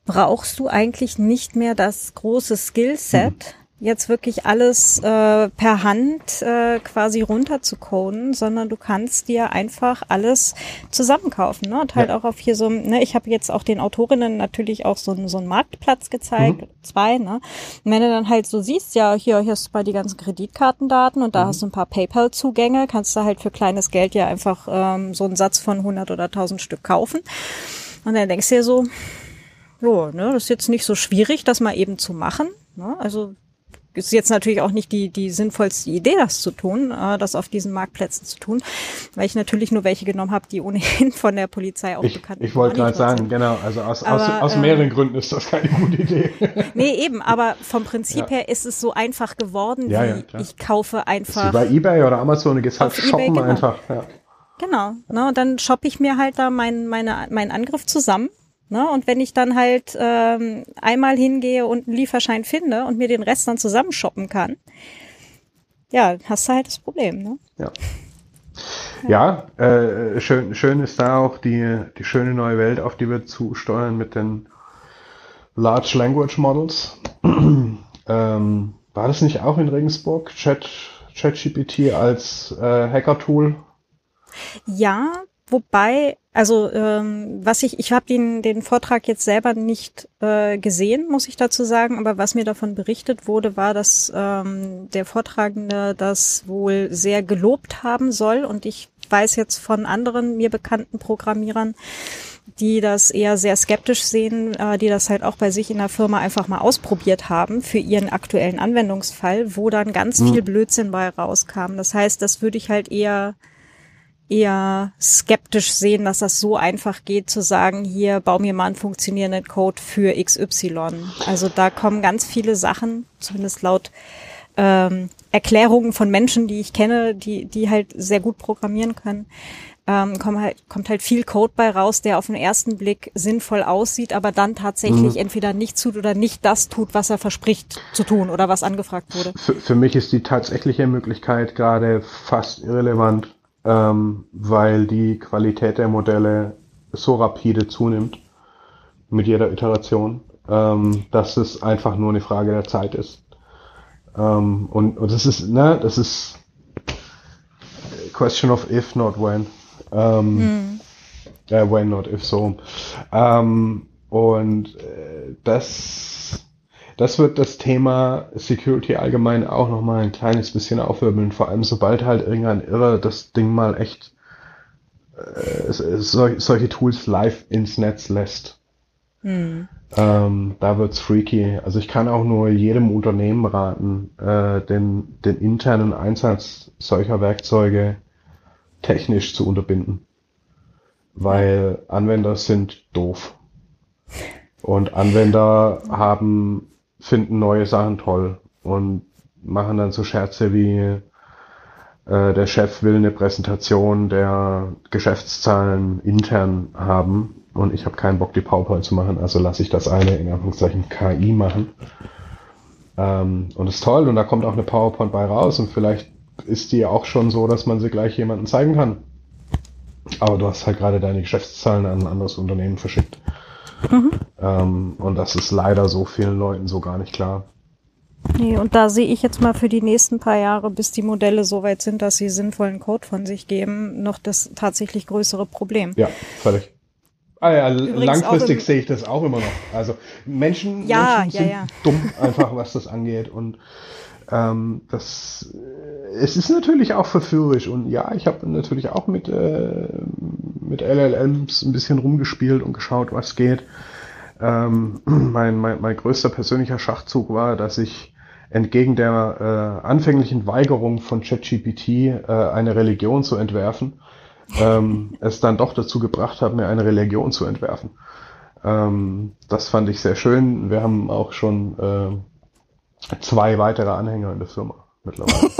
Speaker 1: brauchst du eigentlich nicht mehr das große Skillset, jetzt wirklich alles äh, per Hand äh, quasi runter zu coden, sondern du kannst dir einfach alles zusammenkaufen. Ne? Und halt ja. auch auf hier so, ne, ich habe jetzt auch den Autorinnen natürlich auch so, so einen Marktplatz gezeigt, mhm. zwei, ne? Und wenn du dann halt so siehst, ja, hier, hier hast du bei die ganzen Kreditkartendaten und da mhm. hast du ein paar PayPal-Zugänge, kannst du halt für kleines Geld ja einfach ähm, so einen Satz von 100 oder 1000 Stück kaufen. Und dann denkst du dir so, jo, ne, das ist jetzt nicht so schwierig, das mal eben zu machen. Ne? Also ist jetzt natürlich auch nicht die, die sinnvollste Idee, das zu tun, äh, das auf diesen Marktplätzen zu tun, weil ich natürlich nur welche genommen habe, die ohnehin von der Polizei auch
Speaker 2: ich,
Speaker 1: bekannt
Speaker 2: Ich wollte gerade sagen, sind. genau, also aus, aber, aus, aus mehreren äh, Gründen ist das keine gute Idee.
Speaker 1: nee, eben, aber vom Prinzip ja. her ist es so einfach geworden, ja, wie ja, ich kaufe einfach.
Speaker 2: Wie bei Ebay oder Amazon, du gehst halt shoppen eBay, genau. einfach. Ja.
Speaker 1: Genau, ne, und dann shoppe ich mir halt da meinen meine, meinen Angriff zusammen Ne? Und wenn ich dann halt ähm, einmal hingehe und einen Lieferschein finde und mir den Rest dann zusammenshoppen kann, ja, hast du halt das Problem. Ne?
Speaker 2: Ja. Ja, äh, schön, schön ist da auch die, die schöne neue Welt, auf die wir zusteuern mit den Large Language Models. ähm, war das nicht auch in Regensburg, Chat, ChatGPT als äh, Hacker-Tool?
Speaker 1: Ja, wobei also ähm, was ich, ich habe den, den Vortrag jetzt selber nicht äh, gesehen, muss ich dazu sagen, aber was mir davon berichtet wurde, war, dass ähm, der Vortragende das wohl sehr gelobt haben soll. Und ich weiß jetzt von anderen mir bekannten Programmierern, die das eher sehr skeptisch sehen, äh, die das halt auch bei sich in der Firma einfach mal ausprobiert haben für ihren aktuellen Anwendungsfall, wo dann ganz mhm. viel Blödsinn bei rauskam. Das heißt, das würde ich halt eher eher skeptisch sehen, dass das so einfach geht, zu sagen, hier bau mir mal einen funktionierenden Code für XY. Also da kommen ganz viele Sachen, zumindest laut ähm, Erklärungen von Menschen, die ich kenne, die, die halt sehr gut programmieren können, ähm, kommt, halt, kommt halt viel Code bei raus, der auf den ersten Blick sinnvoll aussieht, aber dann tatsächlich mhm. entweder nicht tut oder nicht das tut, was er verspricht zu tun oder was angefragt wurde.
Speaker 2: Für, für mich ist die tatsächliche Möglichkeit gerade fast irrelevant ähm, weil die Qualität der Modelle so rapide zunimmt mit jeder Iteration, ähm, dass es einfach nur eine Frage der Zeit ist. Ähm, und, und das ist, ne, das ist question of if, not when. Ähm, hm. äh, when, not if, so. Ähm, und äh, das das wird das Thema Security allgemein auch nochmal ein kleines bisschen aufwirbeln, vor allem sobald halt irgendein Irrer das Ding mal echt äh, sol solche Tools live ins Netz lässt. Hm. Ähm, da wird's freaky. Also ich kann auch nur jedem Unternehmen raten, äh, den, den internen Einsatz solcher Werkzeuge technisch zu unterbinden. Weil Anwender sind doof. Und Anwender haben finden neue Sachen toll und machen dann so Scherze wie äh, der Chef will eine Präsentation der Geschäftszahlen intern haben und ich habe keinen Bock, die PowerPoint zu machen, also lasse ich das eine in Anführungszeichen KI machen. Ähm, und ist toll und da kommt auch eine PowerPoint bei raus und vielleicht ist die auch schon so, dass man sie gleich jemandem zeigen kann. Aber du hast halt gerade deine Geschäftszahlen an ein anderes Unternehmen verschickt. Mhm. Ähm, und das ist leider so vielen Leuten so gar nicht klar.
Speaker 1: Nee, und da sehe ich jetzt mal für die nächsten paar Jahre, bis die Modelle so weit sind, dass sie sinnvollen Code von sich geben, noch das tatsächlich größere Problem.
Speaker 2: Ja, völlig. Ah ja, Übrigens langfristig sehe ich das auch immer noch. Also Menschen,
Speaker 1: ja,
Speaker 2: Menschen sind
Speaker 1: ja.
Speaker 2: dumm einfach, was das angeht. Und ähm, das, äh, es ist natürlich auch verführerisch. Und ja, ich habe natürlich auch mit, äh, mit LLMs ein bisschen rumgespielt und geschaut, was geht. Ähm, mein, mein, mein größter persönlicher Schachzug war, dass ich entgegen der äh, anfänglichen Weigerung von ChatGPT äh, eine Religion zu entwerfen, ähm, es dann doch dazu gebracht hat, mir eine Religion zu entwerfen. Ähm, das fand ich sehr schön. Wir haben auch schon äh, zwei weitere Anhänger in der Firma mittlerweile.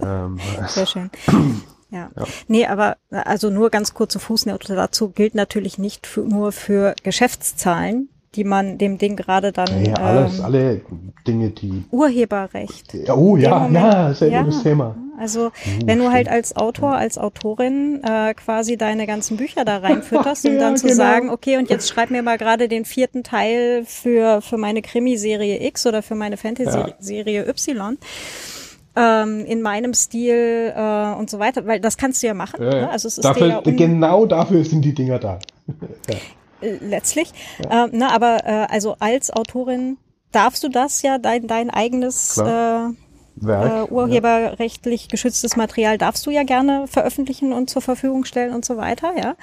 Speaker 1: ähm, sehr schön. Ja. ja. Nee, aber also nur ganz kurze Fußnote dazu gilt natürlich nicht für, nur für Geschäftszahlen, die man dem Ding gerade dann.
Speaker 2: Ja, alles, ähm, alle Dinge, die.
Speaker 1: Urheberrecht.
Speaker 2: Ja, oh ja, Moment, ja, sehr ja, gutes Thema.
Speaker 1: Also, uh, wenn du halt als Autor, als Autorin äh, quasi deine ganzen Bücher da reinfütterst und ja, dann zu genau. sagen, okay, und jetzt schreib mir mal gerade den vierten Teil für, für meine Krimiserie X oder für meine Fantasy-Serie Y ähm, in meinem Stil äh, und so weiter, weil das kannst du ja machen. Ja,
Speaker 2: ne? Also es ist dafür, um genau dafür sind die Dinger da.
Speaker 1: ja. Äh, letztlich. Ja. Ähm, ne, aber äh, also als Autorin darfst du das ja, dein, dein eigenes äh, Werk, äh, urheberrechtlich ja. geschütztes Material darfst du ja gerne veröffentlichen und zur Verfügung stellen und so weiter, ja.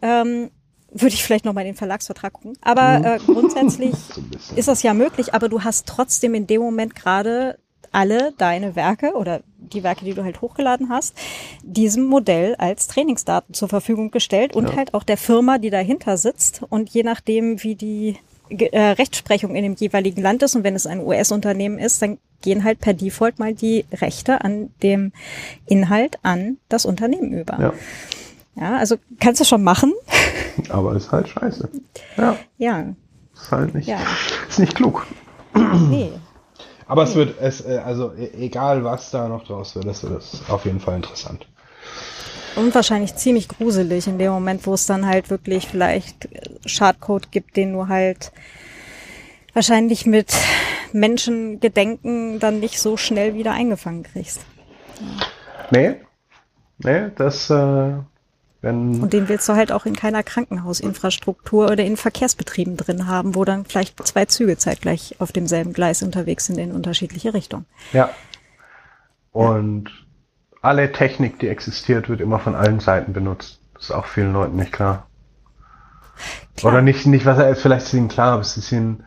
Speaker 1: Ähm, würde ich vielleicht noch mal den Verlagsvertrag gucken. Aber mhm. äh, grundsätzlich ist das ja möglich, aber du hast trotzdem in dem Moment gerade alle deine Werke oder die Werke, die du halt hochgeladen hast, diesem Modell als Trainingsdaten zur Verfügung gestellt und ja. halt auch der Firma, die dahinter sitzt. Und je nachdem, wie die äh, Rechtsprechung in dem jeweiligen Land ist und wenn es ein US-Unternehmen ist, dann gehen halt per Default mal die Rechte an dem Inhalt an das Unternehmen über. Ja. Ja, also kannst du schon machen.
Speaker 2: Aber ist halt scheiße. Ja.
Speaker 1: Ja.
Speaker 2: Ist halt nicht, ja. ist nicht klug. Nee. Aber es wird, es, äh, also e, egal was da noch draus wird, es wird auf jeden Fall interessant.
Speaker 1: Und wahrscheinlich ziemlich gruselig in dem Moment, wo es dann halt wirklich vielleicht Schadcode gibt, den du halt wahrscheinlich mit Menschengedenken dann nicht so schnell wieder eingefangen kriegst.
Speaker 2: Nee, nee, das, äh, wenn
Speaker 1: und den willst du halt auch in keiner Krankenhausinfrastruktur oder in Verkehrsbetrieben drin haben, wo dann vielleicht zwei Züge zeitgleich auf demselben Gleis unterwegs sind in unterschiedliche Richtungen.
Speaker 2: Ja. Und alle Technik, die existiert, wird immer von allen Seiten benutzt. Das ist auch vielen Leuten nicht klar. klar. Oder nicht, nicht, was er vielleicht ist ihnen klar, aber es ist ihnen,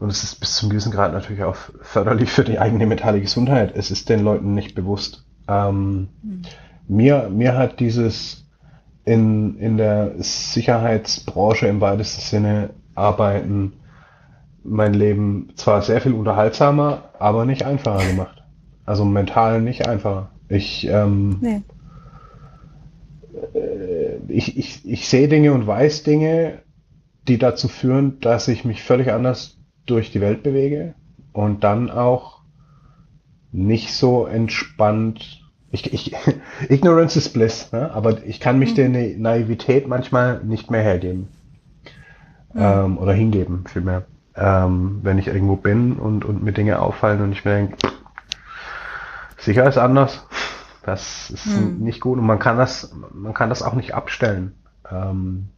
Speaker 2: und es ist bis zum gewissen Grad natürlich auch förderlich für die eigene mentale Gesundheit. Es ist den Leuten nicht bewusst. Ähm, hm. mir, mir hat dieses in, in der Sicherheitsbranche im weitesten Sinne arbeiten mein Leben zwar sehr viel unterhaltsamer, aber nicht einfacher gemacht. Also mental nicht einfacher. Ich, ähm, nee. äh, ich, ich, ich sehe Dinge und weiß Dinge, die dazu führen, dass ich mich völlig anders durch die Welt bewege und dann auch nicht so entspannt ich, ich, Ignorance is bliss, ne? aber ich kann mich mhm. der Naivität manchmal nicht mehr hergeben. Mhm. Ähm, oder hingeben, vielmehr. Ähm, wenn ich irgendwo bin und, und mir Dinge auffallen und ich mir denke, sicher ist anders. Das ist mhm. nicht gut und man kann das, man kann das auch nicht abstellen. Ähm,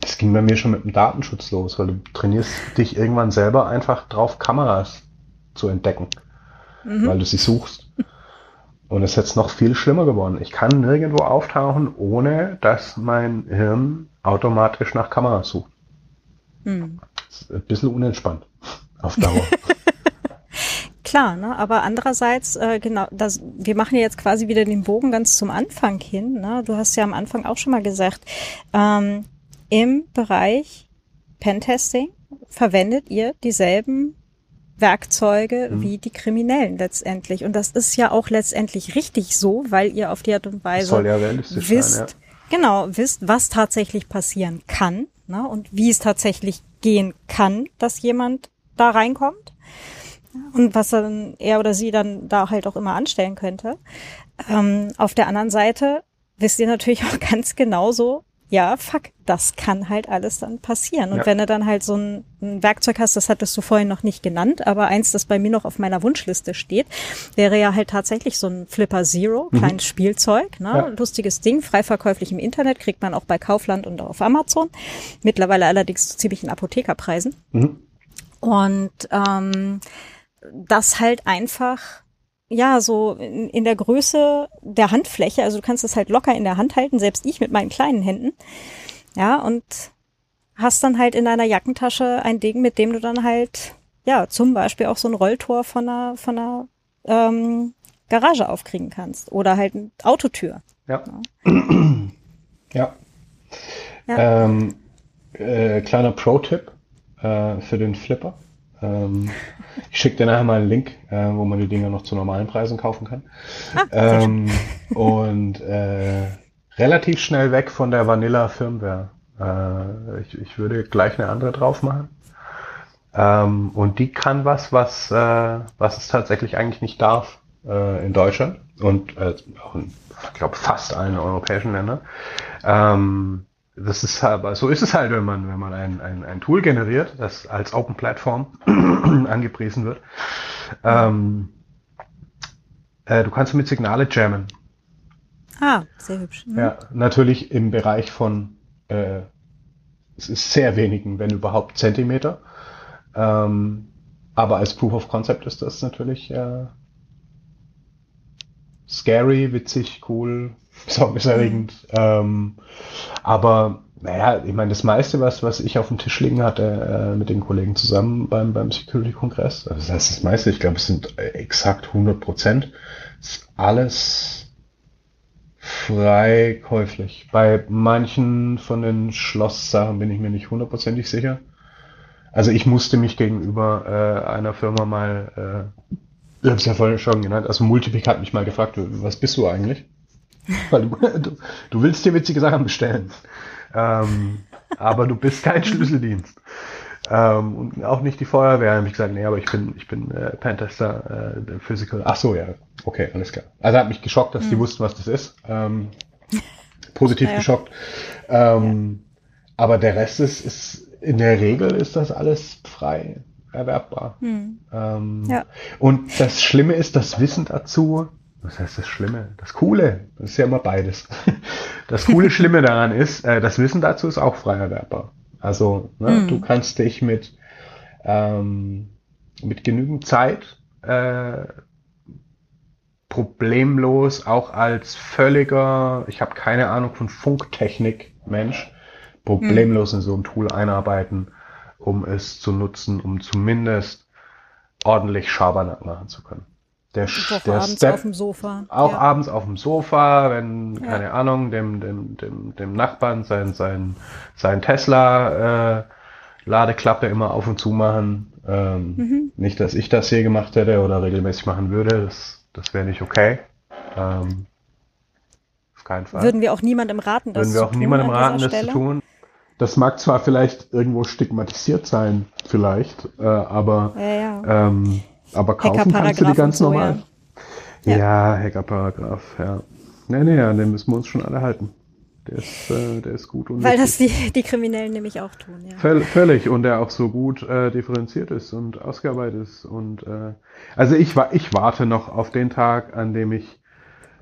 Speaker 2: das ging bei mir schon mit dem Datenschutz los, weil du trainierst dich irgendwann selber einfach drauf, Kameras zu entdecken, mhm. weil du sie suchst. Und es ist jetzt noch viel schlimmer geworden. Ich kann nirgendwo auftauchen, ohne dass mein Hirn automatisch nach Kameras sucht. Hm. ein bisschen unentspannt auf Dauer.
Speaker 1: Klar, ne? aber andererseits, äh, genau, das, wir machen ja jetzt quasi wieder den Bogen ganz zum Anfang hin. Ne? Du hast ja am Anfang auch schon mal gesagt, ähm, im Bereich Pentesting verwendet ihr dieselben Werkzeuge mhm. wie die Kriminellen letztendlich. Und das ist ja auch letztendlich richtig so, weil ihr auf die Art und Weise
Speaker 2: ja
Speaker 1: wisst, sein, ja. genau, wisst, was tatsächlich passieren kann ne, und wie es tatsächlich gehen kann, dass jemand da reinkommt und was dann er oder sie dann da halt auch immer anstellen könnte. Ähm, auf der anderen Seite wisst ihr natürlich auch ganz genauso, ja, fuck, das kann halt alles dann passieren. Und ja. wenn du dann halt so ein, ein, Werkzeug hast, das hattest du vorhin noch nicht genannt, aber eins, das bei mir noch auf meiner Wunschliste steht, wäre ja halt tatsächlich so ein Flipper Zero, mhm. kleines Spielzeug, ne? Ja. lustiges Ding, frei verkäuflich im Internet, kriegt man auch bei Kaufland und auf Amazon. Mittlerweile allerdings zu ziemlichen Apothekerpreisen. Mhm. Und ähm, das halt einfach ja, so in, in der Größe der Handfläche. Also du kannst es halt locker in der Hand halten, selbst ich mit meinen kleinen Händen. Ja, und hast dann halt in deiner Jackentasche ein Ding, mit dem du dann halt, ja, zum Beispiel auch so ein Rolltor von einer, von einer ähm, Garage aufkriegen kannst. Oder halt eine Autotür.
Speaker 2: Ja. Ja. ja. Ähm, äh, kleiner Pro-Tipp äh, für den Flipper. Ähm, ich schicke dir nachher mal einen Link, äh, wo man die Dinger noch zu normalen Preisen kaufen kann. Ah, ähm, und äh, relativ schnell weg von der Vanilla Firmware. Äh, ich, ich würde gleich eine andere drauf machen. Ähm, und die kann was, was, äh, was es tatsächlich eigentlich nicht darf äh, in Deutschland und äh, auch in, ich glaube, fast allen europäischen Ländern. Ähm, das ist aber, so ist es halt, wenn man, wenn man ein, ein, ein Tool generiert, das als Open Plattform angepriesen wird. Ähm, äh, du kannst mit Signale jammen.
Speaker 1: Ah, sehr hübsch.
Speaker 2: Mhm. Ja, natürlich im Bereich von, äh, es ist sehr wenigen, wenn überhaupt Zentimeter. Ähm, aber als Proof of Concept ist das natürlich äh, scary, witzig, cool, besorgniserregend. Mhm. Ähm, aber naja, ich meine, das meiste, was, was ich auf dem Tisch liegen hatte äh, mit den Kollegen zusammen beim, beim Security-Kongress, also das heißt das meiste, ich glaube, es sind exakt 100 Prozent, ist alles frei käuflich. Bei manchen von den Schlosssachen bin ich mir nicht hundertprozentig sicher. Also ich musste mich gegenüber äh, einer Firma mal, äh, ich habe es ja vorhin schon genannt, also Multipic hat mich mal gefragt, was bist du eigentlich? Weil du, du, du willst dir witzige Sachen bestellen. Ähm, aber du bist kein Schlüsseldienst. Ähm, und auch nicht die Feuerwehr. habe ich gesagt, nee, aber ich bin, ich bin äh, Pentester, äh, Physical. Ach so, ja, okay, alles klar. Also hat mich geschockt, dass mhm. die wussten, was das ist. Ähm, positiv ja. geschockt. Ähm, ja. Aber der Rest ist, ist, in der Regel ist das alles frei erwerbbar. Mhm. Ähm, ja. Und das Schlimme ist, das Wissen dazu, was heißt das Schlimme? Das Coole, das ist ja immer beides. Das coole Schlimme daran ist, äh, das Wissen dazu ist auch frei erwerbbar. Also ne, mhm. du kannst dich mit, ähm, mit genügend Zeit äh, problemlos auch als völliger, ich habe keine Ahnung von Funktechnik Mensch, problemlos mhm. in so ein Tool einarbeiten, um es zu nutzen, um zumindest ordentlich Schabernack machen zu können.
Speaker 1: Der, der abends Step, auf dem Sofa.
Speaker 2: Auch ja. abends auf dem Sofa, wenn, ja. keine Ahnung, dem, dem, dem, dem Nachbarn sein, sein, sein Tesla äh, Ladeklappe immer auf und zu machen. Ähm, mhm. Nicht, dass ich das hier gemacht hätte oder regelmäßig machen würde. Das, das wäre nicht okay. Ähm,
Speaker 1: auf keinen Fall. Würden wir auch niemandem raten,
Speaker 2: das Würden wir auch niemandem raten, das zu tun. Das mag zwar vielleicht irgendwo stigmatisiert sein, vielleicht, äh, aber ja, ähm, aber kaufen kannst du die ganz so, normal. Ja, ja Hackerparagraph, ja. Nee, nee, ja, den müssen wir uns schon alle halten. Der ist, äh, der ist gut
Speaker 1: und Weil das die, die Kriminellen nämlich auch tun, ja.
Speaker 2: Völ völlig und der auch so gut äh, differenziert ist und ausgearbeitet ist. Und äh, also ich, ich warte noch auf den Tag, an dem ich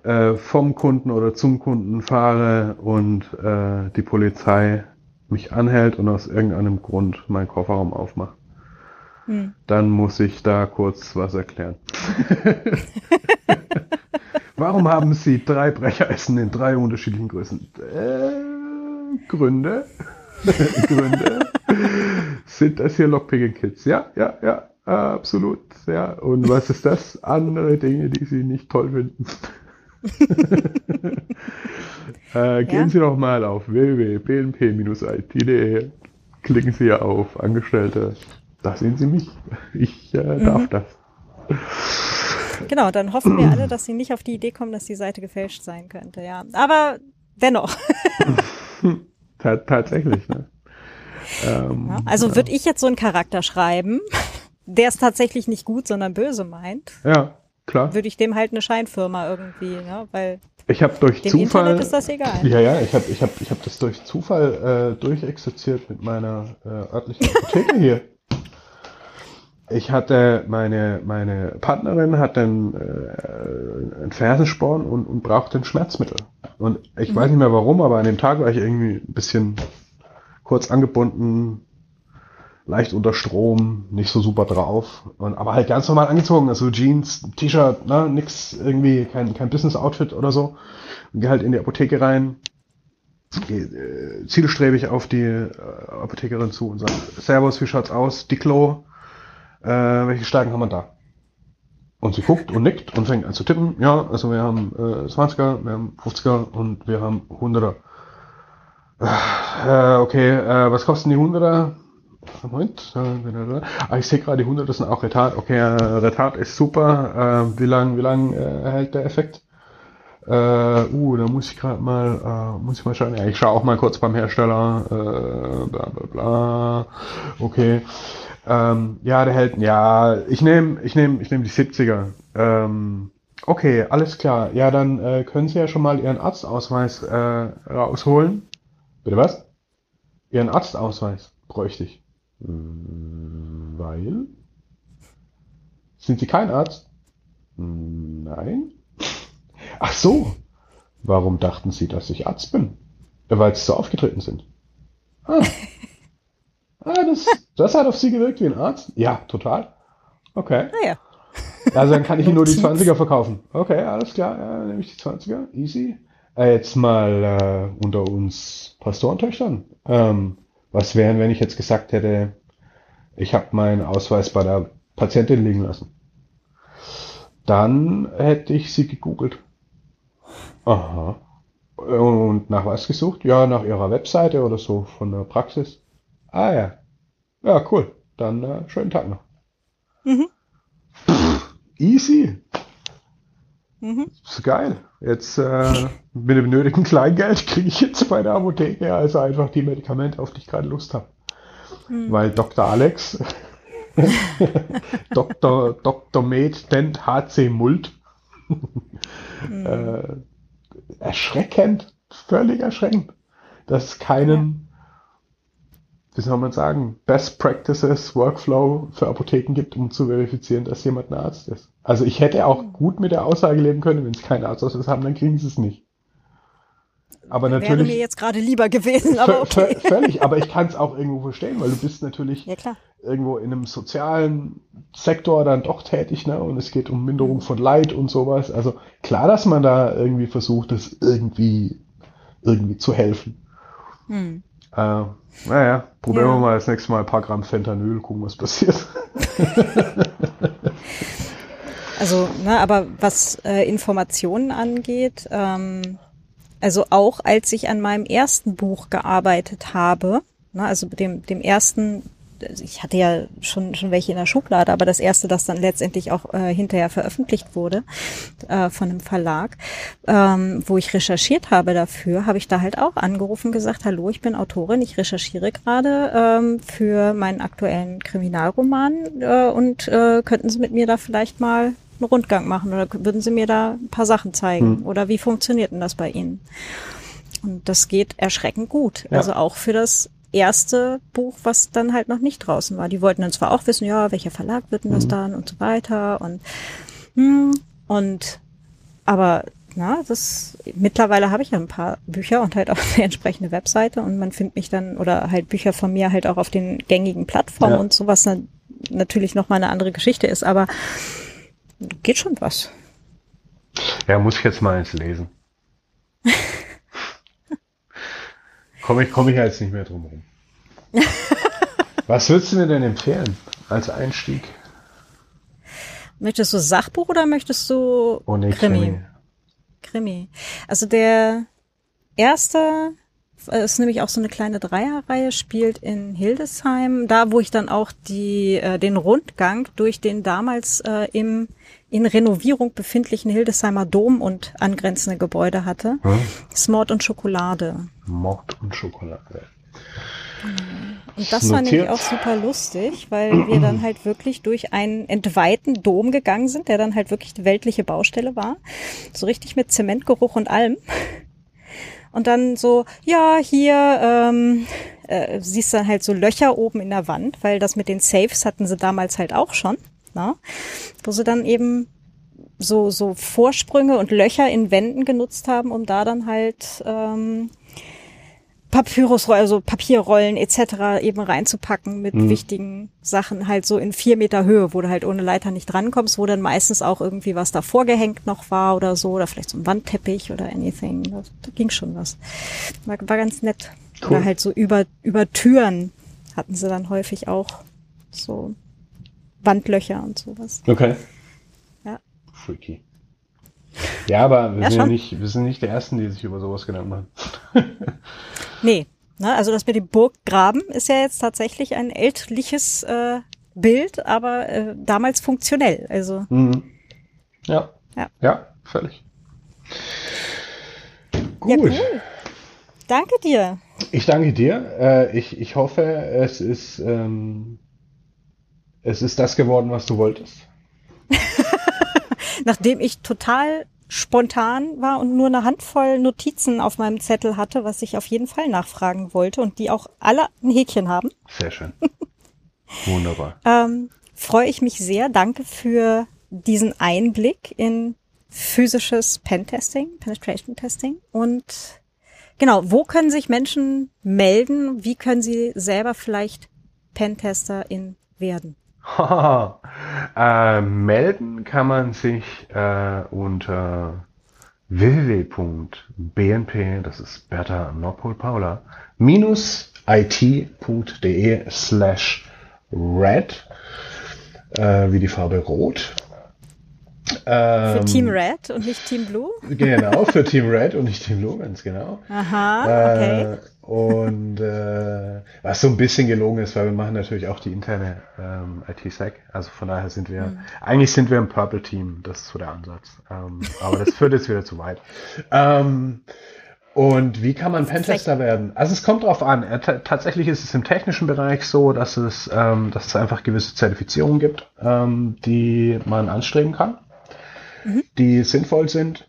Speaker 2: äh, vom Kunden oder zum Kunden fahre und äh, die Polizei mich anhält und aus irgendeinem Grund meinen Kofferraum aufmacht. Hm. Dann muss ich da kurz was erklären. Warum haben Sie drei Brecheressen in drei unterschiedlichen Größen? Äh, Gründe. Gründe. Sind das hier Lockpicking-Kits? Ja, ja, ja, absolut. Ja. Und was ist das? Andere Dinge, die Sie nicht toll finden. äh, gehen ja. Sie doch mal auf www.pnp-it.de, klicken Sie auf Angestellte da sehen Sie mich. Ich äh, mhm. darf das.
Speaker 1: Genau, dann hoffen wir alle, dass Sie nicht auf die Idee kommen, dass die Seite gefälscht sein könnte, ja. Aber dennoch.
Speaker 2: Tatsächlich, ne?
Speaker 1: Ähm, ja, also ja. würde ich jetzt so einen Charakter schreiben, der es tatsächlich nicht gut, sondern böse meint.
Speaker 2: Ja, klar.
Speaker 1: Würde ich dem halt eine Scheinfirma irgendwie, ja, weil
Speaker 2: ich habe durch
Speaker 1: dem
Speaker 2: Zufall.
Speaker 1: Internet ist das egal.
Speaker 2: Ja, ja, ich habe ich hab, ich hab das durch Zufall äh, durchexerziert mit meiner äh, örtlichen Apotheke hier ich hatte meine, meine Partnerin hat dann äh, ein Fersensporn und, und brauchte ein Schmerzmittel. Und ich mhm. weiß nicht mehr warum, aber an dem Tag war ich irgendwie ein bisschen kurz angebunden, leicht unter Strom, nicht so super drauf. Und, aber halt ganz normal angezogen, also Jeans, T-Shirt, ne, nix irgendwie, kein, kein Business-Outfit oder so. Und gehe halt in die Apotheke rein, gehe äh, zielstrebig auf die äh, Apothekerin zu und sage, Servus, wie schaut's aus? Diclo, äh, welche Stärken haben wir da? Und sie guckt und nickt und fängt an zu tippen. Ja, also wir haben äh, 20er, wir haben 50er und wir haben 100er. Äh, okay, äh, was kosten die 100er? Moment. Ah, ich sehe gerade, die 100er sind auch Retard. Okay, äh, Retard ist super. Äh, wie lang, wie lang äh, hält der Effekt? Äh, uh, da muss ich gerade mal, äh, muss ich mal schauen. Ja, ich schaue auch mal kurz beim Hersteller. Äh, bla bla bla. Okay. Ähm, ja, der hält, ja, ich nehme ich nehm, ich nehm die 70er. Ähm, okay, alles klar. Ja, dann äh, können Sie ja schon mal Ihren Arztausweis äh, rausholen. Bitte was? Ihren Arztausweis bräuchte ich. Hm, weil? Sind Sie kein Arzt? Hm, nein. Ach so. Warum dachten Sie, dass ich Arzt bin? Weil Sie so aufgetreten sind. Ah. Ah, das, das hat auf Sie gewirkt wie ein Arzt? Ja, total. Okay.
Speaker 1: Ah ja.
Speaker 2: Also dann kann ich Ihnen nur die 20er verkaufen. Okay, alles klar, ja, dann nehme ich die 20er. Easy. äh, jetzt mal äh, unter uns Pastorentöchtern. Ähm, was wären, wenn ich jetzt gesagt hätte, ich habe meinen Ausweis bei der Patientin liegen lassen? Dann hätte ich sie gegoogelt. Aha. Und nach was gesucht? Ja, nach ihrer Webseite oder so von der Praxis. Ah ja. Ja, cool. Dann äh, schönen Tag noch. Mhm. Pff, easy. Mhm. Das ist geil. Jetzt äh, mit dem nötigen Kleingeld kriege ich jetzt bei der Apotheke also einfach die Medikamente, auf die ich gerade Lust habe. Mhm. Weil Dr. Alex, Dr. Dr. Med Dent HC Mult, mhm. äh, erschreckend, völlig erschreckend, dass es keinen. Wie soll man sagen, Best Practices, Workflow für Apotheken gibt, um zu verifizieren, dass jemand ein Arzt ist. Also ich hätte auch gut mit der Aussage leben können, wenn es keinen Arztausweis haben, dann kriegen sie es nicht. Aber natürlich. Wäre
Speaker 1: mir jetzt gerade lieber gewesen, aber okay.
Speaker 2: Völlig, aber ich kann es auch irgendwo verstehen, weil du bist natürlich ja, irgendwo in einem sozialen Sektor dann doch tätig, ne? Und es geht um Minderung von Leid und sowas. Also klar, dass man da irgendwie versucht, das irgendwie, irgendwie zu helfen. Hm. Äh, naja, probieren ja. wir mal das nächste Mal ein paar Gramm Fentanyl, gucken, was passiert.
Speaker 1: also, ne, aber was äh, Informationen angeht, ähm, also auch als ich an meinem ersten Buch gearbeitet habe, ne, also dem, dem ersten, ich hatte ja schon, schon welche in der Schublade, aber das erste, das dann letztendlich auch äh, hinterher veröffentlicht wurde äh, von einem Verlag, ähm, wo ich recherchiert habe dafür, habe ich da halt auch angerufen und gesagt, hallo, ich bin Autorin, ich recherchiere gerade ähm, für meinen aktuellen Kriminalroman äh, und äh, könnten Sie mit mir da vielleicht mal einen Rundgang machen oder würden Sie mir da ein paar Sachen zeigen? Hm. Oder wie funktioniert denn das bei Ihnen? Und das geht erschreckend gut. Ja. Also auch für das erste Buch, was dann halt noch nicht draußen war. Die wollten dann zwar auch wissen, ja, welcher Verlag wird denn das mhm. dann und so weiter und hm, und aber na, das mittlerweile habe ich ja ein paar Bücher und halt auch eine entsprechende Webseite und man findet mich dann oder halt Bücher von mir halt auch auf den gängigen Plattformen ja. und sowas na, natürlich noch mal eine andere Geschichte ist, aber geht schon was.
Speaker 2: Ja, muss ich jetzt mal ins Lesen. komme ich, komme ich jetzt nicht mehr drum rum. was würdest du mir denn empfehlen als Einstieg?
Speaker 1: Möchtest du Sachbuch oder möchtest du
Speaker 2: oh, nee, Krimi? Krimi?
Speaker 1: Krimi. Also der erste ist nämlich auch so eine kleine Dreierreihe, spielt in Hildesheim, da wo ich dann auch die, äh, den Rundgang durch den damals äh, im in Renovierung befindlichen Hildesheimer Dom und angrenzende Gebäude hatte. Hm? Smord und Schokolade.
Speaker 2: Mord und Schokolade.
Speaker 1: Und das war nämlich auch super lustig, weil wir dann halt wirklich durch einen entweihten Dom gegangen sind, der dann halt wirklich die weltliche Baustelle war. So richtig mit Zementgeruch und allem. Und dann so, ja, hier ähm, äh, siehst du dann halt so Löcher oben in der Wand, weil das mit den Safes hatten sie damals halt auch schon ne? wo sie dann eben so, so Vorsprünge und Löcher in Wänden genutzt haben, um da dann halt ähm, Papyrusrollen, also Papierrollen etc. eben reinzupacken mit mhm. wichtigen Sachen halt so in vier Meter Höhe, wo du halt ohne Leiter nicht drankommst, wo dann meistens auch irgendwie was davor gehängt noch war oder so, oder vielleicht so ein Wandteppich oder anything. Da, da ging schon was. War, war ganz nett. Cool. Oder halt so über, über Türen hatten sie dann häufig auch so Wandlöcher und sowas.
Speaker 2: Okay. Ja. Freaky. Ja, aber wir, ja, sind ja nicht, wir sind nicht die Ersten, die sich über sowas Gedanken machen.
Speaker 1: nee. Ne, also das mit dem Burggraben ist ja jetzt tatsächlich ein ältliches äh, Bild, aber äh, damals funktionell. Also.
Speaker 2: Mhm. Ja. ja. Ja, völlig.
Speaker 1: Gut. Ja, cool. Danke dir.
Speaker 2: Ich danke dir. Äh, ich, ich hoffe, es ist ähm, es ist das geworden, was du wolltest.
Speaker 1: Nachdem ich total spontan war und nur eine Handvoll Notizen auf meinem Zettel hatte, was ich auf jeden Fall nachfragen wollte und die auch alle ein Häkchen haben.
Speaker 2: Sehr schön. Wunderbar.
Speaker 1: ähm, freue ich mich sehr. Danke für diesen Einblick in physisches Pentesting, Penetration Testing und genau, wo können sich Menschen melden? Wie können sie selber vielleicht Pentesterin werden?
Speaker 2: äh, melden kann man sich äh, unter www.bnp, das ist Bertha Nordpol Paula, minus it.de slash red, äh, wie die Farbe rot.
Speaker 1: Ähm, für Team Red und nicht Team Blue?
Speaker 2: Genau, für Team Red und nicht Team Blue, ganz genau.
Speaker 1: Aha, okay.
Speaker 2: Äh, und äh, was so ein bisschen gelogen ist, weil wir machen natürlich auch die interne ähm, IT-Sec. Also von daher sind wir, mhm. eigentlich sind wir ein Purple Team, das ist so der Ansatz. Ähm, aber das führt jetzt wieder zu weit. Ähm, und wie kann man Pentester werden? Also es kommt drauf an. tatsächlich ist es im technischen Bereich so, dass es, ähm, dass es einfach gewisse Zertifizierungen gibt, ähm, die man anstreben kann, mhm. die sinnvoll sind.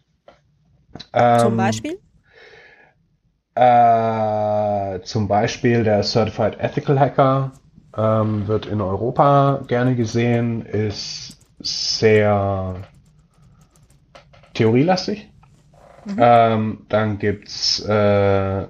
Speaker 1: Ähm, Zum Beispiel?
Speaker 2: Äh, zum Beispiel der Certified Ethical Hacker ähm, wird in Europa gerne gesehen, ist sehr theorielastig. Mhm. Ähm, dann gibt's äh,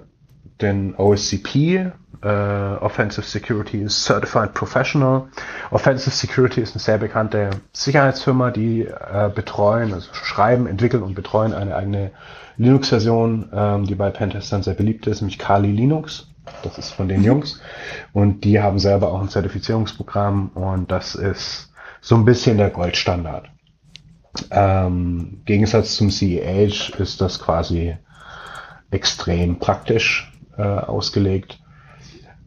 Speaker 2: den OSCP, äh, Offensive Security Certified Professional. Offensive Security ist eine sehr bekannte Sicherheitsfirma, die äh, betreuen, also schreiben, entwickeln und betreuen eine eigene Linux-Version, ähm, die bei Pentestern sehr beliebt ist, nämlich Kali Linux. Das ist von den. Jungs. Und die haben selber auch ein Zertifizierungsprogramm und das ist so ein bisschen der Goldstandard. Ähm, Gegensatz zum CEH ist das quasi extrem praktisch äh, ausgelegt.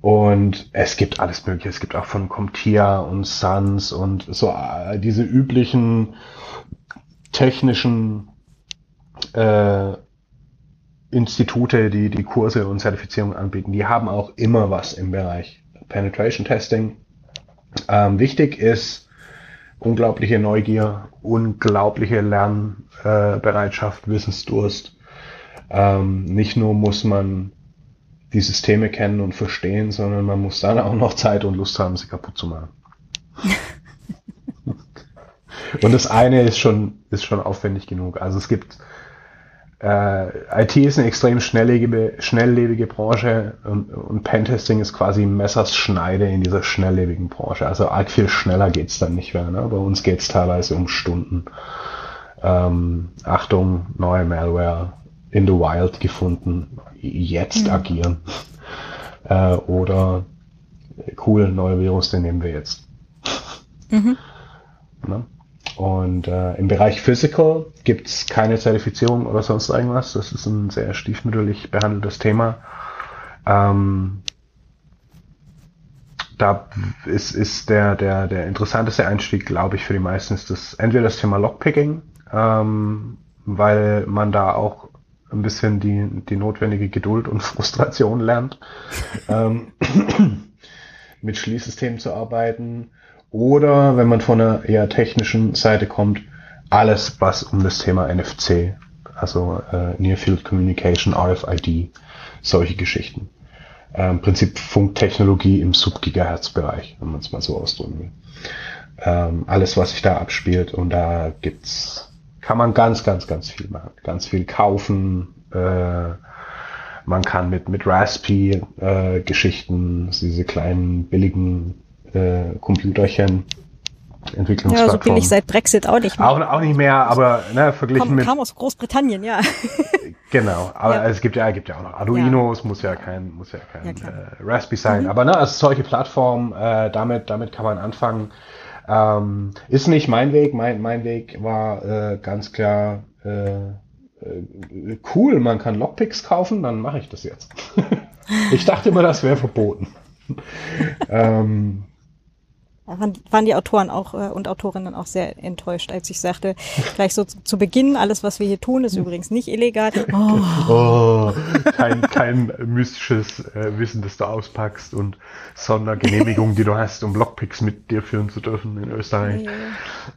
Speaker 2: Und es gibt alles Mögliche. Es gibt auch von CompTIA und Sans und so äh, diese üblichen technischen äh, Institute, die die Kurse und Zertifizierungen anbieten, die haben auch immer was im Bereich Penetration Testing. Ähm, wichtig ist unglaubliche Neugier, unglaubliche Lernbereitschaft, äh, Wissensdurst. Ähm, nicht nur muss man die Systeme kennen und verstehen, sondern man muss dann auch noch Zeit und Lust haben, sie kaputt zu machen. und das eine ist schon, ist schon aufwendig genug. Also es gibt äh, IT ist eine extrem schnelllebige, schnelllebige Branche und, und Pentesting ist quasi Messerschneide in dieser schnelllebigen Branche. Also arg viel schneller geht's dann nicht mehr. Ne? Bei uns geht's teilweise um Stunden. Ähm, Achtung, neue Malware in the wild gefunden, jetzt mhm. agieren. Äh, oder cool, neuer Virus, den nehmen wir jetzt. Mhm. Ne? Und äh, im Bereich Physical gibt es keine Zertifizierung oder sonst irgendwas. Das ist ein sehr stiefmütterlich behandeltes Thema. Ähm, da ist, ist der, der, der interessanteste Einstieg, glaube ich, für die meisten ist das entweder das Thema Lockpicking, ähm, weil man da auch ein bisschen die, die notwendige Geduld und Frustration lernt, ähm, mit Schließsystemen zu arbeiten oder wenn man von einer eher technischen Seite kommt, alles, was um das Thema NFC, also äh, Near Field Communication, RFID, solche Geschichten. Äh, Im Prinzip Funktechnologie im Sub-Gigahertz-Bereich, wenn man es mal so ausdrücken will. Ähm, alles, was sich da abspielt und da gibt's, kann man ganz, ganz, ganz viel machen. Ganz viel kaufen, äh, man kann mit, mit Raspi äh, Geschichten, diese kleinen billigen äh, Computerchen.
Speaker 1: Entwicklungsplattform. Ja, so billig seit Brexit auch nicht
Speaker 2: mehr. Auch, auch nicht mehr, aber ne, verglichen
Speaker 1: kam,
Speaker 2: mit.
Speaker 1: Kam aus Großbritannien, ja.
Speaker 2: genau, aber ja. es gibt ja, gibt ja auch noch Arduinos, ja. muss ja kein, muss ja kein ja, äh, Raspberry sein. Mhm. Aber ne, also solche Plattformen, äh, damit, damit kann man anfangen. Ähm, ist nicht mein Weg. Mein, mein Weg war äh, ganz klar äh, äh, cool, man kann Lockpicks kaufen, dann mache ich das jetzt. ich dachte immer, das wäre verboten. ähm,
Speaker 1: waren die Autoren auch äh, und Autorinnen auch sehr enttäuscht, als ich sagte, gleich so zu, zu Beginn, alles, was wir hier tun, ist übrigens nicht illegal.
Speaker 2: Oh. oh kein, kein mystisches äh, Wissen, das du auspackst und Sondergenehmigung, die du hast, um Lockpicks mit dir führen zu dürfen in Österreich. Nee.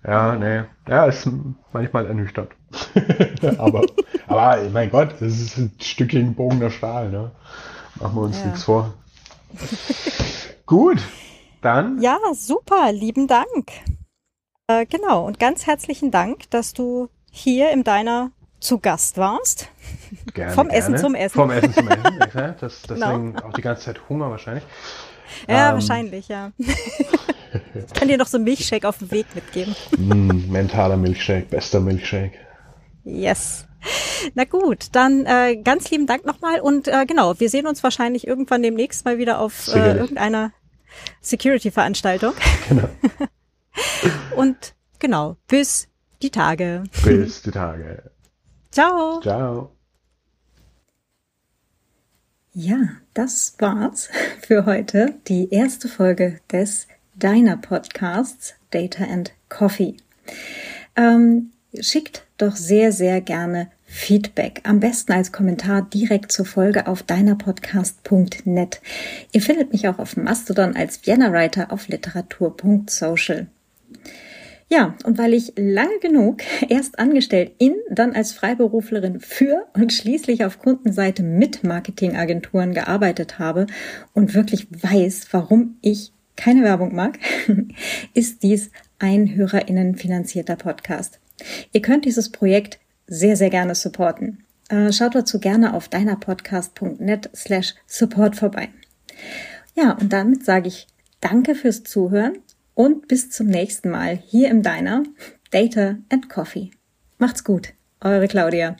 Speaker 2: Ja, nee. Ja, ist manchmal ernüchternd. aber, aber, mein Gott, das ist ein Stückchen bogener Stahl, ne? Machen wir uns ja. nichts vor. Gut, dann.
Speaker 1: Ja, super, lieben Dank. Äh, genau, und ganz herzlichen Dank, dass du hier im Deiner zu Gast warst.
Speaker 2: Gerne,
Speaker 1: Vom
Speaker 2: gerne.
Speaker 1: Essen zum Essen.
Speaker 2: Vom Essen zum Essen, ja, das, deswegen genau. auch die ganze Zeit Hunger wahrscheinlich.
Speaker 1: Ja, ähm, wahrscheinlich, ja. ich kann dir noch so einen Milchshake auf dem Weg mitgeben.
Speaker 2: mm, mentaler Milchshake, bester Milchshake.
Speaker 1: Yes. Na gut, dann äh, ganz lieben Dank nochmal und äh, genau, wir sehen uns wahrscheinlich irgendwann demnächst mal wieder auf äh, irgendeiner Security-Veranstaltung. Genau. und genau, bis die Tage.
Speaker 2: Bis die Tage.
Speaker 1: Ciao.
Speaker 2: Ciao.
Speaker 1: Ja, das war's für heute. Die erste Folge des Deiner Podcasts Data and Coffee. Ähm, schickt doch sehr, sehr gerne Feedback. Am besten als Kommentar direkt zur Folge auf deinerpodcast.net. Ihr findet mich auch auf Mastodon als Vienna Writer auf literatur.social. Ja, und weil ich lange genug erst angestellt in, dann als Freiberuflerin für und schließlich auf Kundenseite mit Marketingagenturen gearbeitet habe und wirklich weiß, warum ich keine Werbung mag, ist dies ein HörerInnen finanzierter Podcast. Ihr könnt dieses Projekt sehr, sehr gerne supporten. Äh, schaut dazu gerne auf deinerpodcast.net slash support vorbei. Ja, und damit sage ich Danke fürs Zuhören und bis zum nächsten Mal hier im Diner Data and Coffee. Macht's gut, eure Claudia.